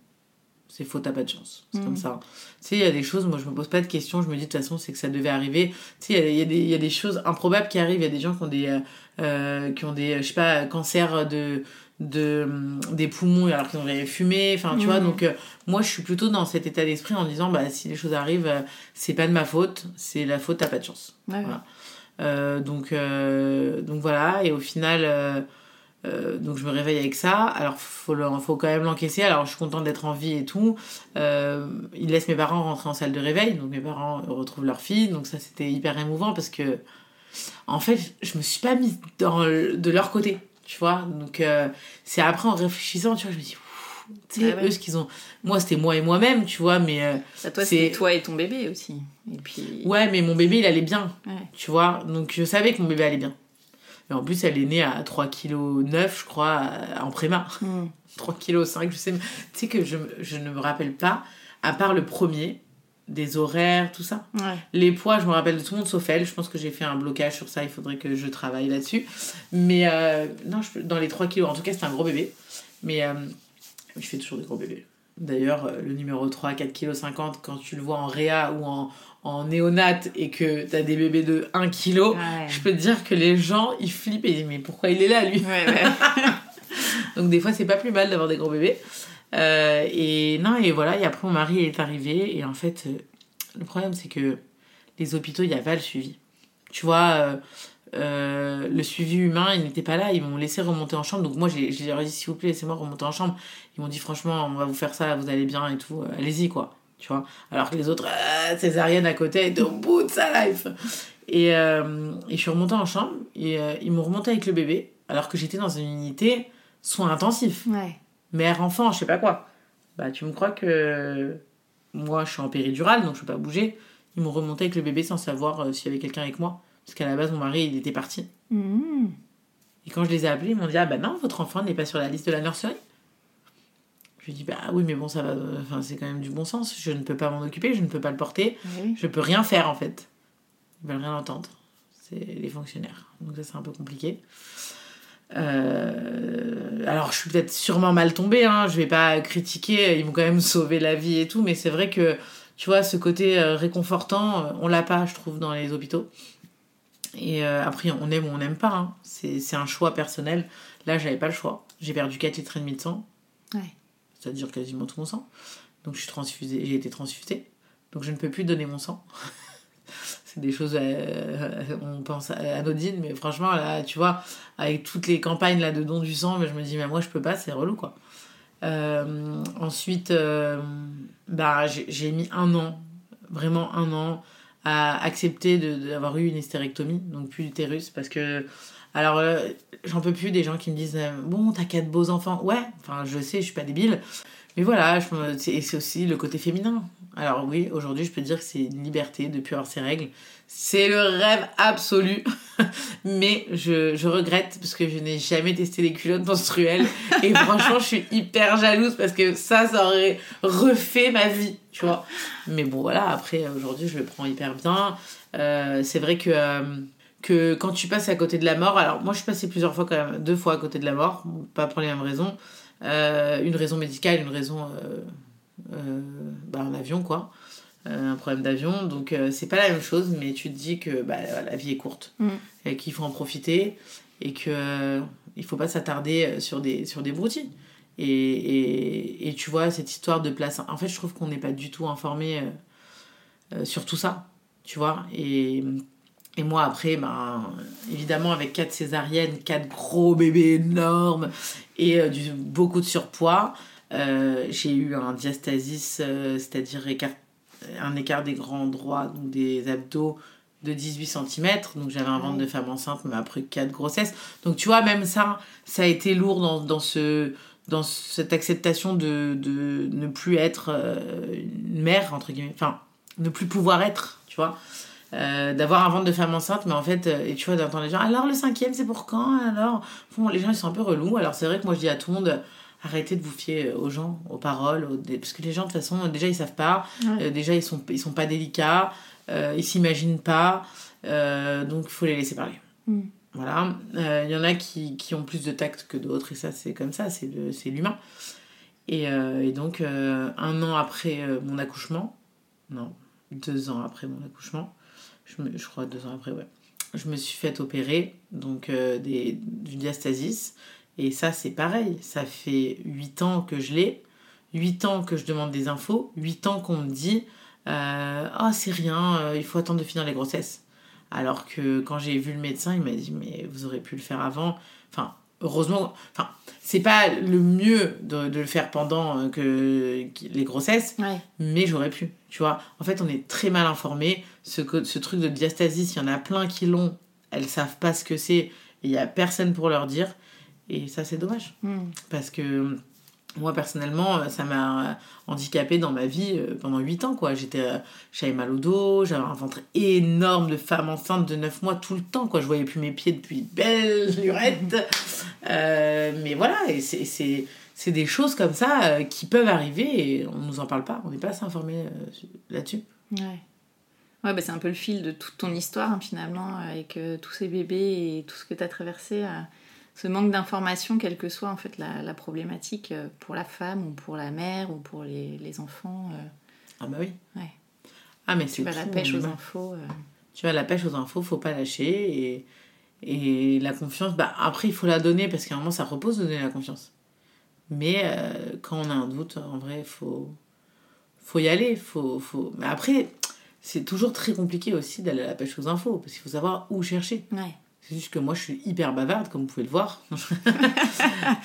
C'est faux, t'as pas de chance. C'est Mhm. comme ça. Tu sais, il y a des choses, moi je me pose pas de questions, je me dis de toute façon c'est que ça devait arriver. Tu sais, il y a- il y, a des- il y a des choses improbables qui arrivent. Il y a des gens qui ont des, euh, euh, qui ont des je sais pas, cancers de, de, des poumons alors qu'ils ont jamais fumé. Enfin, tu vois, Mhm. donc euh, moi je suis plutôt dans cet état d'esprit en disant bah si les choses arrivent, euh, c'est pas de ma faute, c'est la faute, t'as pas de chance. Ouais, Voilà. Euh, donc, donc voilà, et au final, donc je me réveille avec ça. Alors, faut, le- faut quand même l'encaisser. Alors, je suis contente d'être en vie et tout. Ils laissent mes parents rentrer en salle de réveil, donc mes parents retrouvent leur fille. Donc, ça, c'était hyper émouvant parce que, en fait, je me suis pas mise dans le- de leur côté, tu vois. Donc, euh, c'est après en réfléchissant, tu vois, je me dis, tu sais, Ah ouais. eux, ce qu'ils ont. Moi, c'était moi et moi-même, tu vois, mais. euh, Bah, toi, c'est- toi et ton bébé aussi. Et puis. Ouais, mais mon bébé, il allait bien. Ouais. Tu vois, donc je savais que mon bébé allait bien. Mais en plus, elle est née à 3,9 kg, je crois, euh, en préma. Mhm. 3,5 kg, je sais. Tu sais que je, je ne me rappelle pas, à part le premier, des horaires, tout ça. Ouais. Les poids, je me rappelle de tout le monde sauf elle. Je pense que j'ai fait un blocage sur ça, il faudrait que je travaille là-dessus. Mais euh, non, je, dans les 3 kilos, en tout cas, c'est un gros bébé. Mais euh, je fais toujours des gros bébés. D'ailleurs, euh, le numéro 3, 4,50 kg, quand tu le vois en réa ou en, en néonate et que t'as des bébés de 1 kg, Ouais. je peux te dire que les gens, ils flippent et ils disent Mais pourquoi il est là, lui? Ouais. [laughs] donc des fois, c'est pas plus mal d'avoir des gros bébés. Euh, et non, et voilà, et après mon mari est arrivé. Et en fait, euh, le problème, c'est que les hôpitaux, il n'y a pas le suivi. Tu vois, euh, le suivi humain, il n'était pas là. Ils m'ont laissé remonter en chambre. Donc moi, j'ai leur dit, s'il vous plaît, laissez-moi remonter en chambre. Ils m'ont dit, franchement, on va vous faire ça, vous allez bien et tout. Allez-y, quoi. Tu vois. Alors que les autres, césarienne à côté, étaient au bout de sa life. Et, je suis remontée en chambre. Et ils m'ont remonté avec le bébé. Alors que j'étais dans une unité soins intensifs. Ouais. Mère-enfant, je sais pas quoi. Bah, tu me crois que moi, je suis en péridurale, donc je peux pas bouger. Ils m'ont remonté avec le bébé sans savoir euh, s'il y avait quelqu'un avec moi. Parce qu'à la base, mon mari, il était parti. Mhm. Et quand je les ai appelés, ils m'ont dit Ah bah non, votre enfant n'est pas sur la liste de la nurserie. Je lui ai dit Bah oui, mais bon, ça va. euh, Enfin, c'est quand même du bon sens. Je ne peux pas m'en occuper, je ne peux pas le porter. Oui. Je peux rien faire en fait. Ils veulent rien entendre. C'est les fonctionnaires. Donc ça, c'est un peu compliqué. Euh, alors, je suis peut-être sûrement mal tombée. Hein. Je vais pas critiquer. Ils m'ont quand même sauvé la vie et tout. Mais c'est vrai que, tu vois, ce côté euh, réconfortant, euh, on l'a pas, je trouve, dans les hôpitaux. Et euh, après, on aime ou on n'aime pas. hein. C'est c'est un choix personnel. Là, j'avais pas le choix. J'ai perdu 4 litres et demi de sang. Ouais. C'est-à-dire quasiment tout mon sang. Donc, je suis transfusée. J'ai été transfusée. Donc, je ne peux plus donner mon sang. [laughs] des choses, euh, on pense anodines, mais franchement, là, tu vois, avec toutes les campagnes là, de don du sang, je me dis, mais moi, je peux pas, c'est relou, quoi. Euh, ensuite, euh, bah, j'ai mis un an, vraiment un an, à accepter d'avoir eu une hystérectomie, donc plus d'utérus, parce que, alors, euh, j'en peux plus des gens qui me disent, euh, bon, t'as quatre beaux enfants. Ouais, enfin, je sais, je suis pas débile. Mais voilà, je me- c'est aussi le côté féminin. Alors oui, aujourd'hui, je peux dire que c'est une liberté de avoir ses règles. C'est le rêve absolu. [laughs] Mais je, je regrette parce que je n'ai jamais testé les culottes menstruelles. Et [laughs] franchement, je suis hyper jalouse parce que ça, ça aurait refait ma vie, tu vois. Mais bon, voilà, après, aujourd'hui, je le prends hyper bien. Euh, c'est vrai que, euh, que quand tu passes à côté de la mort, alors moi, je suis passée plusieurs fois quand même, deux fois à côté de la mort, pas pour les mêmes raisons. Euh, une raison médicale, une raison euh, euh, bah, un avion quoi, un problème d'avion. Donc c'est pas la même chose, mais tu te dis que bah, la vie est courte Mm. et qu'il faut en profiter et que il faut pas s'attarder sur des sur des broutilles. Et, et, et tu vois cette histoire de place. En fait, je trouve qu'on n'est pas du tout informé sur tout ça, tu vois. Et et moi, après, ben, évidemment, avec quatre césariennes, quatre gros bébés énormes et euh, du, beaucoup de surpoids, euh, j'ai eu un diastasis, euh, c'est-à-dire écart- un écart des grands droits, donc des abdos de 18 cm. Donc j'avais un ventre de femme enceinte, mais après quatre grossesses. Donc tu vois, même ça, ça a été lourd dans, dans, ce, dans cette acceptation de, de ne plus être une mère, entre guillemets. Enfin, ne plus pouvoir être, tu vois. Euh, d'avoir un ventre de femme enceinte, mais en fait, euh, et tu vois, d'entendre les gens, alors le cinquième, c'est pour quand Alors, bon, les gens, ils sont un peu relous. Alors, c'est vrai que moi, je dis à tout le monde, arrêtez de vous fier aux gens, aux paroles, aux- parce que les gens, de toute façon, déjà, ils savent pas. Ouais. Euh, déjà, ils sont, ils sont pas délicats. ils s'imaginent pas. donc, il faut les laisser parler. Mm. Voilà. Il y en a qui, qui ont plus de tact que d'autres, et ça, c'est comme ça, c'est l'humain. Et, et donc, un an après mon accouchement, non, deux ans après mon accouchement, je, me- je crois deux ans après, ouais, je me suis fait opérer donc euh, des, du diastasis. Et ça, c'est pareil. Ça fait huit ans que je l'ai, huit ans que je demande des infos, huit ans qu'on me dit euh, Ah, c'est rien, euh, il faut attendre de finir les grossesses. Alors que quand j'ai vu le médecin, il m'a dit Mais vous aurez pu le faire avant. Enfin, heureusement, enfin, c'est pas le mieux de, de le faire pendant que, les grossesses, Ouais. mais j'aurais pu, tu vois. En fait, on est très mal informé. Ce, truc de diastasis, il y en a plein qui l'ont, elles savent pas ce que c'est, il y a personne pour leur dire. Et ça, c'est dommage. Mm. Parce que moi, personnellement, euh, ça m'a handicapé dans ma vie euh, pendant 8 ans, quoi. J'étais, euh, j'avais mal au dos, j'avais un ventre énorme de femme enceinte de 9 mois tout le temps, quoi. Je voyais plus mes pieds depuis belle [laughs] lurette. Euh, mais voilà, et c'est, c'est, c'est des choses comme ça euh, qui peuvent arriver et on nous en parle pas. On n'est pas assez informé euh, là-dessus. Ouais. Ouais, bah, c'est un peu le fil de toute ton histoire, hein, finalement, avec euh, tous ces bébés et tout ce que tu as traversé. euh, ce manque d'information, quelle que soit en fait la, la problématique euh, pour la femme ou pour la mère ou pour les, les enfants. Ah bah oui. Ouais. Ah mais tu c'est vas à la fou, pêche aux infos. Tu vois, la pêche aux infos, faut pas lâcher. Et, et la confiance, bah, après, il faut la donner parce qu'à un moment, ça repose de donner la confiance. Mais quand on a un doute, en vrai, faut, faut y aller. Faut, faut... Mais après, c'est toujours très compliqué aussi d'aller à la pêche aux infos, parce qu'il faut savoir où chercher. Ouais. C'est juste que moi, je suis hyper bavarde, comme vous pouvez le voir. [laughs]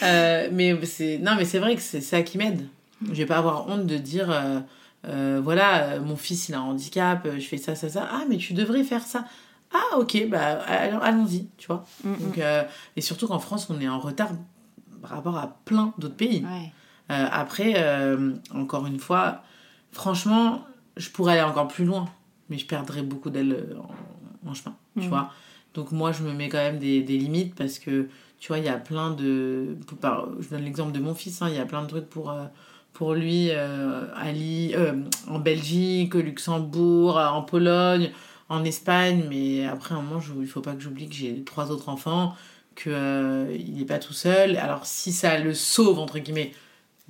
Euh, mais c'est non, mais c'est vrai que c'est ça qui m'aide. Je vais pas avoir honte de dire, euh, euh, voilà, mon fils il a un handicap, je fais ça, ça, ça. Ah, mais tu devrais faire ça. Ah, ok, bah alors, allons-y, tu vois. Mm, Donc, et surtout qu'en France, on est en retard par rapport à plein d'autres pays. Ouais. Après, encore une fois, franchement, je pourrais aller encore plus loin, mais je perdrais beaucoup d'ailes euh, en, en chemin, tu Mhm. vois. Donc moi, je me mets quand même des, des limites parce que, tu vois, il y a plein de... pour- par- je donne l'exemple de mon fils, hein, il y a plein de trucs pour, euh, pour lui euh, euh, en Belgique, au Luxembourg, en Pologne, en Espagne, mais après, à un moment, je- il faut pas que j'oublie que j'ai trois autres enfants, qu'il n'est pas tout seul. Alors si ça le sauve, entre guillemets,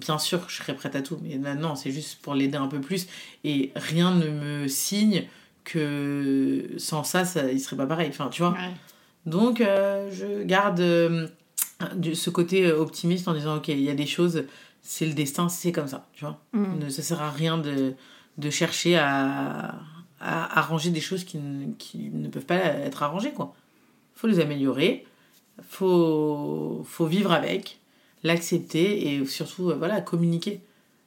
bien sûr, je serais prête à tout. Mais maintenant, c'est juste pour l'aider un peu plus. Et rien ne me signe que sans ça, ça il serait pas pareil. Enfin, tu vois. Ouais. Donc, euh, je garde euh, ce côté euh, optimiste en disant, OK, il y a des choses, c'est le destin, c'est comme ça, tu vois. Mm. Ne, ça sert à rien de, de chercher à, à arranger des choses qui ne, qui ne peuvent pas être arrangées, quoi. faut les améliorer, faut, faut vivre avec, l'accepter et surtout, euh, voilà, communiquer.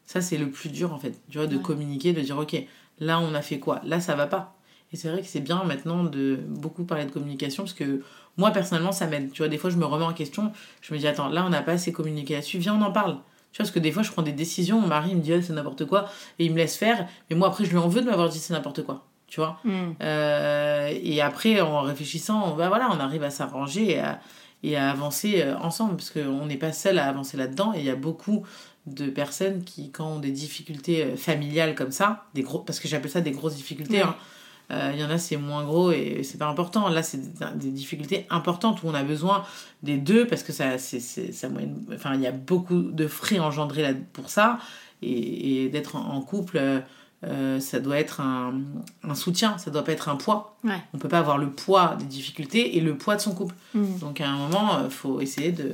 Ça, c'est le plus dur, en fait, tu vois, de Ouais. communiquer, de dire, OK, là, on a fait quoi? Là, ça va pas. Et c'est vrai que c'est bien maintenant de beaucoup parler de communication parce que moi, personnellement, ça m'aide. Tu vois, des fois, je me remets en question. Je me dis, attends, là, on n'a pas assez communiqué là-dessus. Viens, on en parle. Tu vois, parce que des fois, je prends des décisions. Mon mari il me dit, Ah, c'est n'importe quoi. Et il me laisse faire. Mais moi, après, je lui en veux de m'avoir dit, c'est n'importe quoi. Tu vois Mm. Euh, Et après, en réfléchissant, bah voilà, on arrive à s'arranger et à, et à avancer euh, ensemble. Parce qu'on n'est pas seul à avancer là-dedans. Et il y a beaucoup de personnes qui, quand ont des difficultés euh, familiales comme ça, des gros, parce que j'appelle ça des grosses difficultés, hein, euh, Il y en a, c'est moins gros et c'est pas important. Là, c'est des, difficultés importantes où on a besoin des deux parce que ça, c'est, c'est, ça moyenne... Enfin, il y a beaucoup de frais engendrés là pour ça. Et, et d'être en, en couple, euh, euh, ça doit être un, un soutien, ça doit pas être un poids. Ouais. On peut pas avoir le poids des difficultés et le poids de son couple. Mm. Donc, à un moment, il faut essayer de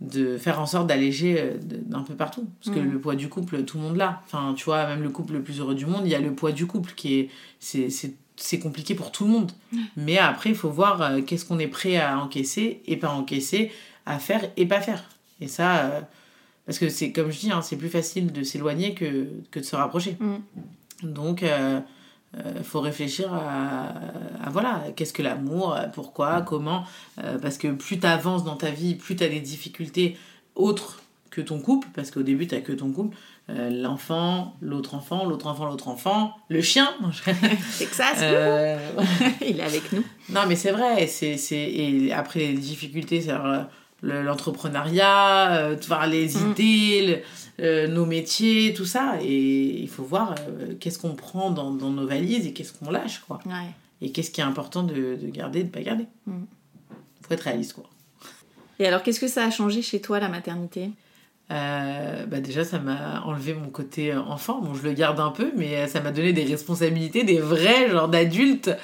de faire en sorte d'alléger euh, d'un peu partout parce que Mhm. le poids du couple tout le monde l'a enfin tu vois même le couple le plus heureux du monde il y a le poids du couple qui est c'est c'est c'est compliqué pour tout le monde mais après il faut voir euh, qu'est-ce qu'on est prêt à encaisser et pas encaisser à faire et pas faire et ça euh, parce que c'est comme je dis hein, c'est plus facile de s'éloigner que, que de se rapprocher Mm. donc euh, euh, faut réfléchir à, à voilà, qu'est-ce que l'amour, pourquoi, comment. euh, parce que plus tu avances dans ta vie, plus tu as des difficultés autres que ton couple, parce qu'au début, tu que ton couple, euh, l'enfant, l'autre enfant, l'autre enfant, l'autre enfant, le chien. [laughs] C'est que ça, c'est Euh, [laughs] il est avec nous. non, mais c'est vrai. C'est. Et après, les difficultés, c'est l'entrepreneuriat, euh, les Mm. idées, le- euh, nos métiers, tout ça. Et il faut voir euh, qu'est-ce qu'on prend dans, dans nos valises et qu'est-ce qu'on lâche, quoi. Ouais. Et qu'est-ce qui est important de, de garder et de pas garder. Mm. faut être réaliste, quoi. Et alors, qu'est-ce que ça a changé chez toi, la maternité? Euh, bah déjà, ça m'a enlevé mon côté euh, enfant. Bon, je le garde un peu, mais euh, ça m'a donné des responsabilités, des vrais, genre d'adulte. [laughs]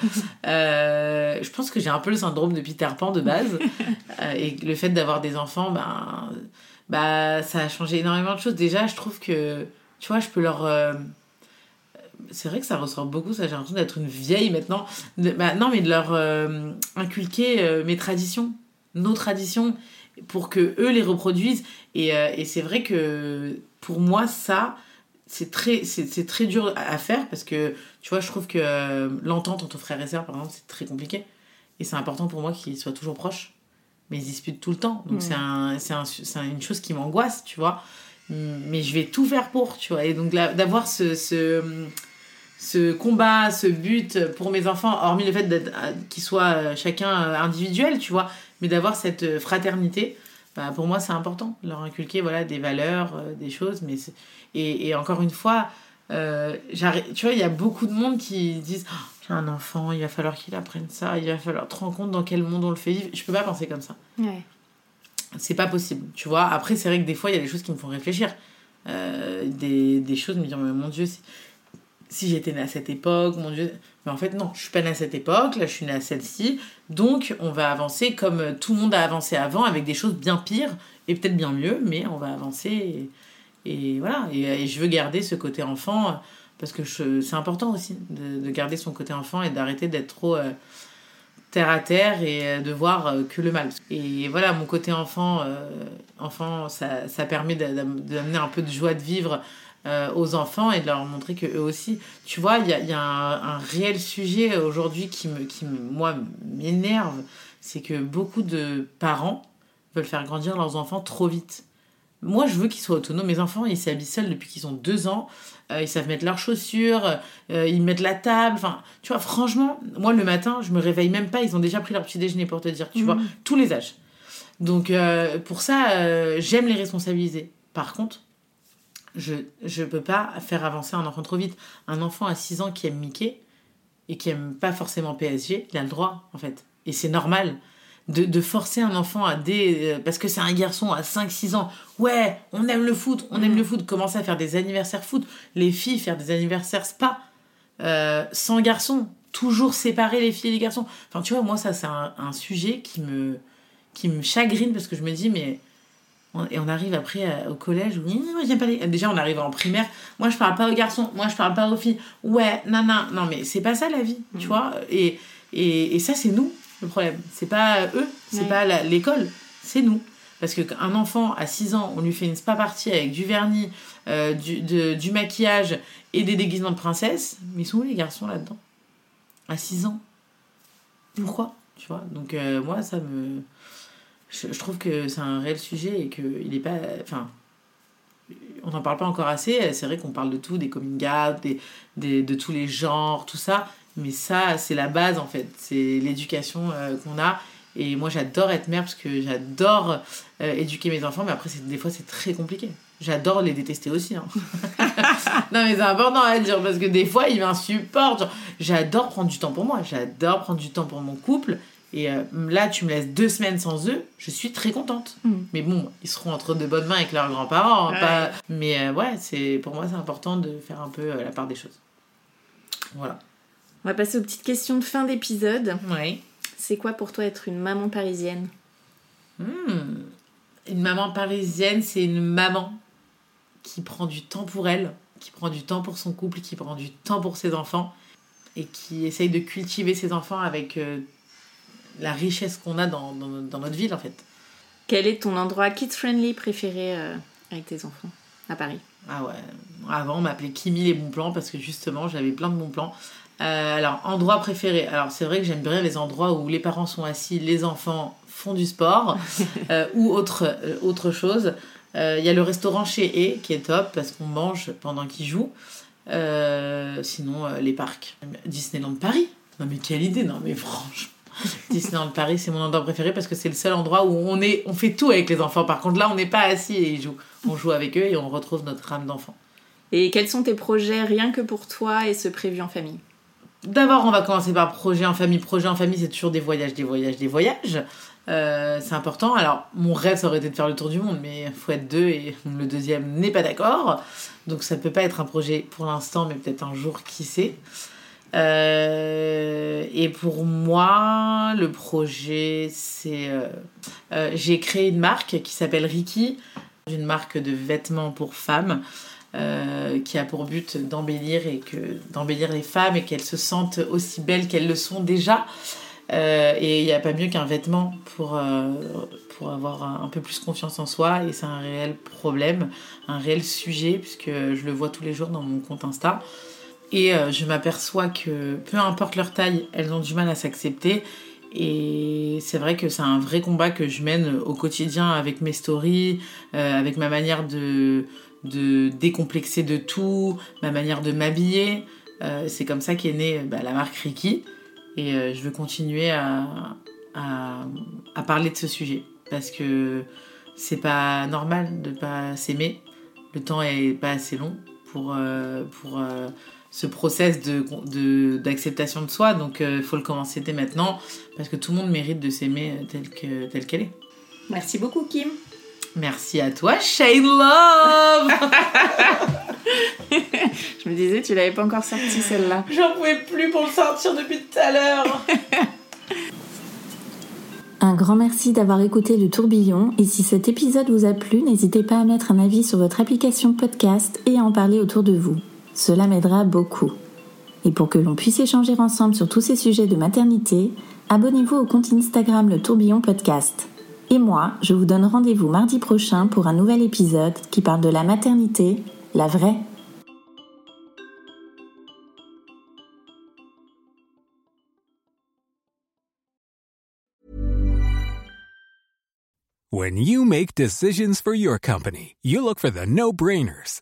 Euh, je pense que j'ai un peu le syndrome de Peter Pan de base. [laughs] Et le fait d'avoir des enfants, ben, bah, ça a changé énormément de choses. Déjà, je trouve que, tu vois, je peux leur. c'est vrai que ça ressort beaucoup, ça j'ai l'impression d'être une vieille maintenant. De- bah, non, mais de leur euh, inculquer euh, mes traditions, nos traditions, pour que eux les reproduisent. Et, euh, et c'est vrai que pour moi, ça, c'est très, c'est, très dur à faire parce que, tu vois, je trouve que euh, l'entente entre frères et sœurs, par exemple, c'est très compliqué. Et c'est important pour moi qu'ils soient toujours proches. Mais ils disputent tout le temps. Donc Mm. c'est, un, un- une chose qui m'angoisse, tu vois. Mais je vais tout faire pour, tu vois. Et donc d'avoir ce, ce, ce combat, ce but pour mes enfants, hormis le fait euh, qu'ils soient euh, chacun euh, individuel, tu vois, mais d'avoir cette fraternité, bah, pour moi c'est important. Leur inculquer voilà, des valeurs, euh, des choses. Mais et, et encore une fois, euh, tu vois, il y a beaucoup de monde qui disent Oh, J'ai un enfant, il va falloir qu'il apprenne ça, il va falloir te rendre compte dans quel monde on le fait vivre. Je peux pas penser comme ça Ouais. c'est pas possible, tu vois. Après, c'est vrai que des fois, il y a des choses qui me font réfléchir. Euh, des, des choses, me dire, mais mon Dieu, si, j'étais née à cette époque, mon Dieu. Mais en fait, non, je suis pas née à cette époque, là, je suis née à celle-ci. Donc, on va avancer comme tout le monde a avancé avant, avec des choses bien pires et peut-être bien mieux, mais on va avancer. Et, voilà. Et, et je veux garder ce côté enfant parce que c'est important aussi de, de garder son côté enfant et d'arrêter d'être trop euh, terre à terre et euh, de voir euh, que le mal. Et voilà, mon côté enfant, euh, enfant ça, ça permet d'a- d'am- d'amener un peu de joie de vivre euh, aux enfants et de leur montrer que eux aussi. Tu vois, il y a, il y a un, un réel sujet aujourd'hui qui, me, qui me, moi, m'énerve, c'est que beaucoup de parents veulent faire grandir leurs enfants trop vite. Moi, je veux qu'ils soient autonomes. Mes enfants, ils s'habillent seuls depuis qu'ils ont deux ans. Euh, ils savent mettre leurs chaussures, euh, ils mettent la table. Enfin, tu vois, franchement, moi, le matin, je me réveille même pas. Ils ont déjà pris leur petit déjeuner pour te dire, tu vois, tous les âges. Donc, euh, pour ça, j'aime les responsabiliser. Par contre, je je peux pas faire avancer un enfant trop vite. Un enfant à 6 ans qui aime Mickey et qui aime pas forcément PSG, il a le droit, en fait. Et c'est normal de, de forcer un enfant à des... euh, Parce que c'est un garçon à 5-6 ans. Ouais, on aime le foot, on aime le foot. Commencer à faire des anniversaires foot. Les filles faire des anniversaires spa. Euh, sans garçons. Toujours séparer les filles et les garçons. Enfin, tu vois, moi, ça, c'est un, un sujet qui me, qui me chagrine parce que je me dis, mais... Et on arrive après euh, au collège où moi, j'aime pas les... déjà on arrive en primaire. Moi je parle pas aux garçons. Moi je parle pas aux filles. Ouais non non non mais c'est pas ça la vie tu vois. Et, et, et ça c'est nous le problème. C'est pas eux. C'est Ouais. pas l'école. C'est nous. Parce que un enfant à 6 ans on lui fait une spa partie avec du vernis euh, du, de- du maquillage et des déguisements de princesse mais ils sont où les garçons là-dedans? À 6 ans. Pourquoi? Tu vois? Donc euh, moi ça me je, trouve que c'est un réel sujet et que il est pas enfin on n'en parle pas encore assez. C'est vrai qu'on parle de tout des coming out des, des- de tous les genres tout ça. Mais ça c'est la base en fait. C'est l'éducation euh, qu'on a. Et moi j'adore être mère parce que j'adore euh, éduquer mes enfants. Mais après des fois c'est très compliqué. J'adore les détester aussi hein. [laughs] non mais c'est important à dire parce que des fois ils m'insupportent j'adore prendre du temps pour moi. J'adore prendre du temps pour mon couple et euh, là tu me laisses deux semaines sans eux je suis très contente Mm. mais bon ils seront entre de bonnes mains avec leurs grands-parents hein, Ouais. pas... mais euh, ouais c'est pour moi c'est important de faire un peu euh, la part des choses voilà On va passer aux petites questions de fin d'épisode. oui C'est quoi pour toi être une maman parisienne? Hmm. Une maman parisienne, c'est une maman qui prend du temps pour elle, qui prend du temps pour son couple, qui prend du temps pour ses enfants et qui essaye de cultiver ses enfants avec la richesse qu'on a dans, dans, dans notre ville en fait. Quel est ton endroit kids-friendly préféré euh, avec tes enfants à Paris? Ah ouais, avant on m'appelait Kimi les bons plans parce que justement j'avais plein de bons plans. Euh, alors, endroit préféré. Alors, c'est vrai que j'aime bien les endroits où les parents sont assis, les enfants font du sport [laughs] euh, ou autre, euh, autre chose. Il y a le restaurant chez E qui est top parce qu'on mange pendant qu'ils jouent. Sinon, les parcs. Disneyland Paris. Non, mais quelle idée, non, mais franchement. [laughs] Disneyland Paris, c'est mon endroit préféré parce que c'est le seul endroit où on, est, on fait tout avec les enfants. Par contre, là, on n'est pas assis et ils jouent. On joue avec eux et on retrouve notre âme d'enfant. Et quels sont tes projets rien que pour toi et ceux prévus en famille? D'abord, on va commencer par projet en famille. Projet en famille, c'est toujours des voyages, des voyages, des voyages. Euh, c'est important. Alors, mon rêve, ça aurait été de faire le tour du monde, mais il faut être deux et le deuxième n'est pas d'accord. Donc, ça peut pas être un projet pour l'instant, mais peut-être un jour, qui sait. Euh, et pour moi, le projet, c'est. euh, euh, J'ai créé une marque qui s'appelle Ricky, une marque de vêtements pour femmes. qui a pour but d'embellir les femmes et qu'elles se sentent aussi belles qu'elles le sont déjà. Et il n'y a pas mieux qu'un vêtement pour, pour avoir un peu plus confiance en soi. Et c'est un réel problème, un réel sujet, puisque je le vois tous les jours dans mon compte Insta. Et euh, je m'aperçois que peu importe leur taille, elles ont du mal à s'accepter. Et c'est vrai que c'est un vrai combat que je mène au quotidien avec mes stories, euh, avec ma manière de, décomplexer de tout, ma manière de m'habiller. Euh, c'est comme ça qu'est née bah, la marque Ricky. Et je veux continuer à, à, parler de ce sujet. Parce que c'est pas normal de pas s'aimer. Le temps est pas assez long pour, pour ce process de, de, d'acceptation de soi. Donc il faut le commencer dès maintenant. Parce que tout le monde mérite de s'aimer tel, que, tel qu'elle est. Merci beaucoup Kim. Merci à toi, Shane Love [laughs] Je me disais, tu l'avais pas encore sorti celle-là. J'en pouvais plus pour le sortir depuis tout à l'heure [laughs] Un grand merci d'avoir écouté le tourbillon et si cet épisode vous a plu, n'hésitez pas à mettre un avis sur votre application podcast et à en parler autour de vous. Cela m'aidera beaucoup. Et pour que l'on puisse échanger ensemble sur tous ces sujets de maternité, abonnez-vous au compte Instagram Le Tourbillon Podcast. Et moi, je vous donne rendez-vous mardi prochain pour un nouvel épisode qui parle de la maternité, la vraie. When you make decisions for your company, you look for the no-brainers.